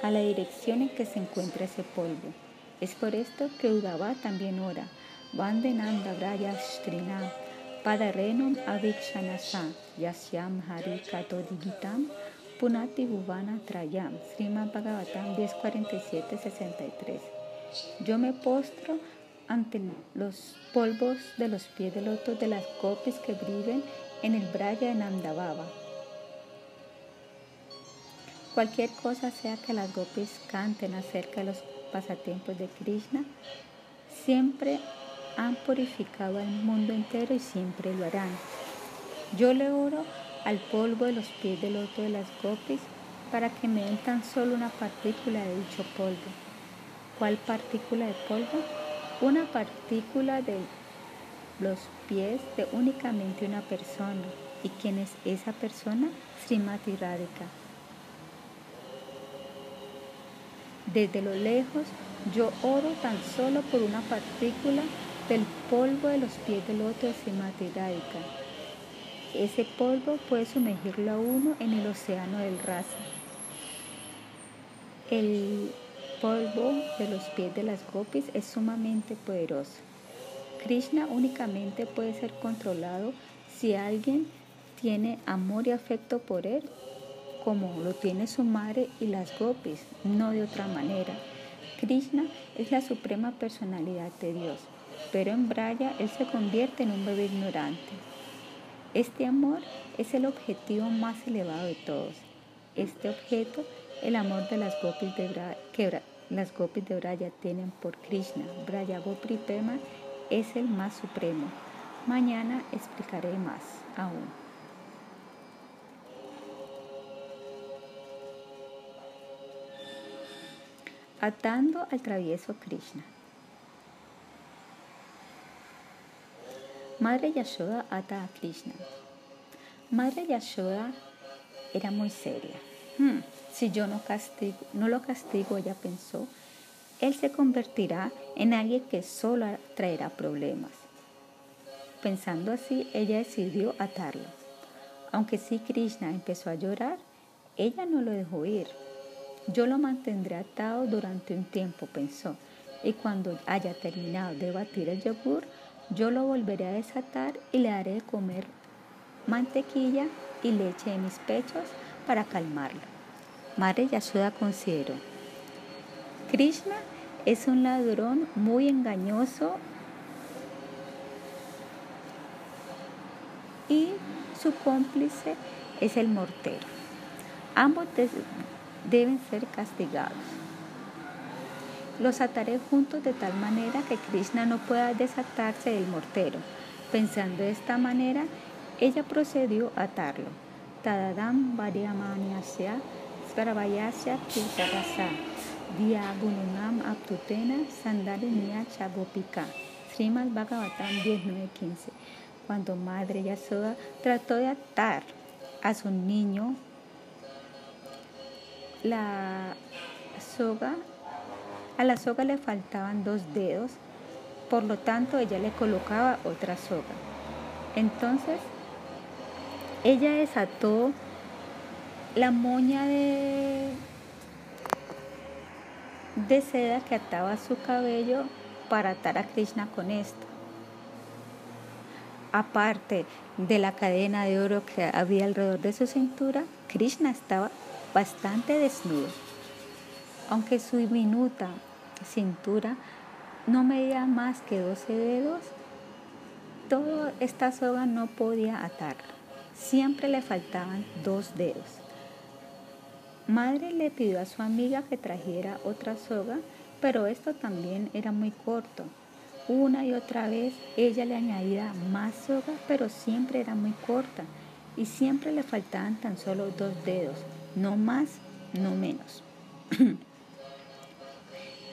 [SPEAKER 1] a la dirección en que se encuentra ese polvo. Es por esto que Udava también ora. Vandenanda Braya Strina, Padarenum Avikshanasa, Yasyam Hari Digitam, Punati Bhuvana Trayam, Sriman Bhagavatam 1047-63. Yo me postro ante los polvos de los pies del loto de las copis que brillan en el Braya de Nandababa. Cualquier cosa sea que las gopis canten acerca de los pasatiempos de Krishna, siempre han purificado al mundo entero y siempre lo harán. Yo le oro al polvo de los pies del loto de las gopis para que me den tan solo una partícula de dicho polvo. ¿Cuál partícula de polvo? Una partícula de los pies de únicamente una persona. ¿Y quién es esa persona? Srimati. Desde lo lejos yo oro tan solo por una partícula del polvo de los pies del otro Srimati Ese polvo puede sumergirlo a uno en el océano del rasa. El polvo de los pies de las gopis es sumamente poderoso. Krishna únicamente puede ser controlado si alguien tiene amor y afecto por él como lo tiene su madre y las gopis, no de otra manera. Krishna es la suprema personalidad de Dios, pero en Braya él se convierte en un bebé ignorante. Este amor es el objetivo más elevado de todos. Este objeto, el amor de las gopis de que las gopis de Braya tienen por Krishna, Braya Gopri Pema, es el más supremo. Mañana explicaré más aún. Atando al travieso Krishna. Madre Yashoda ata a Krishna. Madre Yashoda era muy seria. Hmm, si yo no, castigo, no lo castigo, ella pensó, él se convertirá en alguien que solo traerá problemas. Pensando así, ella decidió atarlo. Aunque sí Krishna empezó a llorar, ella no lo dejó ir. Yo lo mantendré atado durante un tiempo, pensó, y cuando haya terminado de batir el yogur, yo lo volveré a desatar y le haré de comer mantequilla y leche en mis pechos para calmarlo. Madre Yasuda consideró, Krishna es un ladrón muy engañoso y su cómplice es el mortero. Ambos deben ser castigados. Los ataré juntos de tal manera que Krishna no pueda desatarse del mortero. Pensando de esta manera, ella procedió a atarlo. Tadadam Variamanyasya Svaravayasya Tirtarasa Diagununam Aptutena Sandarinia Chagopika Srimad Bhagavatam 1915 Cuando Madre Yasoda trató de atar a su niño, la soga a la soga le faltaban dos dedos, por lo tanto ella le colocaba otra soga. Entonces, ella desató la moña de, de seda que ataba su cabello para atar a Krishna con esto. Aparte de la cadena de oro que había alrededor de su cintura, Krishna estaba bastante desnudo. Aunque su diminuta cintura no medía más que 12 dedos, toda esta soga no podía atarla. Siempre le faltaban dos dedos. Madre le pidió a su amiga que trajera otra soga, pero esto también era muy corto. Una y otra vez ella le añadía más soga, pero siempre era muy corta y siempre le faltaban tan solo dos dedos, no más, no menos.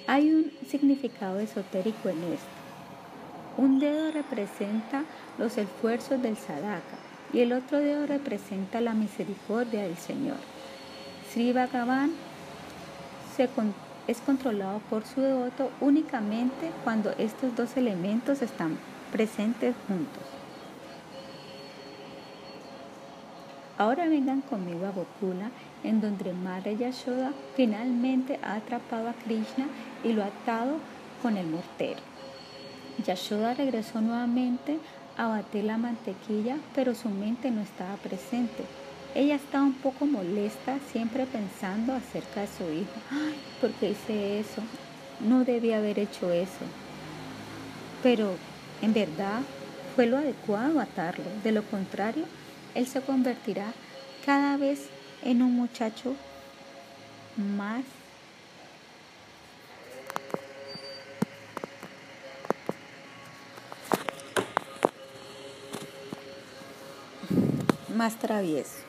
[SPEAKER 1] Hay un significado esotérico en esto. Un dedo representa los esfuerzos del sadaka y el otro dedo representa la misericordia del Señor. Sri Bhagavan es controlado por su devoto únicamente cuando estos dos elementos están presentes juntos. Ahora vengan conmigo a Gokula, en donde Madre Yashoda finalmente ha atrapado a Krishna y lo ha atado con el mortero. Yashoda regresó nuevamente a batir la mantequilla, pero su mente no estaba presente. Ella estaba un poco molesta, siempre pensando acerca de su hijo. Ay, ¿por qué hice eso? No debía haber hecho eso. Pero en verdad fue lo adecuado atarlo. De lo contrario, él se convertirá cada vez en un muchacho más más travieso.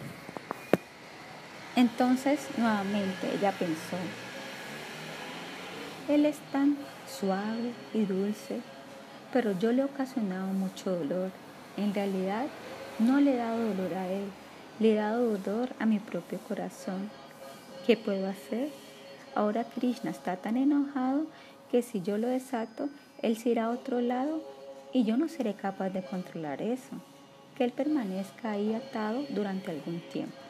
[SPEAKER 1] Entonces nuevamente ella pensó, él es tan suave y dulce, pero yo le he ocasionado mucho dolor. En realidad no le he dado dolor a él, le he dado dolor a mi propio corazón. ¿Qué puedo hacer? Ahora Krishna está tan enojado que si yo lo desato, él se irá a otro lado y yo no seré capaz de controlar eso. Que él permanezca ahí atado durante algún tiempo.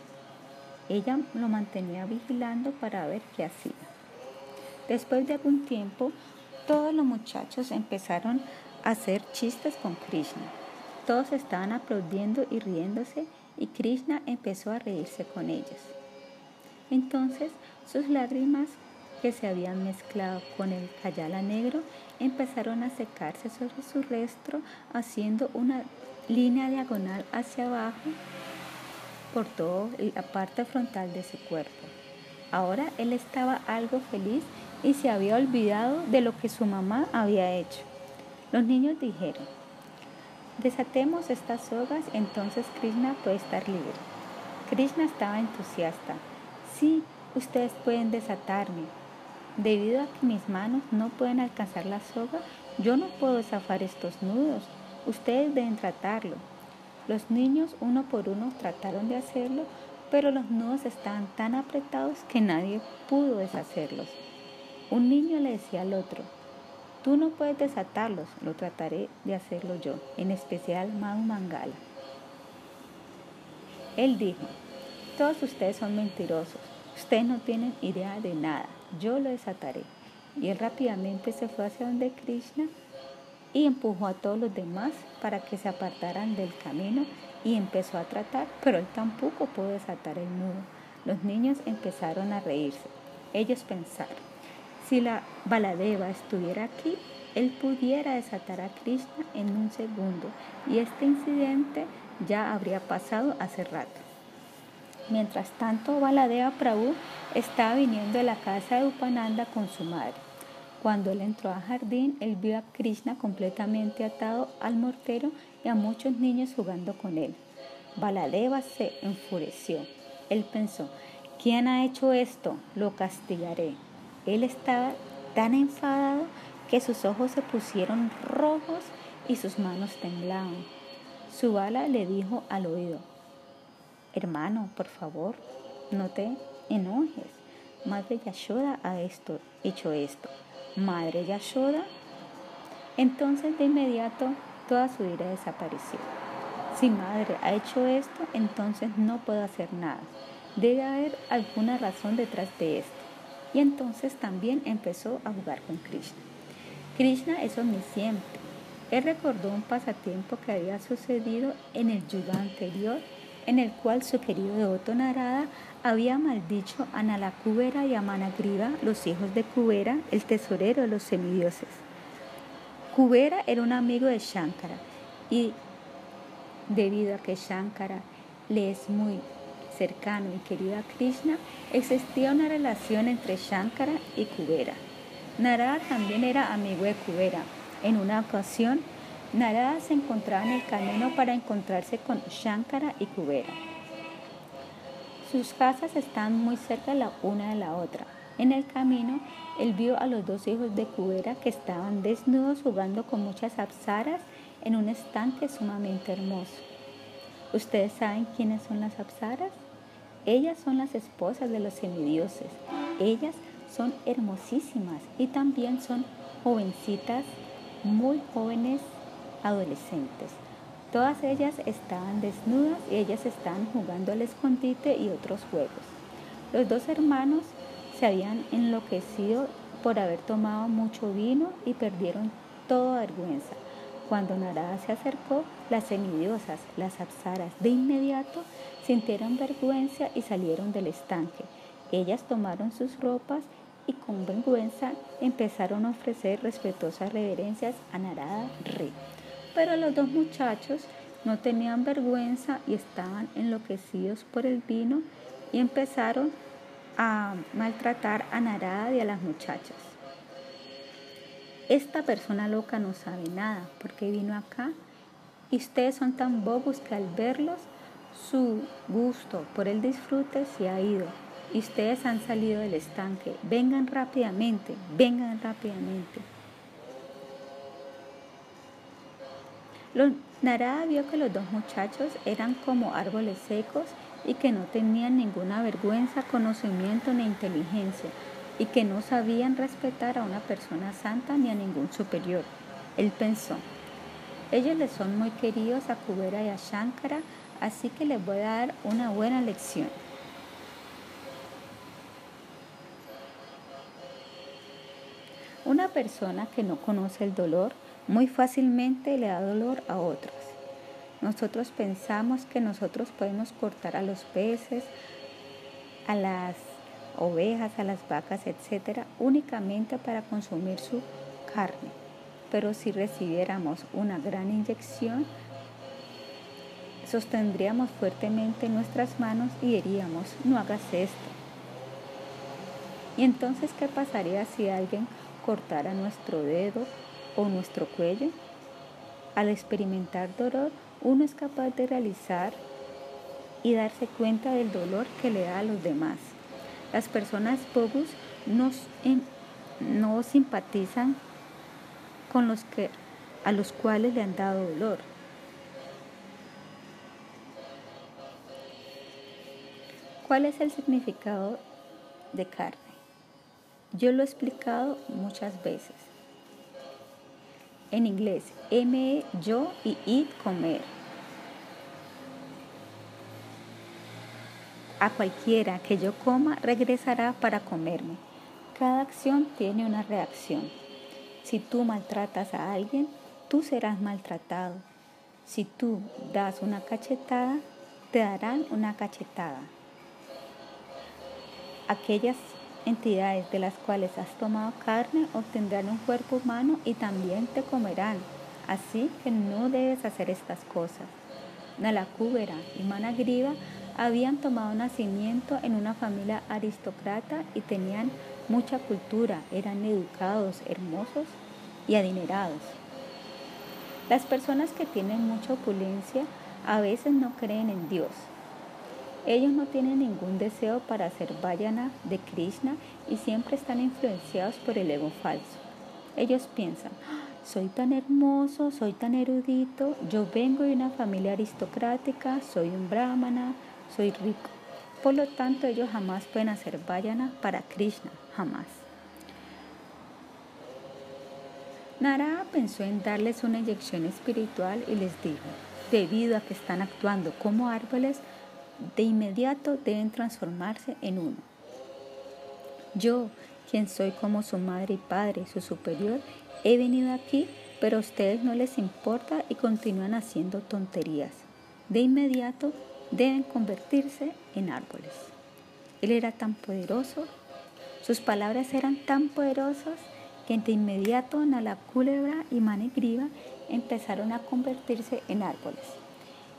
[SPEAKER 1] Ella lo mantenía vigilando para ver qué hacía. Después de algún tiempo, todos los muchachos empezaron a hacer chistes con Krishna. Todos estaban aplaudiendo y riéndose y Krishna empezó a reírse con ellos. Entonces sus lágrimas que se habían mezclado con el cayala negro empezaron a secarse sobre su rostro haciendo una línea diagonal hacia abajo toda la parte frontal de su cuerpo. Ahora él estaba algo feliz y se había olvidado de lo que su mamá había hecho. Los niños dijeron, desatemos estas sogas, entonces Krishna puede estar libre. Krishna estaba entusiasta. Sí, ustedes pueden desatarme. Debido a que mis manos no pueden alcanzar la soga, yo no puedo zafar estos nudos. Ustedes deben tratarlo. Los niños uno por uno trataron de hacerlo, pero los nudos estaban tan apretados que nadie pudo deshacerlos. Un niño le decía al otro, tú no puedes desatarlos, lo trataré de hacerlo yo, en especial Madhu Mangala. Él dijo, todos ustedes son mentirosos, ustedes no tienen idea de nada, yo lo desataré. Y él rápidamente se fue hacia donde Krishna y empujó a todos los demás para que se apartaran del camino y empezó a tratar, pero él tampoco pudo desatar el nudo. Los niños empezaron a reírse. Ellos pensaron, si la Baladeva estuviera aquí, él pudiera desatar a Krishna en un segundo y este incidente ya habría pasado hace rato. Mientras tanto, Baladeva Prabhu estaba viniendo de la casa de Upananda con su madre. Cuando él entró al jardín, él vio a Krishna completamente atado al mortero y a muchos niños jugando con él. Baladeva se enfureció. Él pensó, ¿quién ha hecho esto? Lo castigaré. Él estaba tan enfadado que sus ojos se pusieron rojos y sus manos temblaban. Su bala le dijo al oído, hermano, por favor, no te enojes. Madre Yashoda ha hecho esto. Madre Yashoda. Entonces de inmediato toda su ira desapareció. Si madre ha hecho esto, entonces no puedo hacer nada. Debe haber alguna razón detrás de esto. Y entonces también empezó a jugar con Krishna. Krishna es omnisciente. Él recordó un pasatiempo que había sucedido en el yuga anterior, en el cual su querido devoto Narada había maldicho a Nalakubera y a Managriva, los hijos de Kubera, el tesorero de los semidioses. Kubera era un amigo de Shankara y debido a que Shankara le es muy cercano y querido a Krishna, existía una relación entre Shankara y Kubera. Narada también era amigo de Kubera. En una ocasión, Narada se encontraba en el camino para encontrarse con Shankara y Kubera. Sus casas estaban muy cerca la una de la otra. En el camino, él vio a los dos hijos de Kubera que estaban desnudos jugando con muchas apsaras en un estanque sumamente hermoso. ¿Ustedes saben quiénes son las apsaras? Ellas son las esposas de los semidioses. Ellas son hermosísimas y también son jovencitas, muy jóvenes adolescentes. Todas ellas estaban desnudas y ellas estaban jugando al escondite y otros juegos. Los dos hermanos se habían enloquecido por haber tomado mucho vino y perdieron toda vergüenza. Cuando Narada se acercó, las semidiosas, las apsaras, de inmediato sintieron vergüenza y salieron del estanque. Ellas tomaron sus ropas y con vergüenza empezaron a ofrecer respetuosas reverencias a Narada Rey. Pero los dos muchachos no tenían vergüenza y estaban enloquecidos por el vino y empezaron a maltratar a Narada y a las muchachas. Esta persona loca no sabe nada porque vino acá y ustedes son tan bobos que al verlos su gusto por el disfrute se ha ido y ustedes han salido del estanque. Vengan rápidamente, vengan rápidamente. Narada vio que los dos muchachos eran como árboles secos y que no tenían ninguna vergüenza, conocimiento ni inteligencia y que no sabían respetar a una persona santa ni a ningún superior. Él pensó, ellos les son muy queridos a Kubera y a Shankara, así que les voy a dar una buena lección. Una persona que no conoce el dolor muy fácilmente le da dolor a otros. Nosotros pensamos que nosotros podemos cortar a los peces, a las ovejas, a las vacas, etcétera, únicamente para consumir su carne. Pero si recibiéramos una gran inyección, sostendríamos fuertemente nuestras manos y diríamos, no hagas esto. ¿Y entonces qué pasaría si alguien cortara nuestro dedo o nuestro cuello? Al experimentar dolor, uno es capaz de realizar y darse cuenta del dolor que le da a los demás. Las personas bogus no, no simpatizan con los que, a los cuales le han dado dolor. ¿Cuál es el significado de carne? Yo lo he explicado muchas veces. En inglés, M, yo y I, comer. A cualquiera que yo coma regresará para comerme. Cada acción tiene una reacción. Si tú maltratas a alguien, tú serás maltratado. Si tú das una cachetada, te darán una cachetada. Aquellas entidades de las cuales has tomado carne obtendrán un cuerpo humano y también te comerán. Así que no debes hacer estas cosas. Nalacúbera y Managriva habían tomado nacimiento en una familia aristócrata y tenían mucha cultura, eran educados, hermosos y adinerados. Las personas que tienen mucha opulencia a veces no creen en Dios. Ellos no tienen ningún deseo para ser vayana de Krishna y siempre están influenciados por el ego falso. Ellos piensan, ah, soy tan hermoso, soy tan erudito, yo vengo de una familia aristocrática, soy un brahmana, soy rico. Por lo tanto, ellos jamás pueden hacer vayana para Krishna, jamás. Narada pensó en darles una inyección espiritual y les dijo, debido a que están actuando como árboles, de inmediato deben transformarse en uno. Yo, quien soy como su madre y padre, su superior, he venido aquí, pero a ustedes no les importa y continúan haciendo tonterías. De inmediato deben convertirse en árboles. Él era tan poderoso, sus palabras eran tan poderosas que de inmediato Nala Culebra y Manegriva empezaron a convertirse en árboles.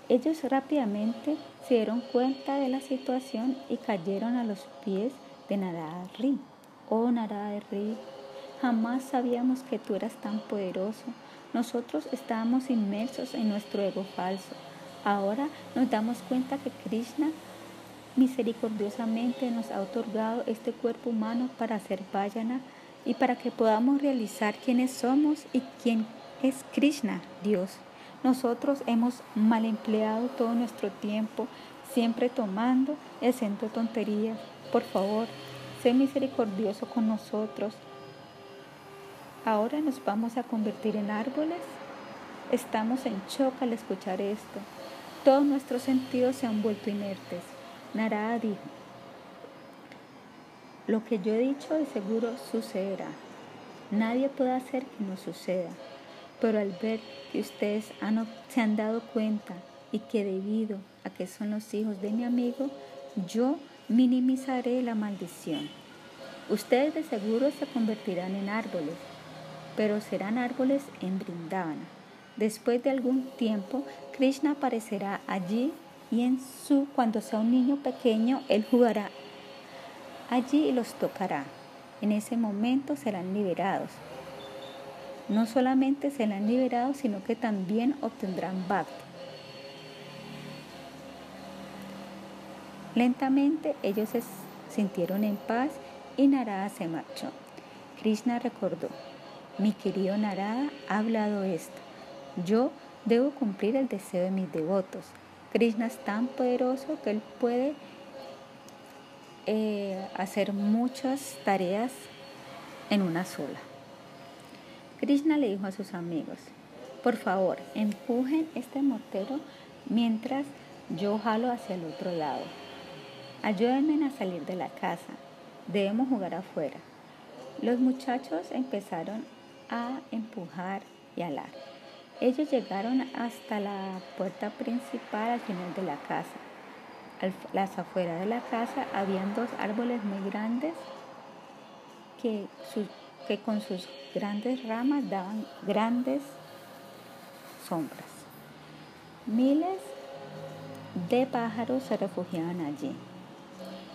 [SPEAKER 1] Ellos rápidamente se dieron cuenta de la situación y cayeron a los pies de Narada Ri. Oh Narada jamás sabíamos que tú eras tan poderoso. Nosotros estábamos inmersos en nuestro ego falso. Ahora nos damos cuenta que Krishna misericordiosamente nos ha otorgado este cuerpo humano para hacer vayana y para que podamos realizar quiénes somos y quién es Krishna, Dios. Nosotros hemos mal empleado todo nuestro tiempo, siempre tomando el centro tonterías. Por favor, sé misericordioso con nosotros. Ahora nos vamos a convertir en árboles. Estamos en shock al escuchar esto. Todos nuestros sentidos se han vuelto inertes. Narada dijo, lo que yo he dicho de seguro sucederá. Nadie puede hacer que no suceda. Pero al ver que ustedes se han dado cuenta y que debido a que son los hijos de mi amigo, yo minimizaré la maldición. Ustedes de seguro se convertirán en árboles, pero serán árboles en Brindavana. Después de algún tiempo, Krishna aparecerá allí y en su, cuando sea un niño pequeño, él jugará allí y los tocará. En ese momento serán liberados no solamente serán liberados, sino que también obtendrán bhakti. Lentamente ellos se sintieron en paz y Narada se marchó. Krishna recordó, mi querido Narada ha hablado esto. Yo debo cumplir el deseo de mis devotos. Krishna es tan poderoso que él puede eh, hacer muchas tareas en una sola. Krishna le dijo a sus amigos, por favor, empujen este mortero mientras yo jalo hacia el otro lado. Ayúdenme a salir de la casa. Debemos jugar afuera. Los muchachos empezaron a empujar y alar. Ellos llegaron hasta la puerta principal al final de la casa. Las afueras de la casa habían dos árboles muy grandes que sus que con sus grandes ramas daban grandes sombras. Miles de pájaros se refugiaban allí.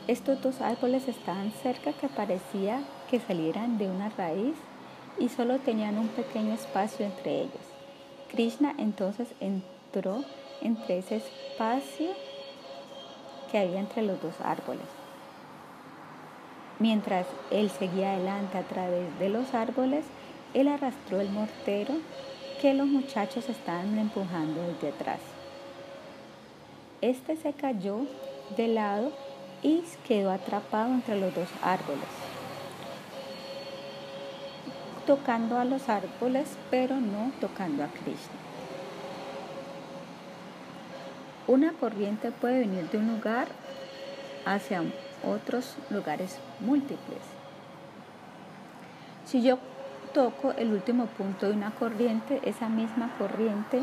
[SPEAKER 1] Estos dos árboles estaban cerca que parecía que salieran de una raíz y solo tenían un pequeño espacio entre ellos. Krishna entonces entró entre ese espacio que había entre los dos árboles. Mientras él seguía adelante a través de los árboles, él arrastró el mortero que los muchachos estaban empujando desde atrás. Este se cayó de lado y quedó atrapado entre los dos árboles, tocando a los árboles, pero no tocando a Krishna. Una corriente puede venir de un lugar hacia otros lugares múltiples. Si yo toco el último punto de una corriente, esa misma corriente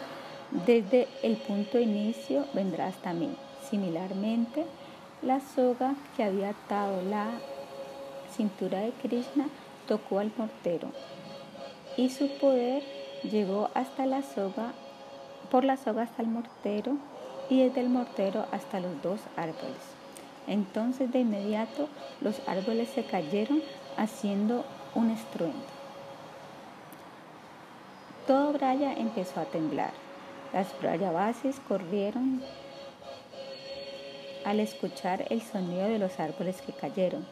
[SPEAKER 1] desde el punto de inicio vendrá hasta mí. Similarmente, la soga que había atado la cintura de Krishna tocó al mortero y su poder llegó hasta la soga, por la soga hasta el mortero y desde el mortero hasta los dos árboles. Entonces de inmediato los árboles se cayeron haciendo un estruendo. Todo Braya empezó a temblar. Las Brayabasis corrieron al escuchar el sonido de los árboles que cayeron.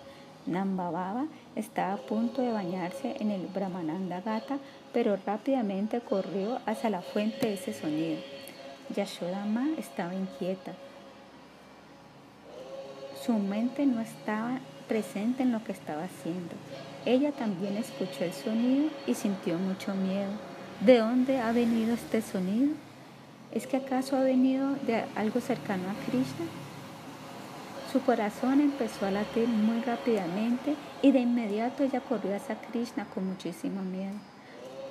[SPEAKER 1] Nambababa estaba a punto de bañarse en el Brahmananda Gata, pero rápidamente corrió hacia la fuente de ese sonido. Yashodama estaba inquieta. Su mente no estaba presente en lo que estaba haciendo. Ella también escuchó el sonido y sintió mucho miedo. ¿De dónde ha venido este sonido? ¿Es que acaso ha venido de algo cercano a Krishna? Su corazón empezó a latir muy rápidamente y de inmediato ella corrió hacia Krishna con muchísimo miedo.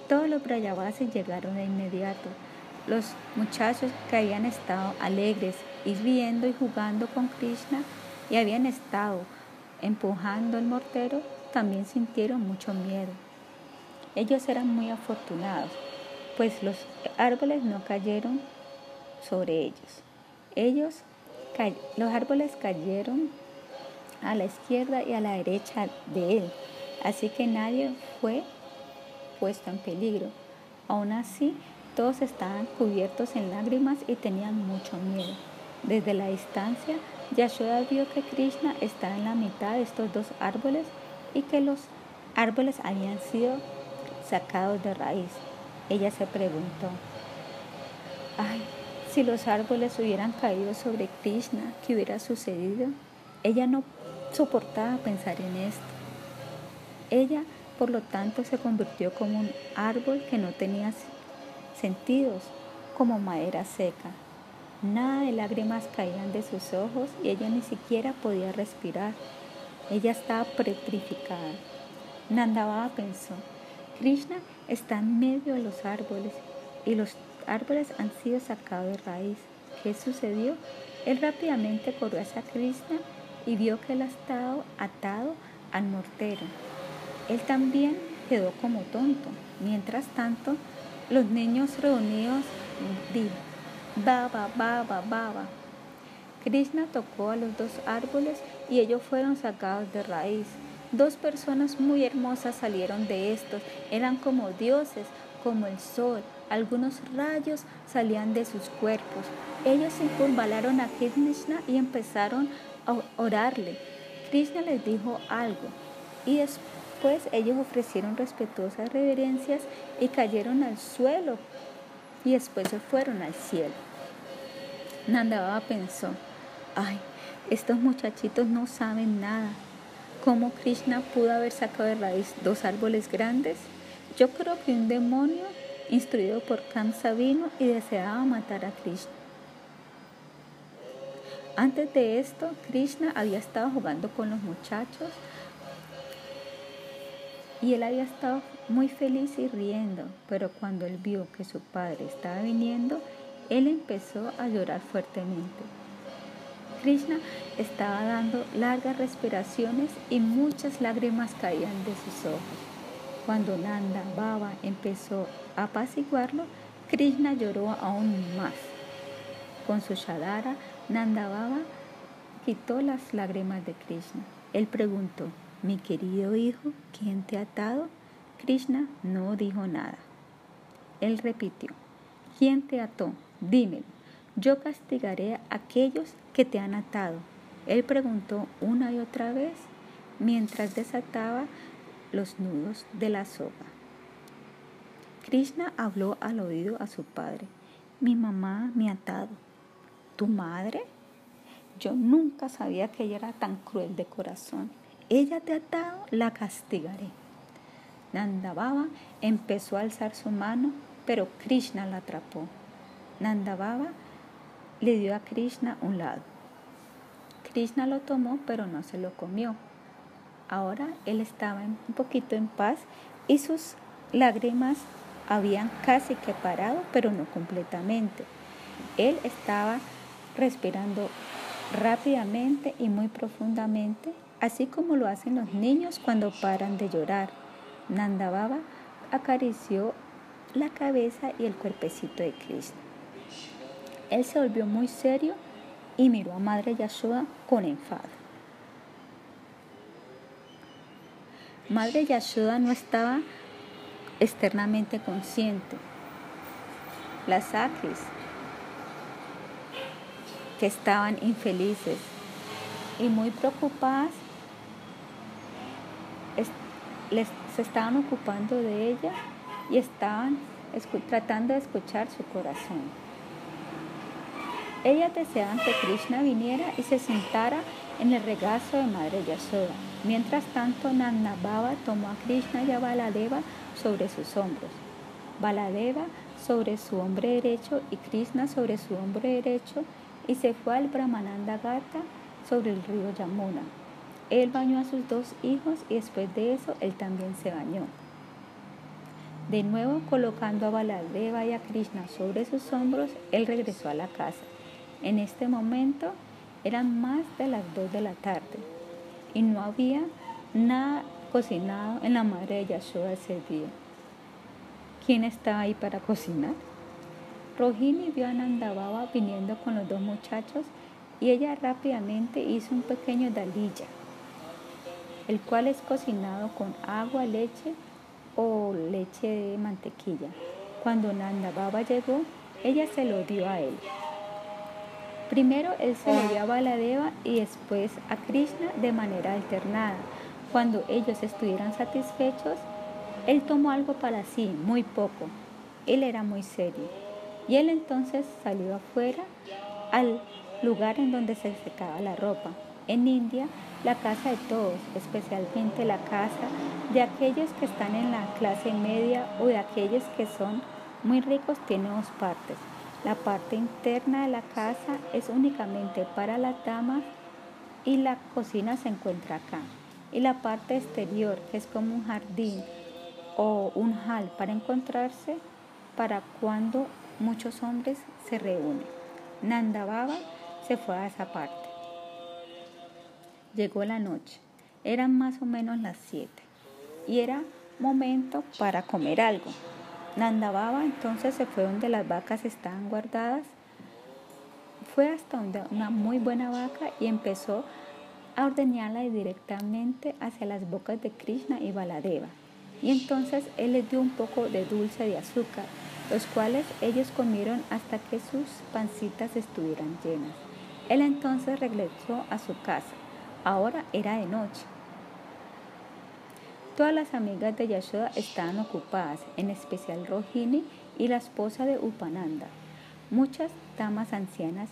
[SPEAKER 1] Todos los Brayavasis llegaron de inmediato. Los muchachos que habían estado alegres y riendo y jugando con Krishna y habían estado empujando el mortero también sintieron mucho miedo. Ellos eran muy afortunados, pues los árboles no cayeron sobre ellos. Ellos, los árboles cayeron a la izquierda y a la derecha de él, así que nadie fue puesto en peligro. Aún así, todos estaban cubiertos en lágrimas y tenían mucho miedo. Desde la distancia, Yashoda vio que Krishna estaba en la mitad de estos dos árboles y que los árboles habían sido sacados de raíz. Ella se preguntó, ay, si los árboles hubieran caído sobre Krishna, ¿qué hubiera sucedido? Ella no soportaba pensar en esto. Ella, por lo tanto, se convirtió como un árbol que no tenía sentidos como madera seca. Nada de lágrimas caían de sus ojos y ella ni siquiera podía respirar. Ella estaba petrificada. Nandababa pensó, Krishna está en medio de los árboles y los árboles han sido sacados de raíz. ¿Qué sucedió? Él rápidamente corrió hacia Krishna y vio que él estaba atado al mortero. Él también quedó como tonto. Mientras tanto, los niños reunidos dijeron, Baba, Baba, Baba. Krishna tocó a los dos árboles y ellos fueron sacados de raíz. Dos personas muy hermosas salieron de estos. Eran como dioses, como el sol. Algunos rayos salían de sus cuerpos. Ellos se curvalaron a Krishna y empezaron a orarle. Krishna les dijo algo y después ellos ofrecieron respetuosas reverencias y cayeron al suelo y después se fueron al cielo. Nandababa pensó, ay, estos muchachitos no saben nada. ¿Cómo Krishna pudo haber sacado de raíz dos árboles grandes? Yo creo que un demonio instruido por Kamsa vino y deseaba matar a Krishna. Antes de esto, Krishna había estado jugando con los muchachos y él había estado muy feliz y riendo, pero cuando él vio que su padre estaba viniendo, él empezó a llorar fuertemente. Krishna estaba dando largas respiraciones y muchas lágrimas caían de sus ojos. Cuando Nanda Baba empezó a apaciguarlo, Krishna lloró aún más. Con su shadara Nandababa quitó las lágrimas de Krishna. Él preguntó, mi querido hijo, ¿quién te ha atado? Krishna no dijo nada. Él repitió, ¿quién te ató? Dímelo. Yo castigaré a aquellos que te han atado. Él preguntó una y otra vez mientras desataba los nudos de la soga. Krishna habló al oído a su padre. Mi mamá me ha atado. ¿Tu madre? Yo nunca sabía que ella era tan cruel de corazón. Ella te ha atado, la castigaré. Nandababa empezó a alzar su mano, pero Krishna la atrapó. Nandababa le dio a Krishna un lado. Krishna lo tomó, pero no se lo comió. Ahora él estaba un poquito en paz y sus lágrimas habían casi que parado, pero no completamente. Él estaba respirando rápidamente y muy profundamente, así como lo hacen los niños cuando paran de llorar. Nandababa acarició la cabeza y el cuerpecito de Krishna. Él se volvió muy serio y miró a Madre Yashoda con enfado. Madre Yashoda no estaba externamente consciente. Las Akis, que estaban infelices y muy preocupadas, se estaban ocupando de ella y estaban tratando de escuchar su corazón. Ellas deseaban que Krishna viniera y se sentara en el regazo de Madre Yasoda. Mientras tanto, Nanda Baba tomó a Krishna y a Baladeva sobre sus hombros. Baladeva sobre su hombro derecho y Krishna sobre su hombro derecho y se fue al Brahmananda Gata sobre el río Yamuna. Él bañó a sus dos hijos y después de eso él también se bañó. De nuevo colocando a Baladeva y a Krishna sobre sus hombros, él regresó a la casa. En este momento eran más de las dos de la tarde y no había nada cocinado en la madre de Yashoda ese día. ¿Quién estaba ahí para cocinar? Rohini vio a Nandababa viniendo con los dos muchachos y ella rápidamente hizo un pequeño dalilla, el cual es cocinado con agua, leche o leche de mantequilla. Cuando Nandababa llegó, ella se lo dio a él. Primero él se lo dio a Baladeva y después a Krishna de manera alternada. Cuando ellos estuvieran satisfechos, él tomó algo para sí, muy poco. Él era muy serio. Y él entonces salió afuera al lugar en donde se secaba la ropa. En India, la casa de todos, especialmente la casa de aquellos que están en la clase media o de aquellos que son muy ricos, tiene dos partes. La parte interna de la casa es únicamente para las damas y la cocina se encuentra acá. Y la parte exterior, que es como un jardín o un hall para encontrarse para cuando muchos hombres se reúnen. Nanda se fue a esa parte. Llegó la noche. Eran más o menos las siete y era momento para comer algo. Nanda entonces se fue donde las vacas estaban guardadas. Fue hasta donde una muy buena vaca y empezó a ordeñarla directamente hacia las bocas de Krishna y Baladeva. Y entonces él les dio un poco de dulce de azúcar los cuales ellos comieron hasta que sus pancitas estuvieran llenas. Él entonces regresó a su casa. Ahora era de noche. Todas las amigas de Yashoda estaban ocupadas, en especial Rohini y la esposa de Upananda. Muchas damas ancianas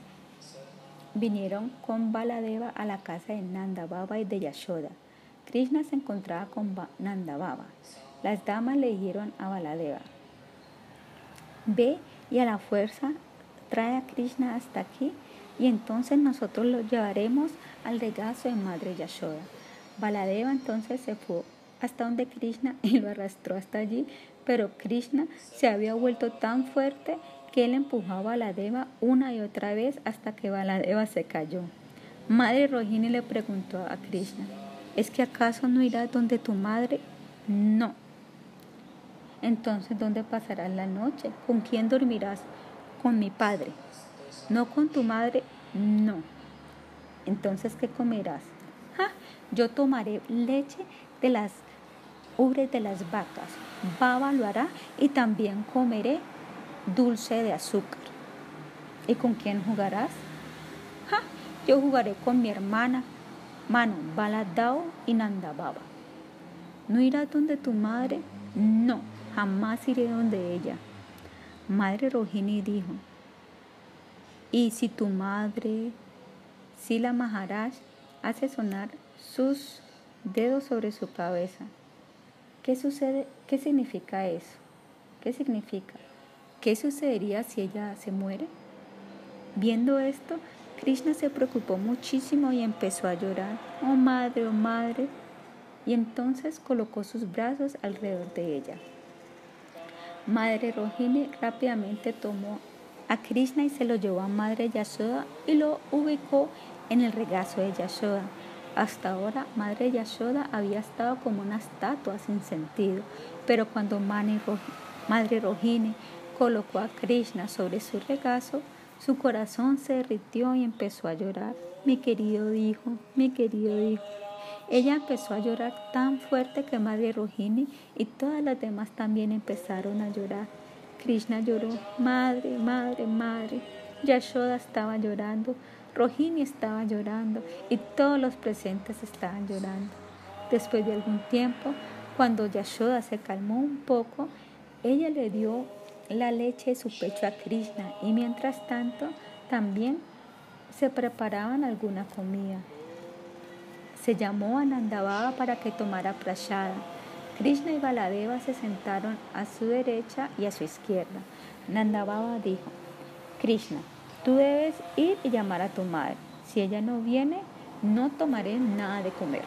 [SPEAKER 1] vinieron con Baladeva a la casa de Nanda Baba y de Yashoda. Krishna se encontraba con Nanda Baba. Las damas le dijeron a Baladeva, ve y a la fuerza trae a Krishna hasta aquí y entonces nosotros lo llevaremos al regazo de Madre Yashoda. Baladeva entonces se fue hasta donde Krishna y lo arrastró hasta allí, pero Krishna se había vuelto tan fuerte que él empujaba a Baladeva una y otra vez hasta que Baladeva se cayó. Madre Rohini le preguntó a Krishna, ¿es que acaso no irás donde tu madre? No, entonces, ¿dónde pasarás la noche? ¿Con quién dormirás? Con mi padre. No con tu madre, No. Entonces, ¿qué comerás? Yo tomaré leche de las ubres de las vacas. Baba lo hará y también comeré dulce de azúcar. ¿Y con quién jugarás? Yo jugaré con mi hermana, Mano, Baladao y Nandababa. ¿No irás donde tu madre? No, jamás iré donde ella. Madre Rohini dijo, y si tu madre, Sila Maharaj, hace sonar sus dedos sobre su cabeza, ¿qué sucede? ¿Qué significa eso? ¿Qué significa? ¿Qué sucedería si ella se muere? Viendo esto, Krishna se preocupó muchísimo y empezó a llorar. Oh madre, oh madre. Y entonces colocó sus brazos alrededor de ella. Madre Rohini rápidamente tomó a Krishna y se lo llevó a Madre Yashoda y lo ubicó en el regazo de Yashoda. Hasta ahora, Madre Yashoda había estado como una estatua sin sentido, pero cuando Madre Rohini colocó a Krishna sobre su regazo, su corazón se derritió y empezó a llorar. Mi querido hijo, mi querido hijo. Ella empezó a llorar tan fuerte que Madre Rohini y todas las demás también empezaron a llorar. Krishna lloró, madre, madre, madre. Yashoda estaba llorando, Rohini estaba llorando y todos los presentes estaban llorando. Después de algún tiempo, cuando Yashoda se calmó un poco, ella le dio la leche de su pecho a Krishna y mientras tanto también se preparaban alguna comida. Se llamó a Nandababa para que tomara prashada. Krishna y Baladeva se sentaron a su derecha y a su izquierda. Nandababa dijo, Krishna, tú debes ir y llamar a tu madre. Si ella no viene, no tomaré nada de comer.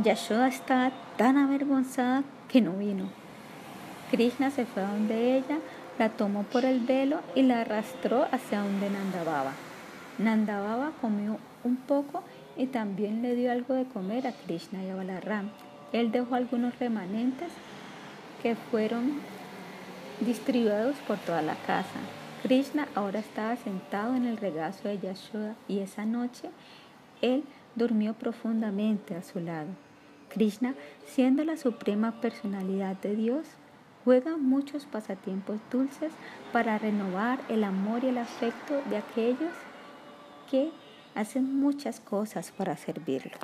[SPEAKER 1] Yashoda estaba tan avergonzada que no vino. Krishna se fue a donde ella, la tomó por el velo y la arrastró hacia donde Nandababa. Nandababa comió un poco y también le dio algo de comer a Krishna y a Balaram. Él dejó algunos remanentes que fueron distribuidos por toda la casa. Krishna ahora estaba sentado en el regazo de Yashoda y esa noche él durmió profundamente a su lado. Krishna, siendo la suprema personalidad de Dios, juega muchos pasatiempos dulces para renovar el amor y el afecto de aquellos que hacen muchas cosas para servirlo.